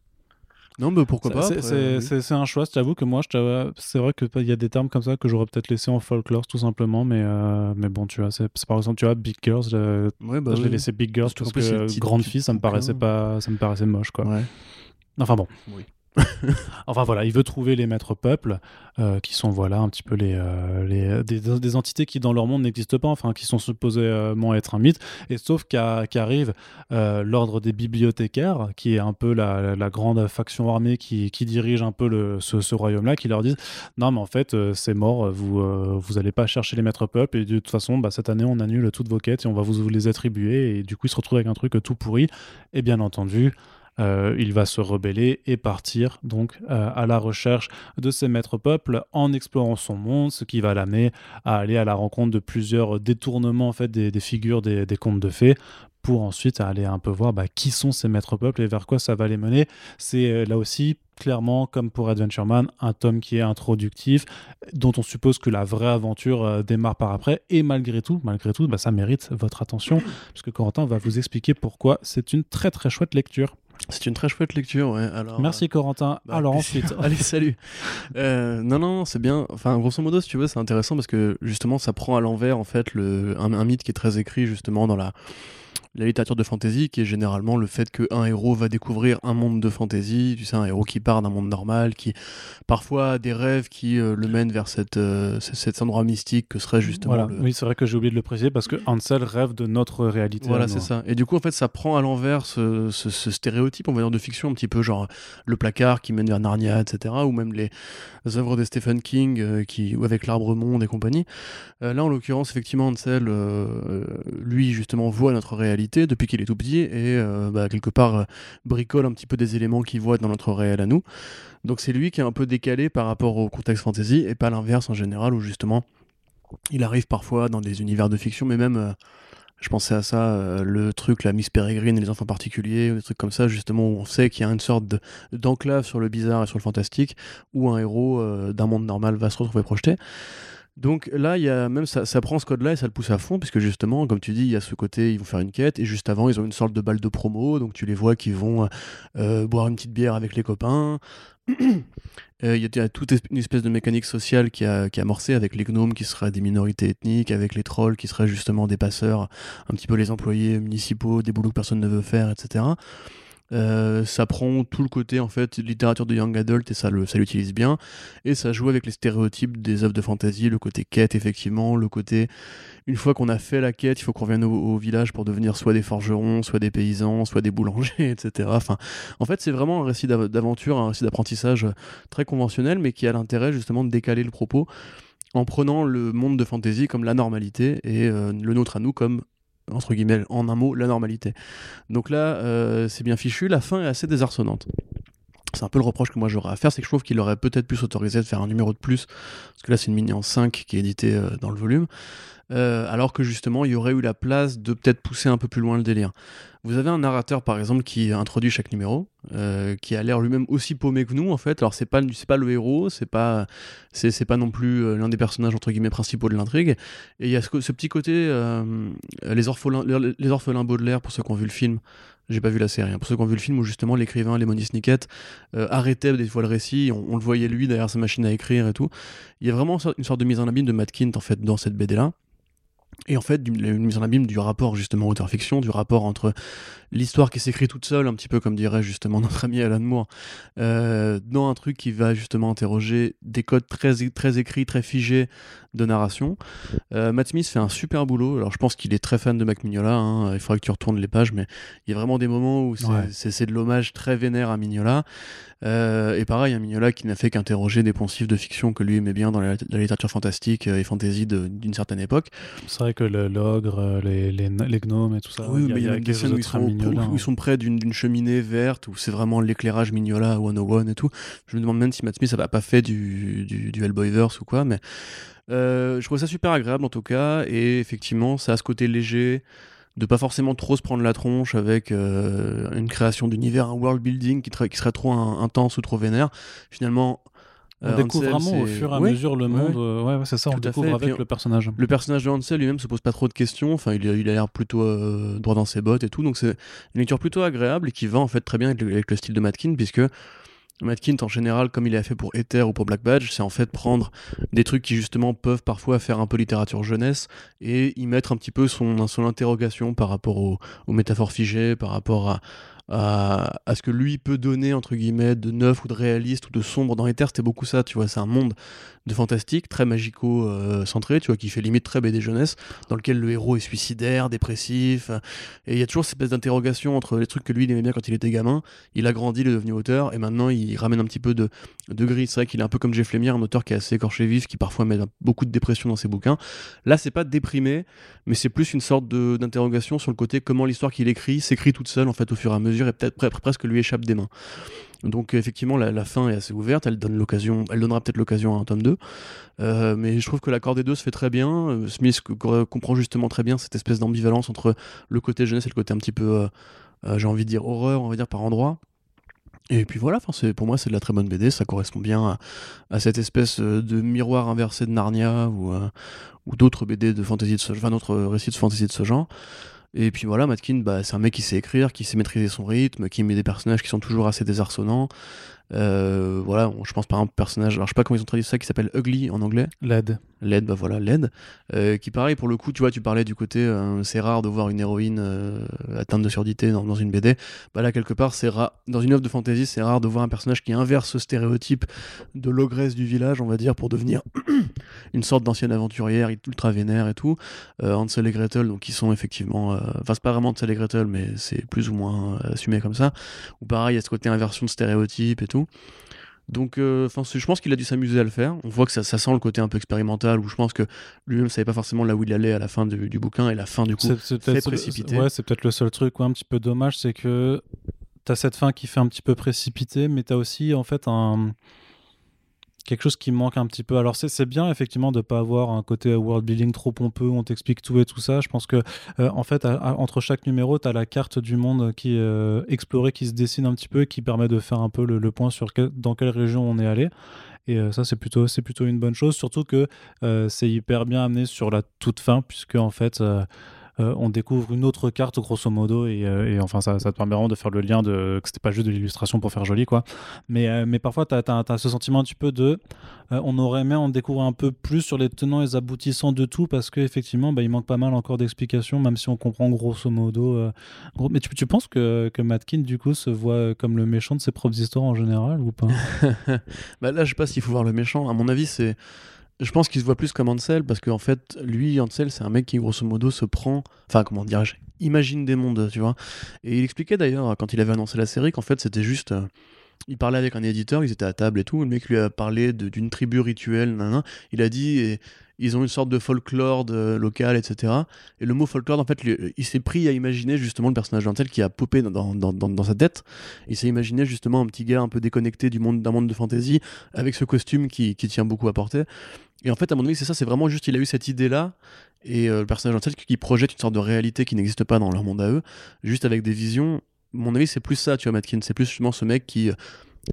Non, mais pourquoi pas C'est un choix, je t'avoue que moi, c'est vrai qu'il y a des termes comme ça que j'aurais peut-être laissé en folklore tout simplement, mais, euh, mais bon, tu vois, c'est par exemple, tu vois, Big Girls, ouais, bah, je l'ai laissé Big Girls parce, parce que Grande Fille, ça me paraissait pas, ça me paraissait moche, quoi. Ouais. Enfin bon. Oui. enfin voilà, il veut trouver les maîtres peuples, euh, qui sont voilà un petit peu les, euh, les des, entités qui dans leur monde n'existent pas, enfin qui sont supposément être un mythe. Et sauf qu'arrive euh, l'ordre des bibliothécaires, qui est un peu la, la grande faction armée qui, qui, dirige un peu le, ce, ce royaume-là, qui leur disent non mais en fait c'est mort, vous vous allez pas chercher les maîtres peuples et de toute façon bah, cette année on annule toutes vos quêtes et on va vous, vous les attribuer et du coup ils se retrouvent avec un truc tout pourri. Et bien entendu euh, il va se rebeller et partir donc euh, à la recherche de ses maîtres peuples en explorant son monde, ce qui va l'amener à aller à la rencontre de plusieurs détournements en fait des, figures des, contes de fées pour ensuite aller un peu voir bah, qui sont ces maîtres peuples et vers quoi ça va les mener. C'est euh, là aussi clairement, comme pour Adventure Man, un tome qui est introductif, dont on suppose que la vraie aventure démarre par après. Et malgré tout, malgré tout, bah, ça mérite votre attention, puisque Corentin va vous expliquer pourquoi c'est une très très chouette lecture. C'est une très chouette lecture, ouais. Alors, Merci Corentin. Bah, Alors ensuite. Allez, salut. Euh, non, non, c'est bien. Enfin, grosso modo, si tu veux, c'est intéressant parce que justement, ça prend à l'envers, en fait, le, un, mythe qui est très écrit justement dans la, la littérature de fantasy, qui est généralement le fait qu'un héros va découvrir un monde de fantasy, tu sais, un héros qui part d'un monde normal, qui parfois a des rêves qui euh, le mènent vers cette, euh, cet endroit mystique que serait justement. Voilà. Oui, c'est vrai que j'ai oublié de le préciser parce que Ansel rêve de notre réalité. Voilà, c'est ça. Et du coup, en fait, ça prend à l'envers ce, stéréotype, on va dire, de fiction, un petit peu genre le placard qui mène vers Narnia, etc., ou même les œuvres de Stephen King, euh, qui, avec l'arbre monde et compagnie. là, en l'occurrence, effectivement, Ansel, lui, justement, voit notre réalité depuis qu'il est tout petit et euh, bah, quelque part euh, bricole un petit peu des éléments qu'il voit dans notre réel à nous. Donc c'est lui qui est un peu décalé par rapport au contexte fantasy et pas l'inverse en général où justement il arrive parfois dans des univers de fiction mais même euh, Je pensais à ça, le truc, la Miss Peregrine et les enfants particuliers, des trucs comme ça, justement, où on sait qu'il y a une sorte d'enclave sur le bizarre et sur le fantastique, où un héros d'un monde normal va se retrouver projeté. Donc là, y a même ça, prend ce code-là et ça le pousse à fond, puisque justement, comme tu dis, il y a ce côté, ils vont faire une quête, et juste avant, ils ont une sorte de balle de promo, donc tu les vois qui vont euh, boire une petite bière avec les copains. Euh, il y a toute une espèce de mécanique sociale qui a, qui amorcé avec les gnomes qui seraient des minorités ethniques, avec les trolls qui seraient justement des passeurs, un petit peu les employés municipaux, des boulots que personne ne veut faire, etc. Euh, ça prend tout le côté en fait littérature de young adult et ça le ça l'utilise bien. Et ça joue avec les stéréotypes des œuvres de fantasy le côté quête effectivement le côté une fois qu'on a fait la quête il faut qu'on revienne au, village pour devenir soit des forgerons soit des paysans soit des boulangers etc enfin en fait c'est vraiment un récit d'aventure un récit d'apprentissage très conventionnel mais qui a l'intérêt justement de décaler le propos en prenant le monde de fantasy comme la normalité et euh, le nôtre à nous comme entre guillemets, en un mot, la normalité. Donc là, euh, c'est bien fichu, la fin est assez désarçonnante. C'est un peu le reproche que moi j'aurais à faire, c'est que je trouve qu'il aurait peut-être pu s'autoriser de faire un numéro de plus, parce que là c'est une mini en 5 qui est éditée euh, dans le volume, euh, alors que justement il y aurait eu la place de peut-être pousser un peu plus loin le délire. Vous avez un narrateur par exemple qui introduit chaque numéro, euh, qui a l'air lui-même aussi paumé que nous en fait. Alors c'est pas c'est pas le héros, c'est pas c'est pas non plus euh, l'un des personnages entre guillemets principaux de l'intrigue. Et il y a ce, petit côté les orphelins les, orphelins Baudelaire pour ceux qui ont vu le film. J'ai pas vu la série. Hein. Pour ceux qui ont vu le film où justement l'écrivain Lemony Snicket arrêtait des fois le récit, on, on, le voyait lui derrière sa machine à écrire et tout. Il y a vraiment une sorte de mise en abîme de Matt Kint en fait dans cette BD là. Et en fait, une mise en abîme du rapport justement auteur-fiction, du rapport entre l'histoire qui s'écrit toute seule, un petit peu comme dirait justement notre ami Alan Moore, euh, dans un truc qui va justement interroger des codes très, très écrits, très figés de narration. Euh, Matt Smith fait un super boulot. Alors je pense qu'il est très fan de Mac Mignola. Hein. Il faudrait que tu retournes les pages, mais il y a vraiment des moments où c'est de l'hommage très vénère à Mignola. Euh, et pareil, un Mignola qui n'a fait qu'interroger des poncifs de fiction que lui aimait bien dans la, littérature fantastique et fantasy d'une certaine époque. C'est vrai que l'ogre, les, les, les, gnomes et tout ça. Oui, mais il y a, des scènes où ils, sont, où ils sont près d'une cheminée verte, où c'est vraiment l'éclairage Mignola 101 et tout. Je me demande même si Matt Smith n'a pas fait du, du, du Hellboyverse ou quoi, mais euh, je trouve ça super agréable en tout cas, et effectivement, ça a ce côté léger, de pas forcément trop se prendre la tronche avec euh, une création d'univers, un world building qui, qui serait trop intense ou trop vénère. Finalement, on euh, découvre vraiment au fur et à mesure le monde. Ouais, c'est ça, on découvre avec le personnage. Le personnage de Hansel lui-même se pose pas trop de questions. Enfin, il, il a l'air plutôt droit dans ses bottes et tout. Donc, c'est une lecture plutôt agréable et qui va en fait très bien avec le, avec le style de Matkin, puisque Matkint, en général, comme il a fait pour Ether ou pour Black Badge, c'est en fait prendre des trucs qui justement peuvent parfois faire un peu littérature jeunesse et y mettre un petit peu son, son interrogation par rapport aux métaphores figées, par rapport à, à, ce que lui peut donner, entre guillemets, de neuf ou de réaliste ou de sombre dans Ether, c'était beaucoup ça, tu vois, c'est un monde de fantastique, très magico-centré, tu vois, qui fait limite très BD jeunesse, dans lequel le héros est suicidaire, dépressif, et il y a toujours cette espèce d'interrogation entre les trucs que lui il aimait bien quand il était gamin, il a grandi, il est devenu auteur, et maintenant il ramène un petit peu de, de gris, c'est vrai qu'il est un peu comme Jeff Lemire, un auteur qui est assez écorché vif, qui parfois met beaucoup de dépression dans ses bouquins. Là, c'est pas déprimé, mais c'est plus une sorte d'interrogation sur le côté comment l'histoire qu'il écrit s'écrit toute seule, en fait, au fur et à mesure, et peut-être presque lui échappe des mains. Donc effectivement, la, fin est assez ouverte, elle, donne l'occasion, elle donnera peut-être l'occasion à un tome 2. Euh, mais je trouve que l'accord des deux se fait très bien. Euh, Smith comprend justement très bien cette espèce d'ambivalence entre le côté jeunesse et le côté un petit peu, euh, j'ai envie de dire, horreur, on va dire, par endroit. Et puis voilà, pour moi c'est de la très bonne BD, ça correspond bien à, cette espèce de miroir inversé de Narnia ou, ou d'autres BD de fantasy de ce, enfin d'autres récits de fantasy de ce genre. Et puis voilà, Matkin, bah, c'est un mec qui sait écrire, qui sait maîtriser son rythme, qui met des personnages qui sont toujours assez désarçonnants. Euh, voilà, je pense par exemple personnage, alors je sais pas comment ils ont traduit ça, qui s'appelle Ugly en anglais. LED. LED, bah voilà, LED. Euh, qui pareil, pour le coup, tu vois, tu parlais du côté, euh, c'est rare de voir une héroïne atteinte de surdité dans, une BD. Bah là, quelque part, c'est rare, dans une œuvre de fantasy, c'est rare de voir un personnage qui inverse ce stéréotype de l'ogresse du village, on va dire, pour devenir une sorte d'ancienne aventurière ultra vénère et tout. Hansel et Gretel, donc qui sont effectivement, enfin, c'est pas vraiment Hansel et Gretel, mais c'est plus ou moins assumé comme ça. Ou pareil, il y a ce côté inversion de stéréotypes et tout. Donc, euh, je pense qu'il a dû s'amuser à le faire. On voit que ça, sent le côté un peu expérimental, où je pense que lui-même savait pas forcément là où il allait à la fin du, bouquin, et la fin du coup c'est précipité. Ouais, c'est peut-être le seul truc un petit peu dommage, c'est que tu as cette fin qui fait un petit peu précipité, mais tu as aussi en fait un quelque chose qui manque un petit peu. Alors c'est bien effectivement de pas avoir un côté world building trop pompeux, on t'explique tout et tout ça. Je pense que en fait entre chaque numéro, tu as la carte du monde qui est explorée, qui se dessine un petit peu, qui permet de faire un peu le, point sur dans quelle région on est allé. Et ça, c'est plutôt, c'est plutôt une bonne chose, surtout que c'est hyper bien amené sur la toute fin, puisque en fait, euh, on découvre une autre carte grosso modo et, euh, enfin ça, te permet vraiment de faire le lien de que c'était pas juste de l'illustration pour faire joli quoi. Mais, euh, mais parfois tu as, ce sentiment un petit peu de on aurait aimé en découvrir un peu plus sur les tenants et les aboutissants de tout parce qu'effectivement bah, il manque pas mal encore d'explications même si on comprend grosso modo mais tu, penses que, que Matkin du coup se voit comme le méchant de ses propres histoires en général ou pas? Bah là je sais pas s'il faut voir le méchant. À mon avis c'est je pense qu'il se voit plus comme Ansel parce qu'en fait, lui, Ansel, c'est un mec qui, grosso modo, se prend. Enfin, comment dirais-je Imagine des mondes, tu vois. Et il expliquait d'ailleurs, quand il avait annoncé la série, qu'en fait, c'était juste. Euh, il parlait avec un éditeur, ils étaient à table et tout. Le mec lui a parlé d'une tribu rituelle, nan, Il a dit. Ils ont une sorte de folklore local, etc. Et le mot folklore, en fait, il s'est pris à imaginer justement le personnage d'Ansel qui a popé dans, sa tête. Il s'est imaginé justement un petit gars un peu déconnecté du monde d'un monde de fantasy avec ce costume qui, tient beaucoup à porter. Et en fait, à mon avis, c'est ça, c'est vraiment juste, il a eu cette idée-là, et euh, le personnage entier qui projette une sorte de réalité qui n'existe pas dans leur monde à eux, juste avec des visions. Mon avis, c'est plus ça, tu vois, Matkin, c'est plus justement ce mec qui,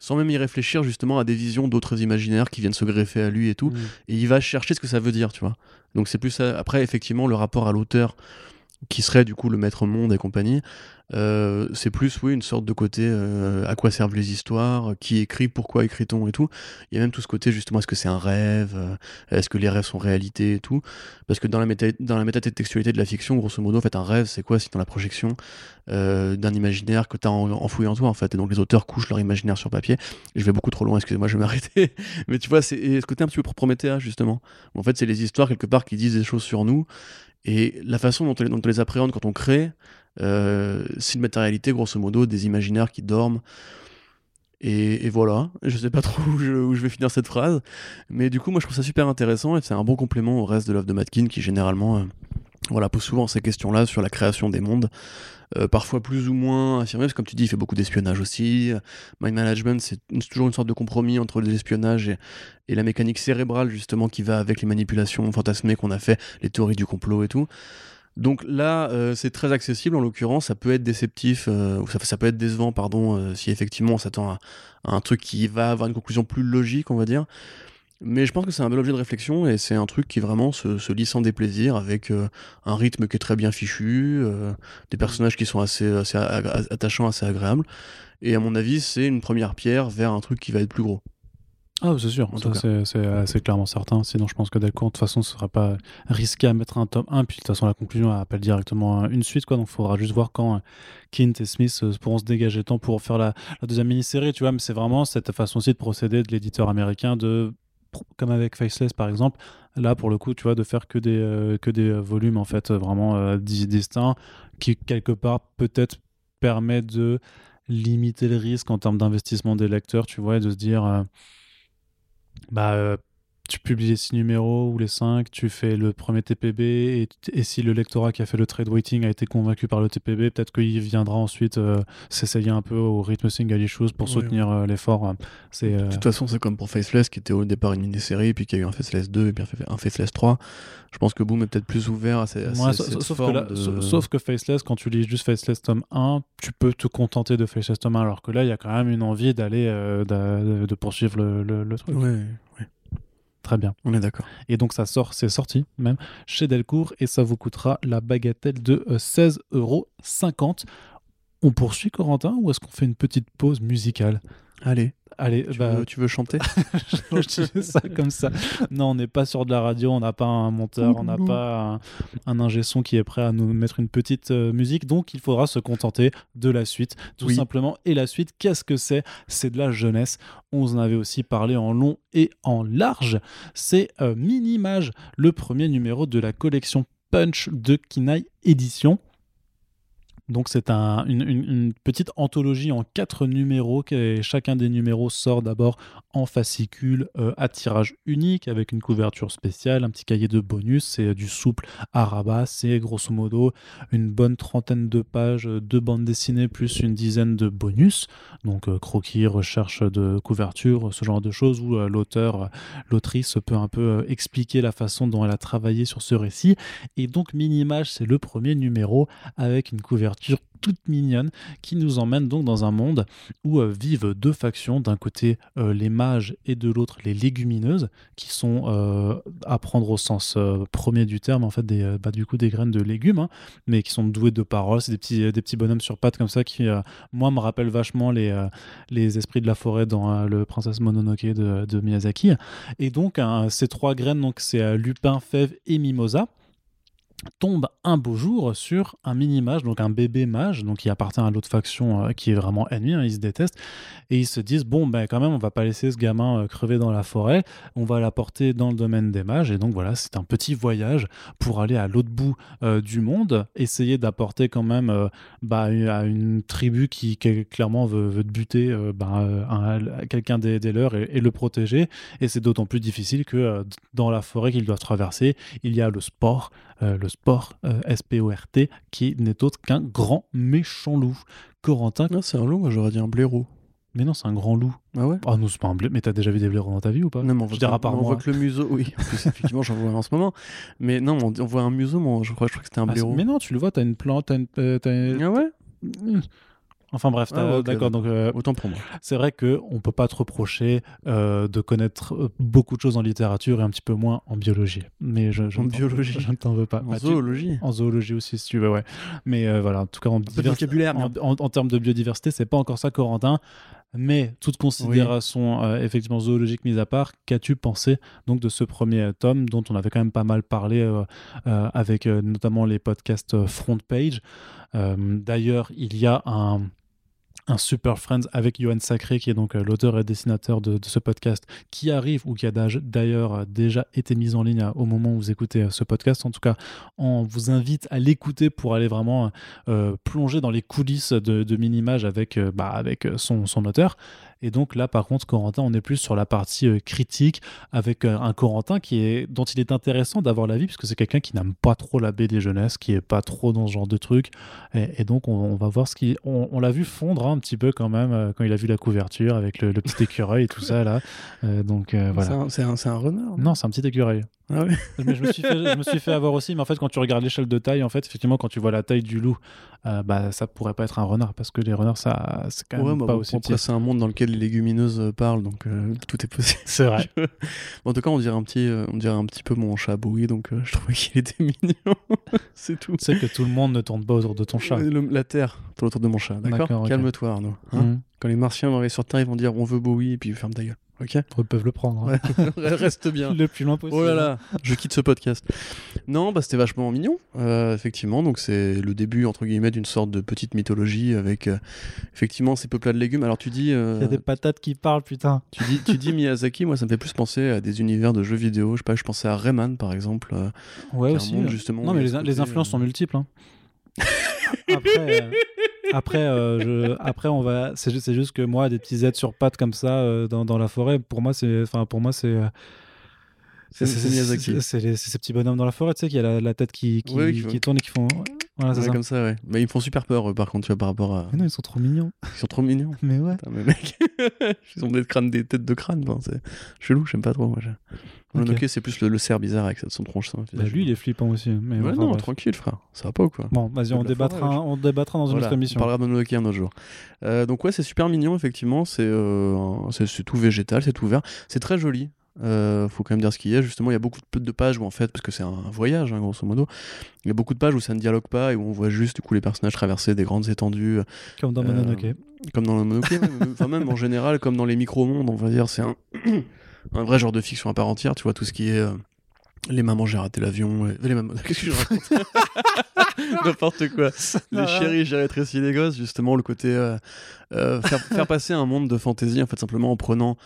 sans même y réfléchir, justement, a des visions d'autres imaginaires qui viennent se greffer à lui et tout, mm. et il va chercher ce que ça veut dire, tu vois. Donc c'est plus ça. Après, effectivement, le rapport à l'auteur, qui serait du coup le maître monde et compagnie, euh, c'est plus oui une sorte de côté euh, à quoi servent les histoires, qui écrit, pourquoi écrit-on et tout. Il y a même tout ce côté justement est-ce que c'est un rêve, euh, est-ce que les rêves sont réalité et tout. Parce que dans la méta métatextualité de la fiction, grosso modo, en fait un rêve c'est quoi? C'est dans la projection d'un imaginaire que tu as enfoui en toi en fait. Et donc les auteurs couchent leur imaginaire sur papier. Je vais beaucoup trop loin, excusez-moi, je vais m'arrêter. Mais tu vois, c'est ce côté un petit peu Prométhéa justement. En fait, c'est les histoires quelque part qui disent des choses sur nous. Et la façon dont on, les appréhende quand on crée, euh, c'est une matérialité, grosso modo, des imaginaires qui dorment. Et, voilà, je sais pas trop où je, vais finir cette phrase, mais du coup, moi je trouve ça super intéressant et c'est un bon complément au reste de l'œuvre de Matkin qui généralement euh, voilà, pose souvent ces questions-là sur la création des mondes. Euh, parfois plus ou moins affirmé, parce que comme tu dis, il fait beaucoup d'espionnage aussi. Mind Management, c'est toujours une sorte de compromis entre l'espionnage et, et, la mécanique cérébrale, justement, qui va avec les manipulations fantasmées qu'on a fait, les théories du complot et tout. Donc là, euh, c'est très accessible en l'occurrence. Ça peut être déceptif, euh, ça, ça, peut être décevant, pardon, si effectivement on s'attend à, un truc qui va avoir une conclusion plus logique, on va dire. Mais je pense que c'est un bel objet de réflexion et c'est un truc qui vraiment se, lit sans déplaisir avec euh, un rythme qui est très bien fichu, euh, des personnages qui sont assez, attachants, assez agréables. Et à mon avis, c'est une première pierre vers un truc qui va être plus gros. Ah, c'est sûr, c'est clairement certain. Sinon, je pense que Delcourt, de toute façon, ce sera pas risqué à mettre un tome 1. Puis, de toute façon, la conclusion appelle directement une suite. Quoi. Donc, il faudra juste voir quand euh, Kint et Smith pourront se dégager temps pour faire la, la deuxième mini-série. Tu vois, mais c'est vraiment cette façon aussi de procéder de l'éditeur américain de comme avec Faceless par exemple, là pour le coup, tu vois, de faire que des, euh, que des volumes en fait vraiment euh, distincts qui quelque part peut-être permet de limiter le risque en termes d'investissement des lecteurs, tu vois, et de se dire, euh, bah tu publies les 6 numéros ou les 5, tu fais le premier TPB, et, si le lectorat qui a fait le trade waiting a été convaincu par le TPB, peut-être qu'il viendra ensuite euh, s'essayer un peu au rythme single issues pour soutenir euh, l'effort. C'est, De toute façon, c'est comme pour Faceless, qui était au départ une mini-série, puis qui a eu un Faceless 2, et puis un Faceless 3. Je pense que Boom est peut-être plus ouvert à, ces, sauf, que sauf, que Faceless, quand tu lis juste Faceless tome 1, tu peux te contenter de Faceless tome 1, alors que là, il y a quand même une envie d'aller, euh, de, poursuivre le, le, le truc. Oui, oui. Très bien. On est d'accord. Et donc ça sort, c'est sorti même chez Delcourt et ça vous coûtera la bagatelle de 16,50 euh, euros. On poursuit Corentin ou est-ce qu'on fait une petite pause musicale? Allez. Allez, tu, bah... veux, tu veux chanter? Je ça comme ça. Non, on n'est pas sur de la radio, on n'a pas un monteur, on n'a pas un, ingé son qui est prêt à nous mettre une petite euh, musique, donc il faudra se contenter de la suite, tout simplement. Et la suite, qu'est-ce que c'est? C'est de la jeunesse. On en avait aussi parlé en long et en large. C'est euh, Mini-Mage, le premier numéro de la collection Punch de Kinaï Édition. Donc c'est un, une, petite anthologie en quatre numéros. Et chacun des numéros sort d'abord en fascicule euh, à tirage unique avec une couverture spéciale, un petit cahier de bonus. C'est du souple à rabat. C'est grosso modo une bonne trentaine de pages euh, de bande dessinée plus une dizaine de bonus. Donc euh, croquis, recherche de couverture, ce genre de choses où euh, l'auteur, euh, l'autrice peut un peu euh, expliquer la façon dont elle a travaillé sur ce récit. Et donc Minimage, c'est le premier numéro avec une couverture toute mignonne qui nous emmène donc dans un monde où euh, vivent deux factions, d'un côté euh, les mages et de l'autre les légumineuses, qui sont euh, à prendre au sens premier du terme, en fait, des, bah, du coup des graines de légumes, hein, mais qui sont doués de paroles. C'est des petits, des petits bonhommes sur pattes comme ça qui, moi, me rappellent vachement les, les esprits de la forêt dans le Princesse Mononoke de, Miyazaki. Et donc, ces trois graines, donc c'est lupin, fève et mimosa tombe un beau jour sur un mini-mage, donc un bébé mage, donc qui appartient à l'autre faction euh, qui est vraiment ennemi, hein, ils se détestent, et ils se disent, bon, ben quand même, on va pas laisser ce gamin euh, crever dans la forêt, on va l'apporter dans le domaine des mages, et donc voilà, c'est un petit voyage pour aller à l'autre bout euh, du monde, essayer d'apporter quand même bah, à une tribu qui, clairement veut, veut te buter bah, un- quelqu'un des, leurs et, et le protéger, et c'est d'autant plus difficile que dans la forêt qu'ils doivent traverser, il y a le sport, le sport euh, S-P-O-R-T, qui n'est autre qu'un grand méchant loup. Corentin, Non, c'est un loup, moi j'aurais dit un blaireau. mais non, c'est un grand loup. Ah ouais? Ah non, c'est pas un blé. Mais t'as déjà vu des blaireaux dans ta vie ou pas? Non, mais on Je voit, part on voit que le museau, oui, en plus, effectivement, j'en vois en ce moment. Mais non, on, on voit un museau, moi, je crois, je crois que c'était un Ah, blaireau. mais non, tu le vois, t'as une plante, t'as une. euh, t'as une- Ah ouais? Enfin bref, Ah d'accord. Donc euh, Autant pour moi. c'est vrai que on peut pas te reprocher euh, de connaître euh, beaucoup de choses en littérature et un petit peu moins en biologie. Mais je, je En biologie. je ne t'en veux pas. En Bah, tu- zoologie. en zoologie aussi, si tu veux, ouais. Mais euh, voilà, en tout cas, en, divers- en termes de biodiversité, c'est pas encore ça, Corentin. Mais toute considération euh, effectivement zoologique mise à part, qu'as-tu pensé donc de ce premier euh, tome dont on avait quand même pas mal parlé euh, euh, avec notamment les podcasts Front Page? D'ailleurs, il y a un un Super Friends avec Johan Sacré, qui est donc euh, l'auteur et dessinateur de, ce podcast, qui arrive ou qui a d'ailleurs euh, déjà été mis en ligne à- au moment où vous écoutez euh, ce podcast. En tout cas, on vous invite à l'écouter pour aller vraiment euh, plonger dans les coulisses de, de Minimage avec, euh, bah, avec euh, son, son auteur. Et donc là, par contre, Corentin, on est plus sur la partie euh, critique avec euh, un Corentin qui est, dont il est intéressant d'avoir l'avis, puisque c'est quelqu'un qui n'aime pas trop la BD jeunesse, qui est pas trop dans ce genre de truc. Et, et donc, on, on va voir ce qui. On, on l'a vu fondre hein, un petit peu quand même euh, quand il a vu la couverture avec le, le petit écureuil et tout ça là. Donc C'est voilà. un- C'est un, c'est un renard Non, c'est un petit écureuil. Ah ouais Mais je me suis fait, je me suis fait avoir aussi, mais en fait, quand tu regardes l'échelle de taille, en fait, effectivement, quand tu vois la taille du loup, euh, bah, ça pourrait pas être un renard parce que les renards, ça, c'est quand même Ouais, bah, pas bon, aussi après, c'est un monde dans lequel les légumineuses euh, parlent, donc euh, tout est possible. C'est vrai. en tout cas, on dirait un petit, on dirait un petit peu mon chat Bowie, donc je trouvais qu'il était mignon. c'est tout. Tu sais que tout le monde ne tourne pas autour de ton chat. Le- la Terre tourne autour de mon chat, D'accord? Calme-toi, Arnaud. hein? Mhm. Quand les Martiens vont arriver sur Terre, ils vont dire on veut Bowie, et puis ferme ta gueule. Ok Ils peuvent le prendre. hein. Ouais. Reste bien. Le plus loin possible. Oh là là, je quitte ce podcast. Non, bah c'était vachement mignon, euh, effectivement. Donc c'est le début entre guillemets d'une sorte de petite mythologie avec euh, effectivement ces peuplats de légumes. Alors tu dis, euh, Il y a des patates qui parlent, putain. tu dis, tu dis Miyazaki, moi ça me fait plus penser à des univers de jeux vidéo. Je sais pas, je pensais à Rayman par exemple. Ouais, aussi. monde, justement. Non, mais les, influences sont multiples. hein. après, après, euh, je- après, on va. C'est ju- c'est juste que moi, des petits aides sur pattes comme ça euh, dans, dans la forêt, pour moi, c'est. Enfin, pour moi, c'est. euh, C'est ces petits bonhommes dans la forêt, tu sais, qui a la, la tête qui, qui, Ouais, qui qui tourne et qui font. Voilà, c'est Ouais, ça. comme ça, ouais. Mais ils me font super peur, eux, par contre, tu vois, par rapport à. Mais non, ils sont trop mignons. Ils sont trop mignons. Mais ouais. Putain, mais mec, ils ont des crânes, des têtes de crâne. c'est chelou, j'aime pas trop. Moi, je- Mononoke, c'est plus le, le cerf bizarre avec son tronche. ça, Bah, lui, il est flippant aussi. Mais Ouais, enfin, non, bref. tranquille, frère. Ça va pas ou quoi Bon, vas-y, de on la débattra, forêt, on débattra dans une Voilà, autre émission. On parlera de Mononoke un autre jour. Euh, donc ouais, c'est super mignon, effectivement. C'est euh, un- c'est c'est tout végétal, c'est tout vert. C'est très joli. Euh, faut quand même dire ce qu'il y a. Justement, il y a beaucoup de, pages où en fait, parce que c'est un voyage, hein, grosso modo, il y a beaucoup de pages où ça ne dialogue pas et où on voit juste du coup les personnages traverser des grandes étendues, Comme dans Euh, Mononoke. comme dans le Mononoke, même, enfin même en général, comme dans les micro-mondes, on va dire, c'est un, un vrai genre de fiction à part entière. Tu vois tout ce qui est euh, les mamans j'ai raté l'avion, et- les mamans, qu'est-ce que je raconte? N'importe quoi. Les chéris, j'ai rétréci les gosses, justement, le côté euh, euh, faire, faire passer un monde de fantaisie, en fait, simplement en prenant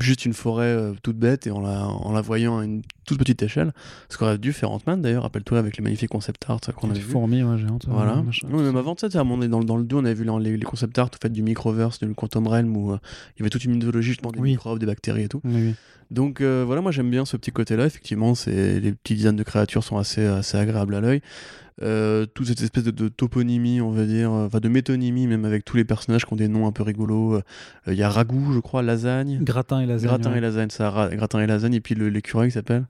juste une forêt euh, toute bête et en la, en la voyant à une toute petite échelle. Ce qu'aurait dû faire Ant-Man d'ailleurs, rappelle-toi, avec les magnifiques concept art qu'on avait vu. fourmis, ouais, géantes. Voilà. machin, Oui, même avant ça, moment donné, dans, le- dans le 2, on avait vu les, les concept art au fait du microverse, du Quantum Realm, où euh, il y avait toute une mythologie justement des Oui. microbes, des bactéries et tout. Oui. Donc voilà, moi j'aime bien ce petit côté-là. Effectivement, c'est les petits designs de créatures sont assez, assez agréables à l'œil. Euh, toute cette espèce de, de toponymie, on va dire, euh, enfin de métonymie, même avec tous les personnages qui ont des noms un peu rigolos. Euh, Il y a Ragout, je crois, Lasagne. Gratin et lasagne. Gratin ouais. et lasagne, ça, ra- gratin et lasagne, et puis le- l'écureuil qui s'appelle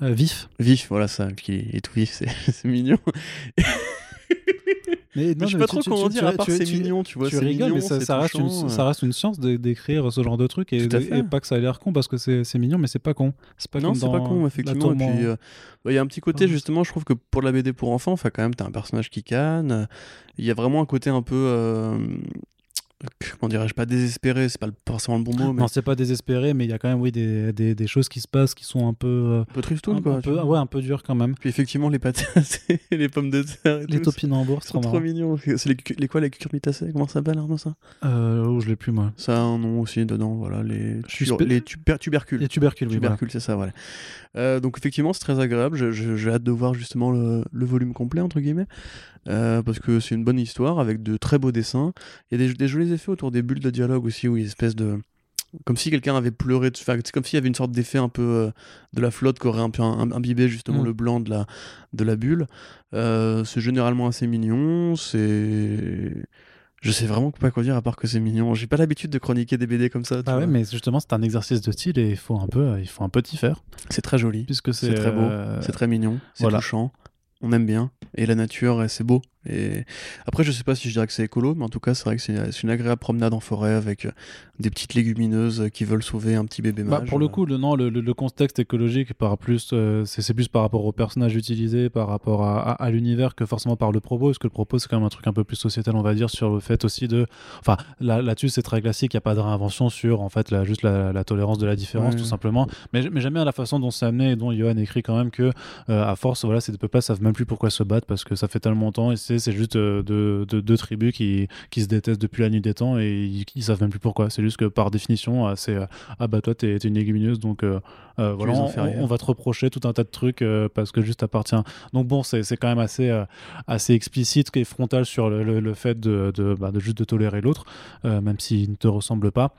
vif. Vif, voilà ça, qui est tout vif, c'est mignon. Mais, Mais je sais pas trop comment dire, à part c'est mignon, tu vois. tu rigoles, mignon, mais ça, c'est ça reste une, euh. science d'écrire ce genre de truc et, pas que ça a l'air con parce que c'est mignon, mais c'est pas con. C'est pas non, c'est pas con, effectivement. Et Tourmente. puis, euh, il y a un petit côté, justement, je trouve que pour la BD pour enfants, enfin, quand même, t'as un personnage qui canne. euh, Il y a vraiment un côté un peu. Comment dirais-je Pas désespéré, c'est pas forcément le bon mot, mais Non, c'est pas désespéré, mais il y a quand même oui des, des, des choses qui se passent qui sont un peu euh, un peu tristoun, un, quoi. un peu ouais un peu dur quand même. Puis effectivement, les patates et les pommes de terre et Les topinambours, c'est c'est trop, mignon. C'est les, les quoi, les cucurbitacées Comment ça s'appelle, Arnaud, ça? Euh, oh, je l'ai plus moi. Ça a un nom aussi dedans, voilà. Les, tu- les tuber- tubercules. Les tubercules, oui. voilà. Tubercule, c'est ça, voilà. Euh, donc effectivement, c'est très agréable. J'ai hâte de voir justement le, le volume complet, entre guillemets, Euh, parce que c'est une bonne histoire avec de très beaux dessins. Il y a des, des jolis effets autour des bulles de dialogue aussi, où il y a une espèce de... Comme si quelqu'un avait pleuré, enfin, c'est comme s'il y avait une sorte d'effet un peu euh, de la flotte qui aurait un peu im- imbibé justement Mm. le blanc de la, de la bulle. Euh, c'est généralement assez mignon, c'est... Je sais vraiment pas quoi dire à part que c'est mignon. J'ai pas l'habitude de chroniquer des BD comme ça. tu Ah ouais, mais justement, c'est un exercice de style et il faut un peu, il faut un t'y faire, C'est très joli. puisque c'est très beau, euh, c'est très mignon, c'est voilà. touchant, on aime bien, et la nature, c'est beau. Et après, je sais pas si je dirais que c'est écolo, mais en tout cas, c'est vrai que c'est une agréable promenade en forêt avec euh, des petites légumineuses qui veulent sauver un petit bébé Bah, mage. pour le coup, le, non, le, contexte écologique par plus, euh, c'est plus par rapport aux personnages utilisés, par rapport à, à- à l'univers que forcément par le propos. Parce que le propos, c'est quand même un truc un peu plus sociétal, on va dire, sur le fait aussi de. Enfin, là- là-dessus, c'est très classique. Il n'y a pas de réinvention sur en fait la, juste la, la tolérance de la différence, Ouais. tout simplement. Mais, mais j'aime bien la façon dont c'est amené et dont Johan écrit quand même que euh, à force, voilà, ces deux peuples savent même plus pourquoi se battre parce que ça fait tellement longtemps et c'est c'est juste euh, deux, deux- deux tribus qui, qui se détestent depuis la nuit des temps et ils, ils savent même plus pourquoi. C'est juste que par définition, euh, c'est ah bah toi t'es une légumineuse donc euh, voilà, on, va te reprocher tout un tas de trucs euh, parce que juste appartient. Donc bon, c'est quand même assez, euh, assez explicite et frontal sur le, le- le fait de, de, bah, de juste de tolérer l'autre, même s'il ne te ressemble pas.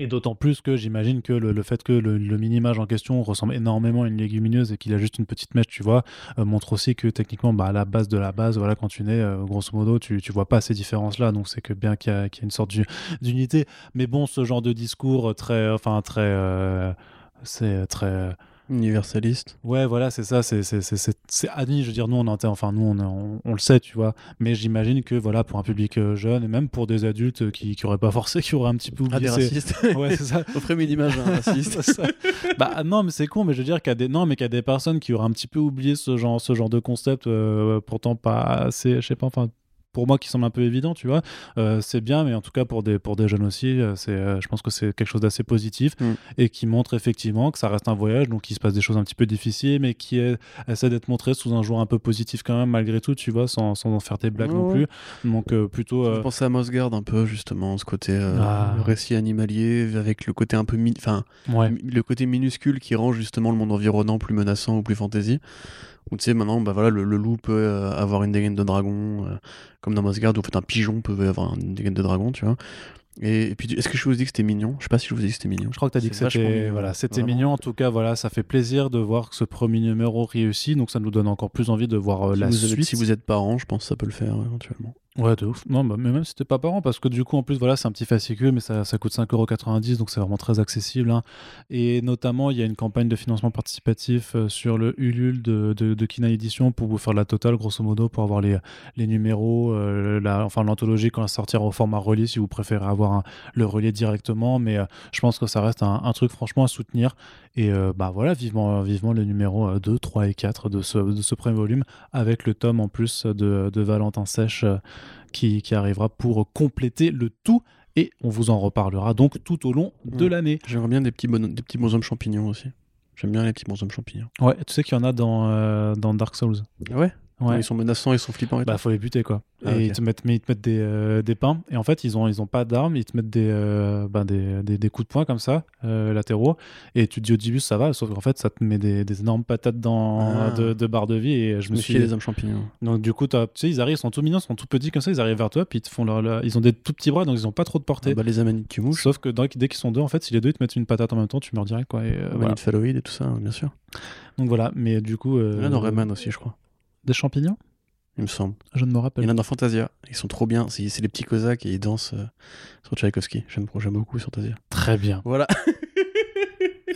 Et d'autant plus que j'imagine que le, fait que le, le mini-mage en question ressemble énormément à une légumineuse et qu'il a juste une petite mèche, tu vois, euh, montre aussi que techniquement, bah, à la base de la base, voilà, quand tu nais, euh, grosso modo, tu, tu vois pas ces différences-là. Donc c'est que bien qu'il y, qu'il y a une sorte d'u- d'unité. Mais bon, ce genre de discours très, enfin très, euh, c'est très. Universaliste. Ouais, voilà, c'est ça, c'est c'est- c'est- c'est- c'est admis, je veux dire, nous, on, entend- enfin, nous on, on, on le sait, tu vois, mais j'imagine que, voilà, pour un public euh, jeune, et même pour des adultes euh, qui, qui auraient pas forcé, qui auraient un petit peu Ah, des oublié racistes. Ouais, c'est ça. Ferait une image un raciste. Ça. bah non mais c'est con mais je veux dire qu'il y a des non mais qu'il y a des personnes qui auraient un petit peu oublié ce genre ce genre de concept euh, pourtant pas assez je sais pas enfin pour moi qui semble un peu évident tu vois Euh, c'est bien mais en tout cas pour des pour des jeunes aussi euh, c'est euh, je pense que c'est quelque chose d'assez positif Mm. et qui montre effectivement que ça reste un voyage donc il se passe des choses un petit peu difficiles mais qui est, essaie d'être montré sous un jour un peu positif quand même malgré tout tu vois sans, sans en faire des blagues Ouais, non plus donc plutôt Je pensais à Mosgard un peu, justement, ce côté Ah. récit animalier, avec le côté un peu... Enfin, ouais le côté minuscule qui rend justement le monde environnant plus menaçant ou plus fantasy. Où tu sais, maintenant, bah voilà, le, le loup peut euh, avoir une dégaine de dragon, euh, comme dans Mosgard, où en fait un pigeon peut avoir une dégaine de dragon, tu vois. Et, et puis, est-ce que je vous ai dit que c'était mignon? Je sais pas si je vous ai dit que c'était mignon. Je crois que tu as dit que c'était mignon, voilà, c'était mignon. En tout cas, voilà, ça fait plaisir de voir que ce premier numéro réussit. Donc ça nous donne encore plus envie de voir euh, Si la vous, avez- suite. si vous êtes parent, je pense que ça peut le faire éventuellement. Ouais, de ouf. Non, bah, mais même si c'était pas parent, parce que du coup, en plus, voilà, c'est un petit fascicule, mais ça, ça coûte 5,90€, donc c'est vraiment très accessible. hein. Et notamment, il y a une campagne de financement participatif euh, sur le Ulule de, de, Kina Edition pour vous faire la totale, grosso modo, pour avoir les, les numéros, euh, la, enfin l'anthologie quand elle sortira au format relié, si vous préférez avoir le relié directement. Mais euh, je pense que ça reste un, truc franchement à soutenir. Et bah voilà, vivement, vivement les numéros euh, 2, 3 et 4 de ce, de ce premier volume, avec le tome en plus de, de Valentin Sèche qui, qui arrivera pour compléter le tout. Et on vous en reparlera donc tout au long de Ouais. l'année. J'aimerais bien des petits, des petits bonshommes champignons aussi. J'aime bien les petits bonshommes champignons. Ouais, tu sais qu'il y en a dans, euh, dans Dark Souls. Ah ouais? Ouais. Ils sont menaçants, ils sont flippants. Et Bah, faut les buter quoi. Ah, et ils te mettent, mais ils te mettent des, euh, des pains. Et en fait, ils ont, ils ont pas d'armes. Ils te mettent des, euh, ben, des, des, des coups de poing comme ça, euh, latéraux. Et tu te dis au début, ça va. Sauf qu'en fait, ça te met des, des énormes patates dans, Ah. de, de barre de vie. Et je me suis. les hommes champignons. Donc, du coup, tu sais, ils arrivent, ils sont tout mignons, ils sont tout petits comme ça. Ils arrivent vers toi. Puis ils te font leur, leur- Ils ont des tout petits bras, donc ils ont pas trop de portée. Ah bah, les amanites qui mouchent, Sauf que dès dès qu'ils sont deux, en fait, si les deux ils te mettent une patate en même temps, tu meurs direct quoi. Et, euh, voilà. phalloïdes et tout ça, bien sûr. Donc voilà. Mais du coup. euh, Il y en a dans Rayman aussi, je crois. Des champignons? Il me semble. Je ne me Il y rappelle. en a dans Fantasia. Ils sont trop bien. C'est c'est les petits cosaques et ils dansent euh, sur Tchaïkovski. J'aime j'aime beaucoup Fantasia. Très bien. Voilà.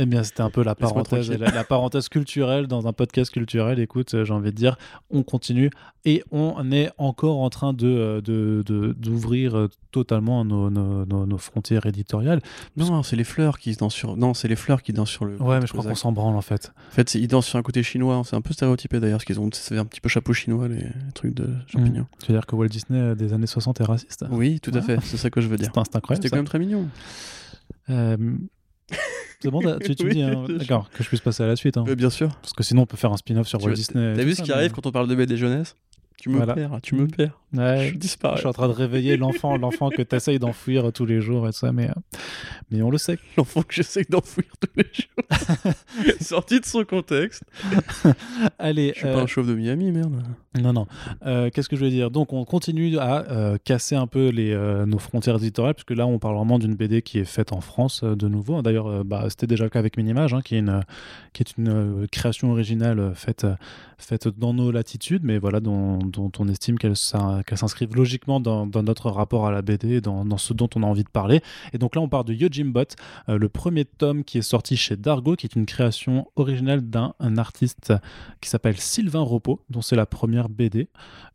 Eh bien, c'était un peu la parenthèse, tranquille. la, la parenthèse culturelle dans un podcast culturel. Écoute, euh, j'ai envie de dire, on continue et on est encore en train de euh, d'ouvrir euh, totalement nos, nos, nos- nos frontières éditoriales. Non, c'est les fleurs qui dansent sur. Non, c'est les fleurs qui dansent sur le. Ouais, mais je crois qu'on s'en branle en fait. En fait, ils dansent sur un côté chinois. C'est un peu stéréotypé d'ailleurs, parce qu'ils ont c'est un petit peu chapeau chinois, les trucs de champignons. Tu veux dire que Walt Disney des années 60 est raciste Oui, tout à fait. C'est ça que je veux dire. C'est incroyable. C'était quand même très mignon. Euh, c'est bon, t'as- tu, tu me dis, hein, d'accord, que je puisse passer à la suite. hein. Bien sûr. Parce que sinon, on peut faire un spin-off sur Tu Walt Disney. T'as vu ce qui mais- arrive quand on parle de BD jeunesse? Tu me Voilà. perds, tu me Mm. perds. Ouais, Je disparais. je suis en train de réveiller l'enfant, l'enfant que tu essayes d'enfouir tous les jours et tout ça, mais, euh, mais on le sait. L'enfant que j'essaie d'enfouir tous les jours. Sorti de son contexte. Allez, Je suis euh, pas un chauve de Miami, merde. non, non. Euh, Qu'est-ce que je veux dire? Donc, on continue à euh, casser un peu les, euh, nos frontières éditoriales, puisque là, on parle vraiment d'une BD qui est faite en France euh, de nouveau. D'ailleurs, euh, bah, c'était déjà le cas avec Minimage, hein, qui est une, qui est une euh, création originale euh, faite, euh, faite dans nos latitudes, mais voilà, dont, dont on estime qu'elle s'in- qu'elle s'inscrivent logiquement dans, notre rapport à la BD, dans, ce dont on a envie de parler. Et donc là, on parle de Yojimbot, euh, le premier tome qui est sorti chez Dargo, qui est une création originale d'un un artiste qui s'appelle Sylvain Repos, dont c'est la première BD.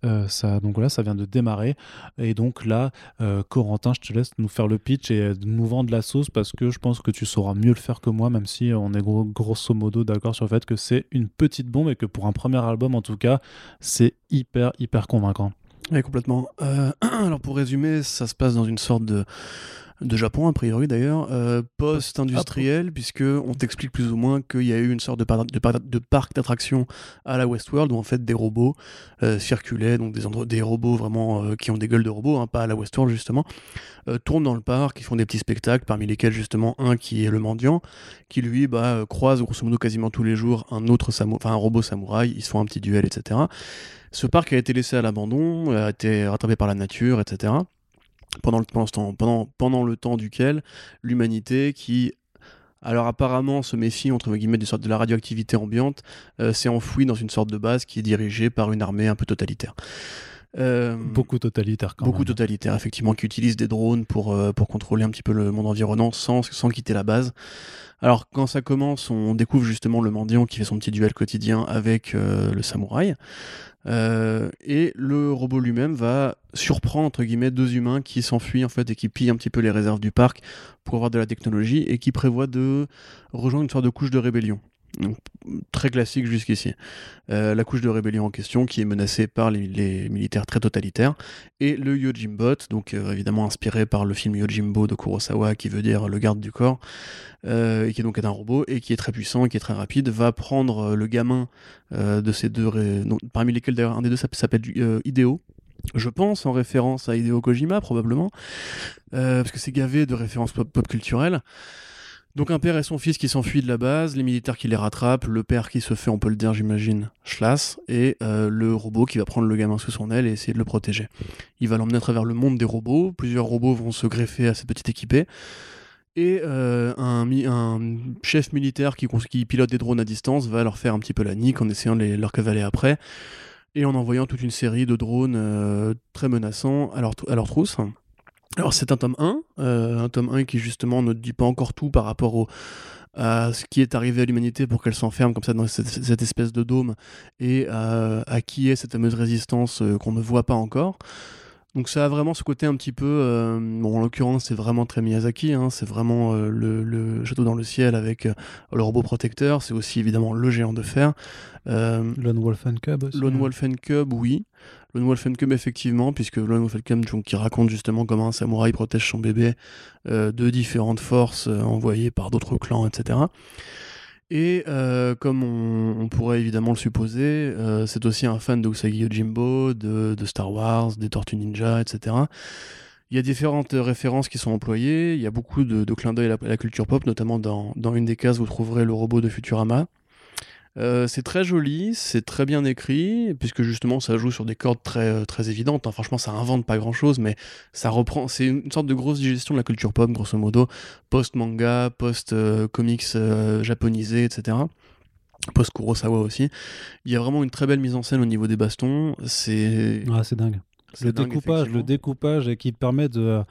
Euh, donc voilà, ça vient de démarrer. Et donc là, euh, Corentin, je te laisse nous faire le pitch et euh, nous vendre la sauce parce que je pense que tu sauras mieux le faire que moi, même si on est gros- grosso modo d'accord sur le fait que c'est une petite bombe et que pour un premier album, en tout cas, c'est hyper, hyper convaincant. Oui, complètement. Euh, alors pour résumer, ça se passe dans une sorte de, de Japon, a priori d'ailleurs, euh, post-industriel, puisque on t'explique plus ou moins qu'il y a eu une sorte de, par- de, par- de parc d'attractions à la Westworld où en fait des robots euh, circulaient, donc des, endroits- des robots vraiment euh, qui ont des gueules de robots, hein, pas à la Westworld justement, tournent dans le parc, qui font des petits spectacles, parmi lesquels justement un qui est le mendiant, qui lui bah, croise grosso modo quasiment tous les jours un autre enfin un robot samouraï, ils se font un petit duel, etc. Ce parc a été laissé à l'abandon, a été rattrapé par la nature, etc. Pendant le, temps, duquel l'humanité, qui alors apparemment se méfie entre guillemets de la radioactivité ambiante, euh, s'est enfouie dans une sorte de base qui est dirigée par une armée un peu totalitaire. Euh, Beaucoup totalitaire quand beaucoup même. totalitaire, effectivement, qui utilise des drones pour, euh, pour contrôler un petit peu le monde environnant sans, sans quitter la base. Alors, quand ça commence, on découvre justement le mendiant qui fait son petit duel quotidien avec euh, le samouraï. Euh, et le robot lui-même va surprendre, entre guillemets, deux humains qui s'enfuient, en fait, et qui pillent un petit peu les réserves du parc pour avoir de la technologie et qui prévoient de rejoindre une sorte de couche de rébellion. Très classique jusqu'ici. Euh, la couche de rébellion en question qui est menacée par les, militaires très totalitaires et le Yojimbot, donc euh, évidemment inspiré par le film Yojimbo de Kurosawa qui veut dire le garde du corps, euh, et qui est donc un robot et qui est très puissant et qui est très rapide, va prendre euh, le gamin euh, de ces deux, donc, parmi lesquels d'ailleurs un des deux s'appelle- Hideo. Je pense en référence à Hideo Kojima probablement, parce que c'est gavé de références pop, pop culturelles. Donc un père et son fils qui s'enfuient de la base, les militaires qui les rattrapent, le père qui se fait, on peut le dire j'imagine, chlasse, et euh, le robot qui va prendre le gamin sous son aile et essayer de le protéger. Il va l'emmener à travers le monde des robots, plusieurs robots vont se greffer à cette petite équipée, et euh, un, chef militaire qui, pilote des drones à distance va leur faire un petit peu la nique en essayant de leur cavaler après, et en envoyant toute une série de drones euh, très menaçants à leur, à leur trousse. Alors c'est un tome 1, euh, un tome 1 qui justement ne dit pas encore tout par rapport à ce qui est arrivé à l'humanité pour qu'elle s'enferme comme ça dans cette, espèce de dôme et à, à qui est cette fameuse résistance euh, qu'on ne voit pas encore. Donc ça a vraiment ce côté un petit peu, euh, bon en l'occurrence c'est vraiment très Miyazaki, hein, c'est vraiment euh, le, le château dans le ciel avec euh, le robot protecteur, c'est aussi évidemment le géant de fer. Euh, Lone Wolf and Cub aussi. Lone Wolf and Cub, oui. Lone Wolf and Cub, effectivement, puisque Lone Wolf and Cub, donc, qui raconte justement comment un samouraï protège son bébé euh, de différentes forces envoyées par d'autres clans, etc. Et euh, comme on, pourrait évidemment le supposer, euh, c'est aussi un fan de Usagi Yojimbo, de, Star Wars, des Tortues Ninja, etc. Il y a différentes références qui sont employées, il y a beaucoup de, clins d'œil à, la culture pop, notamment dans, dans, une des cases, vous trouverez le robot de Futurama. Euh, c'est très joli, c'est très bien écrit, puisque justement ça joue sur des cordes très, euh, très évidentes. Hein. Franchement, ça invente pas grand chose, mais ça reprend. C'est une sorte de grosse digestion de la culture pop, grosso modo, post-manga, post-comics euh, japonisés, etc. Post-Kurosawa aussi. Il y a vraiment une très belle mise en scène au niveau des bastons. C'est. Ah, c'est dingue. Le découpage, le découpage qui permet de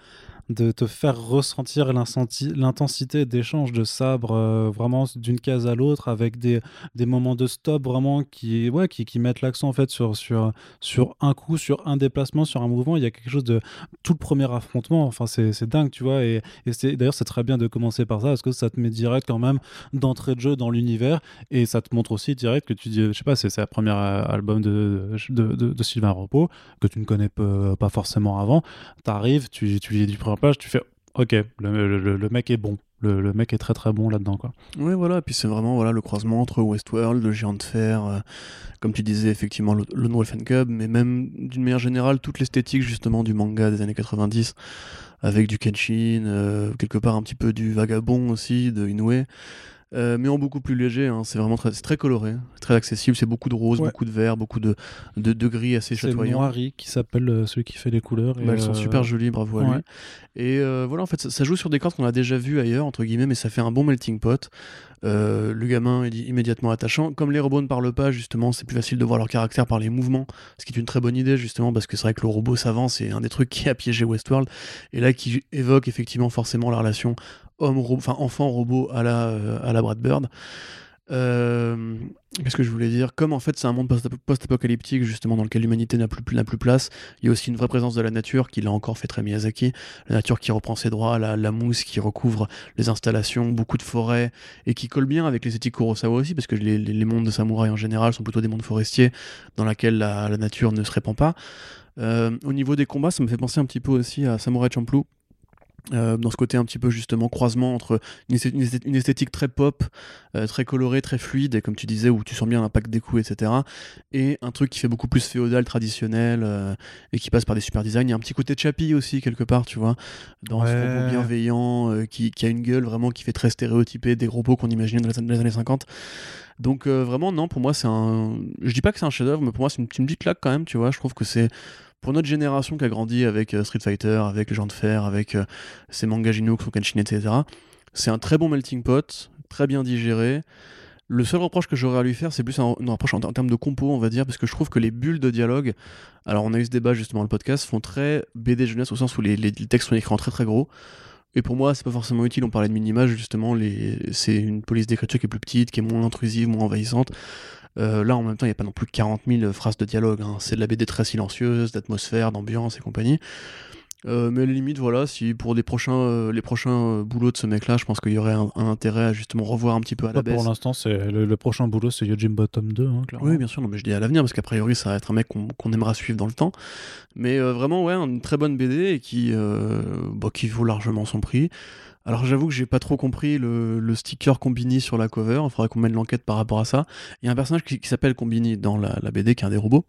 de te faire ressentir l'intensité d'échange de sabres euh, vraiment d'une case à l'autre avec des, des moments de stop vraiment qui, ouais, qui, qui mettent l'accent en fait sur, sur, sur un coup, sur un déplacement, sur un mouvement. Il y a quelque chose de tout le premier affrontement. Enfin, c'est dingue, tu vois. Et, et d'ailleurs, c'est très bien de commencer par ça parce que ça te met direct quand même d'entrée de jeu dans l'univers et ça te montre aussi direct que tu dis, je sais pas, c'est le premier euh, album de, de, Sylvain Repos que tu ne connais pas, forcément avant. Tu arrives, tu, tu lis du premier page, tu fais OK, le, mec est bon. Le, mec est très très bon là-dedans quoi. Oui voilà, et puis c'est vraiment voilà le croisement entre Westworld, le géant de fer, euh, comme tu disais effectivement le, le Wolfen Cub, mais même d'une manière générale toute l'esthétique justement du manga des années 90 avec du Kenshin, euh, quelque part un petit peu du vagabond aussi de Inoue. Euh, mais en beaucoup plus léger. Hein. C'est vraiment très, très coloré, très accessible. C'est beaucoup de rose, beaucoup de vert, beaucoup de, de, gris assez chatoyant. C'est Noiri qui s'appelle euh, celui qui fait les couleurs. Bah, elles sont super euh, jolies, bravo à lui. Et voilà, en fait, ça, joue sur des cordes qu'on a déjà vues ailleurs, entre guillemets, mais ça fait un bon melting pot. le gamin est immédiatement attachant. Comme les robots ne parlent pas, justement, c'est plus facile de voir leur caractère par les mouvements, ce qui est une très bonne idée, justement, parce que c'est vrai que le robot savant, c'est un des trucs qui a piégé Westworld, et là qui évoque effectivement forcément la relation homme enfin enfant robot à la euh, à la Brad Bird. Euh, qu'est-ce que je voulais dire? Comme en fait c'est un monde post-apocalyptique justement dans lequel l'humanité n'a plus, plus place, il y a aussi une vraie présence de la nature qui l'a encore fait très Miyazaki, la nature qui reprend ses droits, la, la, mousse qui recouvre les installations, beaucoup de forêts et qui colle bien avec les éthiques Kurosawa aussi parce que les, les, mondes de samouraïs en général sont plutôt des mondes forestiers dans lesquels la, la nature ne se répand pas. Euh, au niveau des combats, ça me fait penser un petit peu aussi à Samurai Champloo euh, dans ce côté un petit peu justement croisement entre une esthétique, très pop, euh, très colorée, très fluide, et comme tu disais, où tu sens bien l'impact des coups, etc. Et un truc qui fait beaucoup plus féodal, traditionnel, euh, et qui passe par des super designs. Il y a un petit côté Chappie aussi, quelque part, tu vois, dans ce robot bienveillant, qui, qui, a une gueule vraiment qui fait très stéréotypé des robots qu'on imaginait dans les, années 50. Donc vraiment, non, pour moi, c'est un... Je dis pas que c'est un chef-d'œuvre, mais pour moi, c'est une, une petite claque quand même, tu vois. Je trouve que c'est pour notre génération qui a grandi avec euh, Street Fighter, avec le gens de fer, avec euh, ces mangas Jinook, Kenshin, etc., c'est un très bon melting pot, très bien digéré. Le seul reproche que j'aurais à lui faire, c'est plus un, reproche en, termes de compo, on va dire, parce que je trouve que les bulles de dialogue, alors on a eu ce débat justement dans le podcast, font très BD jeunesse au sens où les, textes sont écrits en très très gros. Et pour moi, c'est pas forcément utile. On parlait de mini justement, les... c'est une police d'écriture qui est plus petite, qui est moins intrusive, moins envahissante. Euh, là, en même temps, il n'y a pas non plus 40 000 phrases de dialogue. Hein. C'est de la BD très silencieuse, d'atmosphère, d'ambiance et compagnie. Euh, mais à la limite, voilà, si pour prochains, euh, les prochains boulots de ce mec-là, je pense qu'il y aurait un, intérêt à justement revoir un petit peu à la baisse. Pour l'instant, c'est le, prochain boulot, c'est Yojimbo Bottom 2, hein, Oui, bien sûr, non, mais je dis à l'avenir, parce qu'a priori, ça va être un mec qu'on aimera suivre dans le temps. Mais vraiment, ouais, une très bonne BD et qui, bah, qui vaut largement son prix. Alors j'avoue que j'ai pas trop compris le, sticker Combini sur la cover, il faudrait qu'on mène l'enquête par rapport à ça. Il y a un personnage qui, s'appelle Combini dans la, BD qui est un des robots.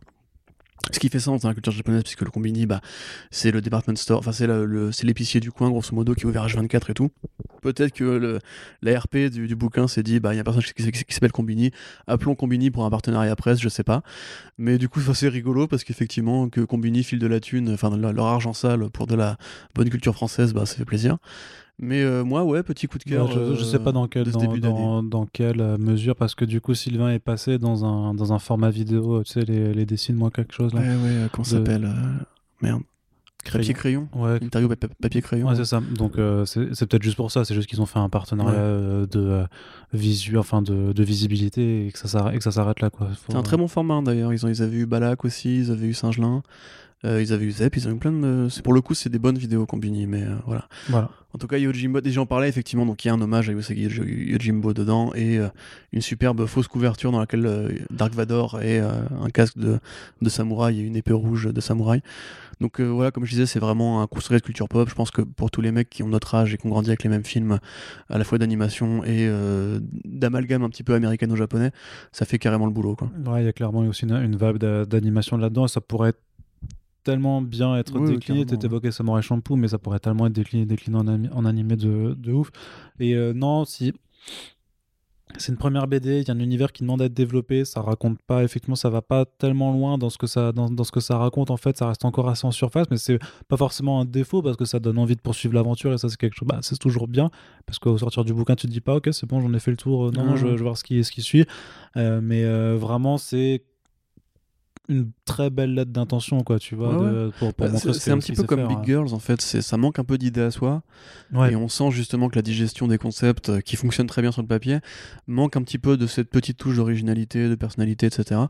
Ce qui fait sens dans la culture japonaise, puisque le combini, bah, c'est le department store, enfin c'est l'épicier du coin, grosso modo, qui est ouvert H24 et tout. Peut-être que le, du, bouquin s'est dit, bah, il y a un personnage qui, s'appelle Combini, appelons Combini pour un partenariat presse, je sais pas. Mais du coup, c'est rigolo, parce qu'effectivement, que Combini file de la thune, enfin leur argent sale pour de la bonne culture française, bah, ça fait plaisir. Mais euh, moi, ouais, petit coup de cœur. je, je, sais pas dans quelle, dans, dans, quelle euh, mesure, parce que du coup, Sylvain est passé dans un, dans un format vidéo, tu sais, les, les dessine-moi quelque chose là. Ouais, ouais, ça s'appelle euh, Papier crayon Ouais. Interview papier crayon. Ouais, c'est ça. Donc, c'est peut-être juste pour ça, c'est juste qu'ils ont fait un partenariat de visu, enfin de, de, visibilité et que ça s'arrête là, quoi. C'est un très bon format d'ailleurs. Ils, ont, ils avaient eu Balak aussi, ils avaient eu Singelin. Euh, ils avaient eu Zep, ils ont eu plein de. c'est- Pour le coup, c'est des bonnes vidéos Combini, mais euh, voilà. Voilà. En tout cas, Yojimbo, déjà j'en parlais effectivement, donc il y a un hommage à Usagi Yo- Yojimbo dedans et euh, une superbe fausse couverture dans laquelle euh, Dark Vador et euh, un casque de, de samouraï et une épée rouge de samouraï. Donc euh, voilà, comme je disais, c'est vraiment un construit de culture pop. Je pense que pour tous les mecs qui ont notre âge et qui ont grandi avec les mêmes films, à la fois d'animation et euh, d'amalgame un petit peu américano-japonais, ça fait carrément le boulot. Quoi. Ouais, il y a clairement aussi une, une vibe d'a- d'animation là-dedans ça pourrait être tellement bien être Oui, décliné. Tu évoqué Samurai Champloo, mais ça pourrait tellement être décliné, décliné en, animé de, de ouf. Et euh, non, si. C'est une première BD, il y a un univers qui demande à être développé, ça raconte pas, effectivement, ça va pas tellement loin dans ce que ça, dans, dans ce que ça raconte, en fait, ça reste encore assez en surface, mais c'est pas forcément un défaut parce que ça donne envie de poursuivre l'aventure et ça, c'est quelque chose, bah, c'est toujours bien parce qu'au sortir du bouquin, tu te dis pas, ok, c'est bon, j'en ai fait le tour, euh, non, je, je vais voir ce qui, ce qui suit, Euh, mais euh, vraiment, c'est une très belle lettre d'intention, quoi, tu vois, Ouais, de- pour, pour Bah, montrer c'est ce c'est un petit peu comme faire, Big Girls en fait, c'est ça manque un peu d'idées à soi hein. Ouais. et on sent justement que la digestion des concepts euh, qui fonctionnent très bien sur le papier manque un petit peu de cette petite touche d'originalité, de personnalité, etc.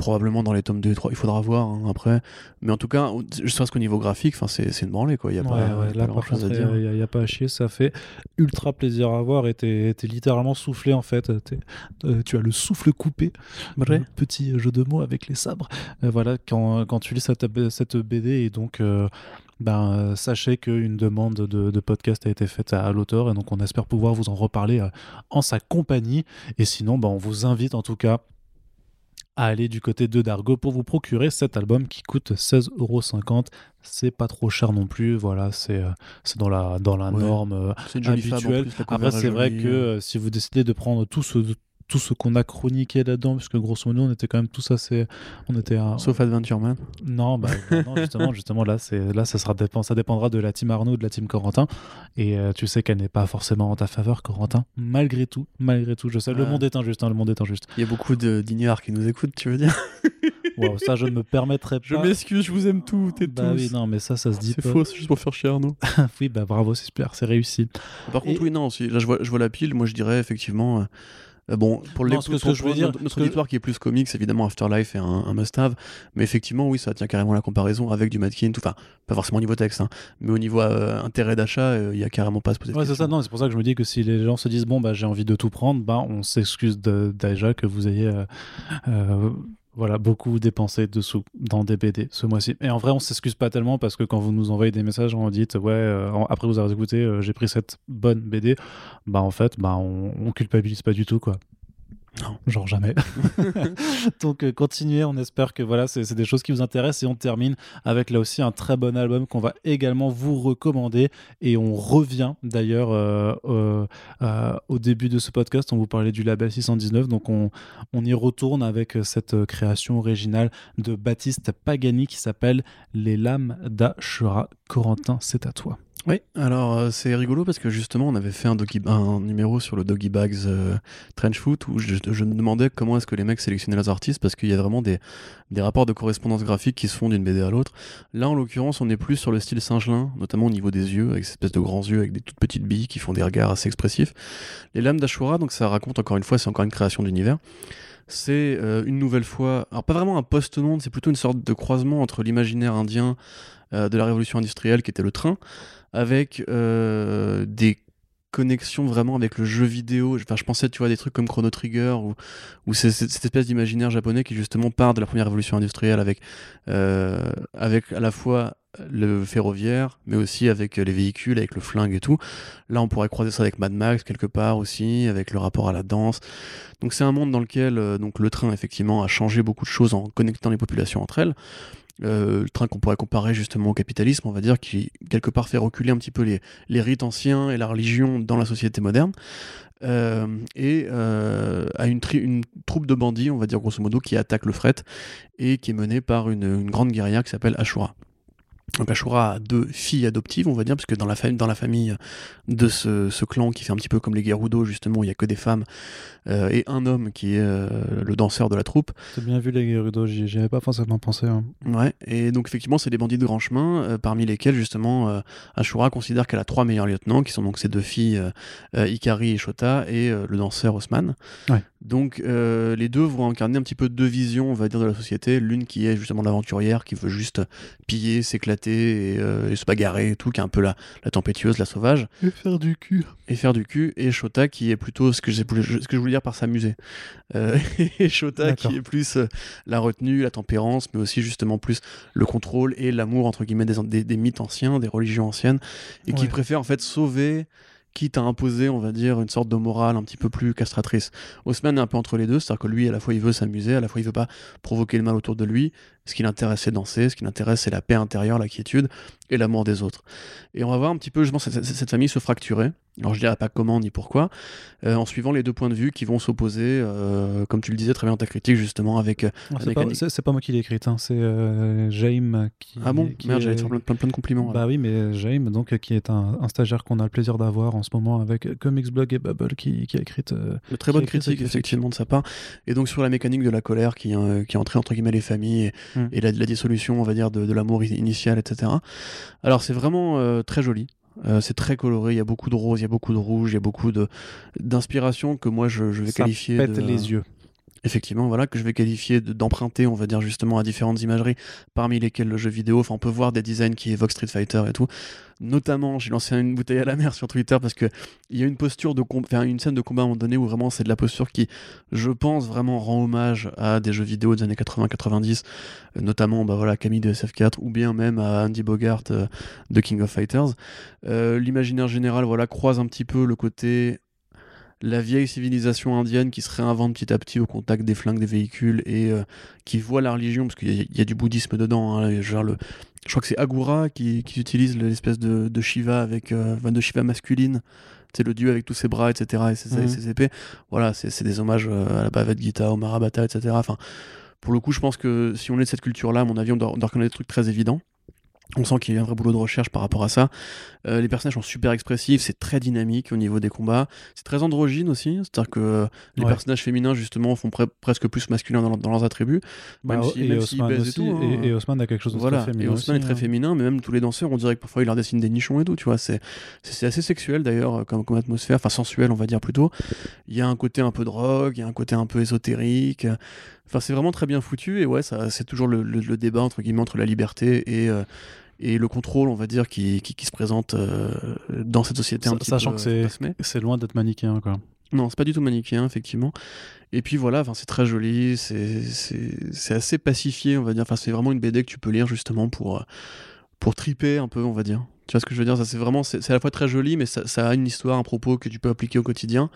Probablement dans les tomes 2 et 3, il faudra voir hein, après. Mais en tout cas, je pense qu'au niveau graphique, c'est une branlée quoi. Il y a Ouais, pas, ouais, il là grand-chose contre, à il dire. n'y a, pas à chier, ça fait ultra plaisir à voir et t'es t'es littéralement soufflé en fait. Euh, tu as le souffle coupé, Vrai. Petit jeu de mots avec les sabres. Euh, voilà, quand, quand tu lis cette, cette BD et donc. euh, ben, sachez qu'une demande de, de podcast a été faite à, à l'auteur et donc on espère pouvoir vous en reparler en sa compagnie. Et sinon, ben, on vous invite en tout cas à aller du côté de Dargo pour vous procurer cet album qui coûte 16,50€. C'est pas trop cher non plus, voilà, c'est euh, c'est dans la, dans la Ouais. norme euh, habituelle. plus, Après, est c'est vrai que euh, si vous décidez de prendre tout ce, tout ce qu'on a chroniqué là-dedans, puisque grosso modo, on était quand même tous assez. On était à- Sauf Adventure Man. non, bah, non, justement, justement là, c'est là, ça sera dépend, ça dépendra de la team Arnaud, de la team Corentin, et euh, tu sais qu'elle n'est pas forcément en ta faveur, Corentin. Malgré tout, malgré tout, je sais, le monde est injuste, hein, le monde est injuste. Il y a beaucoup de- d'ignares qui nous écoutent, tu veux dire? Wow, ça, je ne me permettrai pas. Je m'excuse, je vous aime toutes et Bah tous. oui, non, mais ça, ça se dit c'est faux, c'est juste pour faire chier Arnaud. oui, bah bravo, c'est super, c'est réussi. Par contre, Et- oui, non, si, là je vois, je vois la pile, moi je dirais effectivement. euh, euh, bon, pour, Non, que- pour- ce que je veux dire, notre, que- auditoire qui est plus comics, évidemment, Afterlife est un, un must-have. Mais effectivement, oui, ça tient carrément la comparaison avec du Madkin. Enfin, pas forcément au niveau texte, hein, mais au niveau euh, intérêt d'achat, euh, il y a carrément pas à se poser Ouais, c'est ça, non, c'est pour ça que je me dis que si les gens se disent, bon, bah j'ai envie de tout prendre, bah on s'excuse déjà que vous ayez. Voilà, beaucoup dépensé de sous dans des BD ce mois-ci. Et en vrai, on s'excuse pas tellement parce que quand vous nous envoyez des messages, on dit ouais, euh, après vous avoir écouté, euh, j'ai pris cette bonne BD. Bah en fait, bah on, on culpabilise pas du tout quoi. Non. Genre jamais. Donc euh, continuez, on espère que voilà, c'est des choses qui vous intéressent et on termine avec là aussi un très bon album qu'on va également vous recommander et on revient d'ailleurs euh, euh, au début de ce podcast, on vous parlait du label 619, donc on, on y retourne avec cette création originale de Baptiste Pagani qui s'appelle Les lames d'Ashura. Corentin, c'est à toi. Oui, alors euh, c'est rigolo parce que justement on avait fait un, un numéro sur le Doggy Bags euh, Trench Foot où je, me demandais comment est-ce que les mecs sélectionnaient leurs artistes parce qu'il y a vraiment des, rapports de correspondance graphique qui se font d'une BD à l'autre. Là en l'occurrence on est plus sur le style Singelin, notamment au niveau des yeux, avec cette espèce de grands yeux avec des toutes petites billes qui font des regards assez expressifs. Les lames d'Ashura, donc ça raconte encore une fois, c'est encore une création d'univers. C'est euh, une nouvelle fois, alors pas vraiment un post-monde, c'est plutôt une sorte de croisement entre l'imaginaire indien de la révolution industrielle qui était le train, avec euh, des connexions vraiment avec le jeu vidéo. Enfin, je pensais, tu vois, des trucs comme Chrono Trigger ou, cette espèce d'imaginaire japonais qui justement part de la première révolution industrielle avec, euh, avec à la fois le ferroviaire, mais aussi avec les véhicules, avec le flingue et tout. Là, on pourrait croiser ça avec Mad Max quelque part aussi, avec le rapport à la danse. Donc c'est un monde dans lequel euh, donc le train effectivement a changé beaucoup de choses en connectant les populations entre elles. Euh, le train qu'on pourrait comparer justement au capitalisme, on va dire, qui quelque part fait reculer un petit peu les, rites anciens et la religion dans la société moderne. Euh, et euh, à une, tri- une troupe de bandits, on va dire grosso modo, qui attaque le fret et qui est menée par une grande guerrière qui s'appelle Ashura. Donc Ashura a deux filles adoptives, on va dire, parce que dans la, famille, dans la famille de ce, ce, clan qui fait un petit peu comme les Gerudo, justement, il n'y a que des femmes, euh, et un homme qui est euh, le danseur de la troupe. T'as bien vu les Gerudo, j'y avais pas forcément pensé. Hein. Ouais, et donc effectivement, c'est des bandits de grand chemin, euh, parmi lesquels, justement, Ashura considère qu'elle a trois meilleurs lieutenants, qui sont donc ses deux filles, Ikari et Shota, et le danseur Osman. Ouais. Donc les deux vont incarner un petit peu deux visions, on va dire, de la société. L'une qui est justement l'aventurière, qui veut juste piller, s'éclater, euh, et, se bagarrer et tout, qui est un peu la, la tempétueuse, la sauvage. Et faire du cul. Et faire du cul. Et Shota qui est plutôt ce que, ce que je voulais dire par s'amuser. Euh, et Shota qui est plus euh, la retenue, la tempérance, mais aussi justement plus le contrôle et l'amour, entre guillemets, des, des, mythes anciens, des religions anciennes, et qui préfère en fait sauver quitte à imposer, on va dire, une sorte de morale un petit peu plus castratrice. Osman est un peu entre les deux, c'est-à-dire que lui, à la fois, il veut s'amuser, à la fois, il veut pas provoquer le mal autour de lui. Ce qui l'intéresse, c'est danser, ce qui l'intéresse, c'est la paix intérieure, la quiétude et l'amour des autres. Et on va voir un petit peu, justement, cette, cette famille se fracturer. Alors, je dirais pas comment ni pourquoi, euh, en suivant les deux points de vue qui vont s'opposer, euh, comme tu le disais très bien dans ta critique, justement, avec. Euh, ah, c'est pas, moi qui l'ai écrite, hein, c'est Jaime qui. Ah bon? Merde, j'allais te faire plein, plein, de compliments. Bah oui, mais Jaime, donc, qui est un, stagiaire qu'on a le plaisir d'avoir en ce moment avec Comics Blog et Bubble, qui, qui a écrit. Une très bonne critique, effectivement, de sa part. Et donc, sur la mécanique de la colère qui, qui est entrée, entre guillemets, les familles et, mm. et la, dissolution, on va dire, de, l'amour initial, etc. Alors, c'est vraiment très joli. Euh, c'est très coloré, il y a beaucoup de rose, il y a beaucoup de rouge, il y a beaucoup d'inspiration que moi je, vais Ça qualifier pète les yeux. Effectivement, voilà, que je vais qualifier d'emprunter, on va dire justement à différentes imageries, parmi lesquelles le jeu vidéo. Enfin, on peut voir des designs qui évoquent Street Fighter et tout. Notamment, j'ai lancé une bouteille à la mer sur Twitter parce que il y a une posture de enfin, une scène de combat à un moment donné où vraiment c'est de la posture qui, je pense, vraiment rend hommage à des jeux vidéo des années 80-90, euh, notamment bah voilà Camille de SF4 ou bien même à Andy Bogart euh, de King of Fighters. Euh, l'imaginaire général, voilà, croise un petit peu le côté la vieille civilisation indienne qui se réinvente petit à petit au contact des flingues des véhicules et euh, qui voit la religion, parce qu'il y, a du bouddhisme dedans, hein, genre le, je crois que c'est Agura qui, utilise l'espèce de, Shiva avec euh, de Shiva masculine, c'est le dieu avec tous ses bras, etc. et ses, mhm. épées. Voilà, c'est des hommages euh, à la Bhagavad Gita, au Mahabharata, etc. Enfin, pour le coup, je pense que si on est de cette culture-là, à mon avis, on doit, on doit reconnaître des trucs très évidents. On sent qu'il y a un vrai boulot de recherche par rapport à ça. Euh, les personnages sont super expressifs, c'est très dynamique au niveau des combats. C'est très androgyne aussi, c'est-à-dire que les personnages féminins justement font presque plus masculins dans, leurs attributs. Bah, et, Osman hein. et, Osman a quelque chose de très féminin. Et Osman est très hein. féminin, mais même tous les danseurs, on dirait que parfois il leur dessine des nichons et tout, tu vois. C'est assez sexuel d'ailleurs comme, comme atmosphère, enfin sensuel on va dire plutôt. Il y a un côté un peu drogue, il y a un côté un peu ésotérique. Enfin, c'est vraiment très bien foutu et ouais, c'est toujours le, débat entre guillemets entre la liberté et, euh, et le contrôle, on va dire, qui, qui, se présente euh, dans cette société un petit Sachant que c'est loin d'être manichéen, quoi. Non, c'est pas du tout manichéen, effectivement. Et puis voilà, c'est très joli, c'est assez pacifié, on va dire. Enfin, c'est vraiment une BD que tu peux lire justement pour, euh, pour triper un peu, on va dire. Tu vois ce que je veux dire? C'est vraiment, c'est à la fois très joli, mais ça, ça, a une histoire, un propos que tu peux appliquer au quotidien.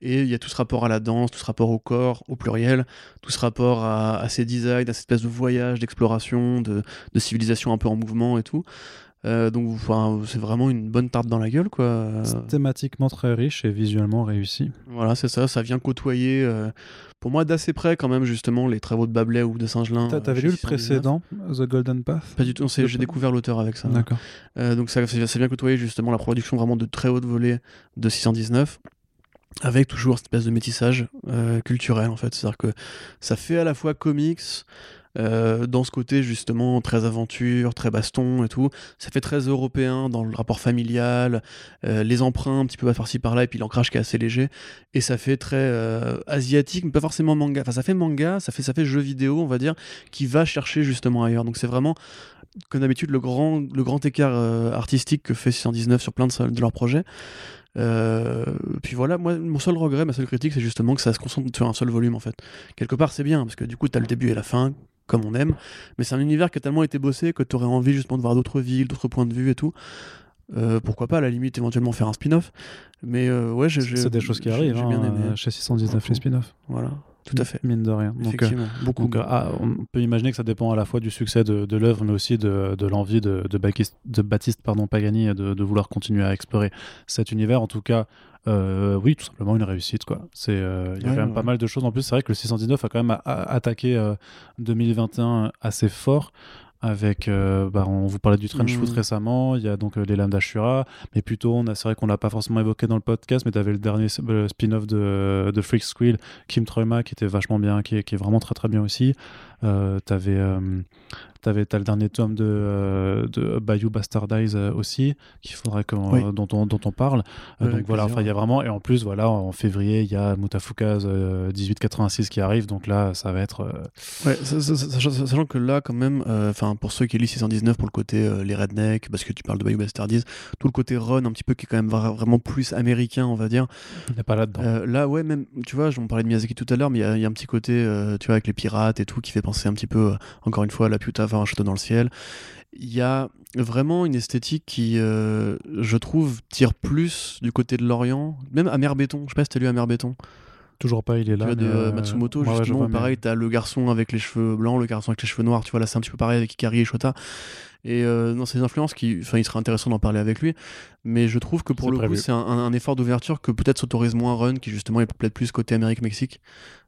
Et il y a tout ce rapport à la danse, tout ce rapport au corps, au pluriel, tout ce rapport à, ces designs, à cette espèce de voyage, d'exploration, de, civilisation un peu en mouvement et tout. Euh, donc enfin, c'est vraiment une bonne tarte dans la gueule quoi. Thématiquement très riche et visuellement réussi. Voilà c'est ça, ça vient côtoyer euh, pour moi d'assez près quand même justement les travaux de Babelais ou de Singelin. T'avais lu le précédent, The Golden Path? Pas du tout, j'ai découvert l'auteur avec ça. D'accord. Euh, donc ça, ça, vient côtoyer justement la production vraiment de très haute volée de 619 avec toujours cette espèce de métissage euh, culturel en fait. C'est-à-dire que ça fait à la fois comics, euh, dans ce côté justement très aventure, très baston et tout. Ça fait très européen dans le rapport familial, euh, les emprunts un petit peu par-ci par-là et puis l'ancrage qui est assez léger. Et ça fait très asiatique, mais pas forcément manga. Enfin, ça fait manga, ça fait, ça fait jeu vidéo, on va dire, qui va chercher justement ailleurs. Donc c'est vraiment comme d'habitude le grand, le grand écart artistique que fait 619 sur plein de, leurs projets. Euh, puis voilà, moi, mon seul regret, ma seule critique, c'est justement que ça se concentre sur un seul volume en fait. Quelque part, c'est bien, parce que du coup, tu as le début et la fin, comme on aime, mais c'est un univers qui a tellement été bossé que tu aurais envie justement de voir d'autres villes, d'autres points de vue et tout. Euh, pourquoi pas, à la limite, éventuellement faire un spin-off. Mais euh, ouais, j'ai. C'est des choses qui arrivent hein, bien aimé. chez 619, les spin-offs. Voilà. Tout à fait. Mine de rien. Donc, euh, beaucoup. Ah, on peut imaginer que ça dépend à la fois du succès de, de l'œuvre, mais aussi de, de l'envie de, de, de, Baptiste pardon, Pagani de, de, vouloir continuer à explorer cet univers. En tout cas, euh, oui, tout simplement une réussite. quoi. C'est, euh, il y a quand même pas mal de choses. En plus, c'est vrai que le 619 a quand même attaqué 2021 assez fort. Avec, euh, bah, on vous parlait du trench foot Mhm. récemment, il y a donc euh, les lames d'Ashura, mais plutôt, on a- c'est vrai qu'on l'a pas forcément évoqué dans le podcast, mais tu avais le dernier euh, spin-off de, de Freak Squill, Kim Troima, qui était vachement bien, qui est, qui est vraiment très très bien aussi. Euh, t'avais, euh, t'avais, t'as le dernier tome de, euh, de Bayou Bastardize euh, aussi, qu'il faudrait qu'on, Oui. euh, dont, on, dont on parle. Donc voilà, enfin, il y a vraiment, et en plus, voilà, en février, il y a Mutafukaz euh, 1886 qui arrive, donc là, ça va être. Ouais, sachant, que là, quand même, enfin pour ceux qui lisent 619 pour le côté les rednecks, parce que tu parles de Bayou Bastardies, tout le côté run un petit peu qui est quand même vra- vraiment plus américain, on va dire. il n'est pas là-dedans. Euh, là, ouais, même, tu vois, on parlait de Miyazaki tout à l'heure, mais il y y, a un petit côté, tu vois, avec les pirates et tout, qui fait penser un petit peu, encore une fois, à la puta, un château dans le ciel. Il y a vraiment une esthétique qui, euh, je trouve, tire plus du côté de l'Orient, même Amer Béton. Je sais pas si t'as lu Amer Béton. Toujours pas, il est Tu là. vois, de euh, euh, Matsumoto, ouais, ouais, justement, vois, mais- pareil, t'as le garçon avec les cheveux blancs, le garçon avec les cheveux noirs, tu vois, là c'est un petit peu pareil avec Ikari et Shota. Et euh, c'est des influences qui, enfin, il serait intéressant d'en parler avec lui, mais je trouve que pour le prévu. coup, c'est un, un- un effort d'ouverture que peut-être s'autorise moins Run, qui justement est peut-être plus côté Amérique-Mexique,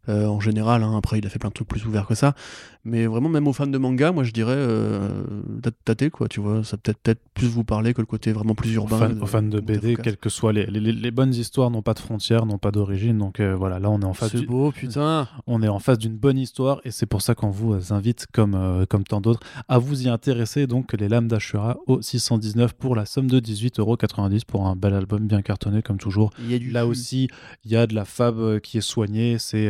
euh, en général, hein, après il a fait plein de trucs plus ouverts que ça, mais vraiment, même aux fans de manga, moi je dirais, euh, tâtez quoi, tu vois, ça peut peut-être peut-être plus vous parler que le côté vraiment plus Aux urbain. aux fans de BD, quelles que soient les, les, les bonnes histoires, n'ont pas de frontières, n'ont pas d'origine. Donc euh, voilà, là on est en face C'est beau, putain! on est en face d'une bonne histoire et c'est pour ça qu'on vous euh, invite, comme, euh, comme tant d'autres, à vous y intéresser. Donc les lames d'Ashura au 619 pour la somme de 18,90€ pour un bel album bien cartonné comme toujours. Il y a du Là aussi, il y a de la fab qui est soignée, c'est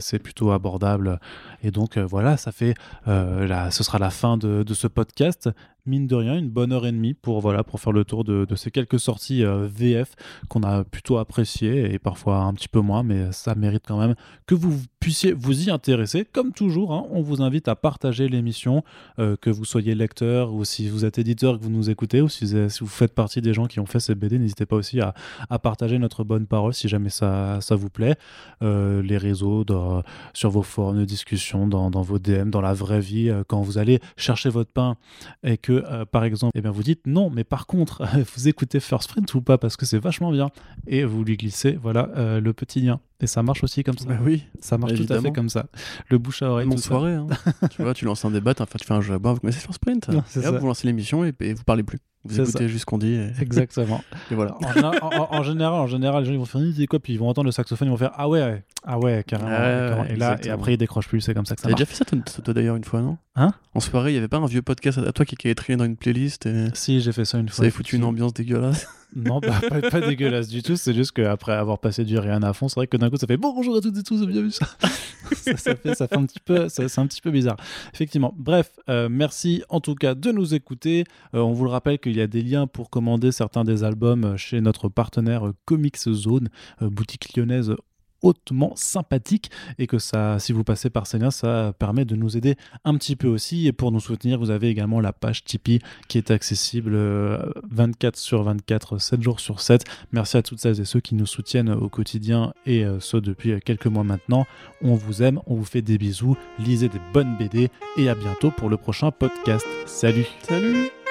c'est plutôt abordable. Et donc euh, voilà, ça fait, euh, la- ce sera la fin de ce podcast. Mine de rien, une bonne heure et demie pour, voilà, pour faire le tour de, ces quelques sorties euh, VF qu'on a plutôt appréciées et parfois un petit peu moins, mais ça mérite quand même que vous puissiez vous y intéresser. Comme toujours, hein, on vous invite à partager l'émission, euh, que vous soyez lecteur ou si vous êtes éditeur que vous nous écoutez ou si vous, faites partie des gens qui ont fait ces BD, n'hésitez pas aussi à, partager notre bonne parole si jamais ça, vous plaît. Euh, les réseaux, sur vos forums de discussion, dans, vos DM, dans la vraie vie, euh, quand vous allez chercher votre pain et que, euh, par exemple, eh bien, vous dites non, mais par contre, vous écoutez First Print ou pas parce que c'est vachement bien et vous lui glissez voilà, euh, le petit lien. Et ça marche aussi comme ça. Bah oui. Ça marche tout à fait comme ça. Le bouche à oreille. Ça. soirée, hein. tu vois, tu lances un débat, enfin, tu fais un jeu à boire, vous connaissez. Non, c'est hop, ça. vous lancez l'émission et, et vous parlez plus. Vous C'est écoutez juste ce qu'on dit et, Exactement. et voilà. en, général- en- général, en général, les gens ils vont faire c'est quoi Puis ils vont entendre le saxophone, ils vont faire ah ouais, ouais. ah ouais, carrément. Ouais, carrément. et là, et après ils décrochent plus. C'est comme ça que ça marche. déjà fait ça toi, d'ailleurs une fois, non? Hein? En soirée, il y avait pas un vieux podcast à toi qui qui avait traîné dans une playlist et Si j'ai fait ça une ça fois. avait foutu une ambiance dégueulasse. Non, bah, pas, dégueulasse du tout. C'est juste qu'après avoir passé du rien à fond, c'est vrai que d'un coup ça fait bonjour à toutes et tous, vous avez bien vu ça ça, ça fait, ça fait un petit peu, c'est un petit peu bizarre. Effectivement. Bref, euh, merci en tout cas de nous écouter. Euh, on vous le rappelle qu'il y a des liens pour commander certains des albums euh, chez notre partenaire Comics Zone, boutique lyonnaise hautement sympathique et que ça, si vous passez par ces liens, ça permet de nous aider un petit peu aussi. Et pour nous soutenir, vous avez également la page Tipeee qui est accessible euh, 24 sur 24, 7 jours sur 7. Merci à toutes celles et ceux qui nous soutiennent au quotidien et euh, ce depuis euh, quelques mois maintenant. On vous aime, on vous fait des bisous, lisez des bonnes BD et à bientôt pour le prochain podcast. Salut Salut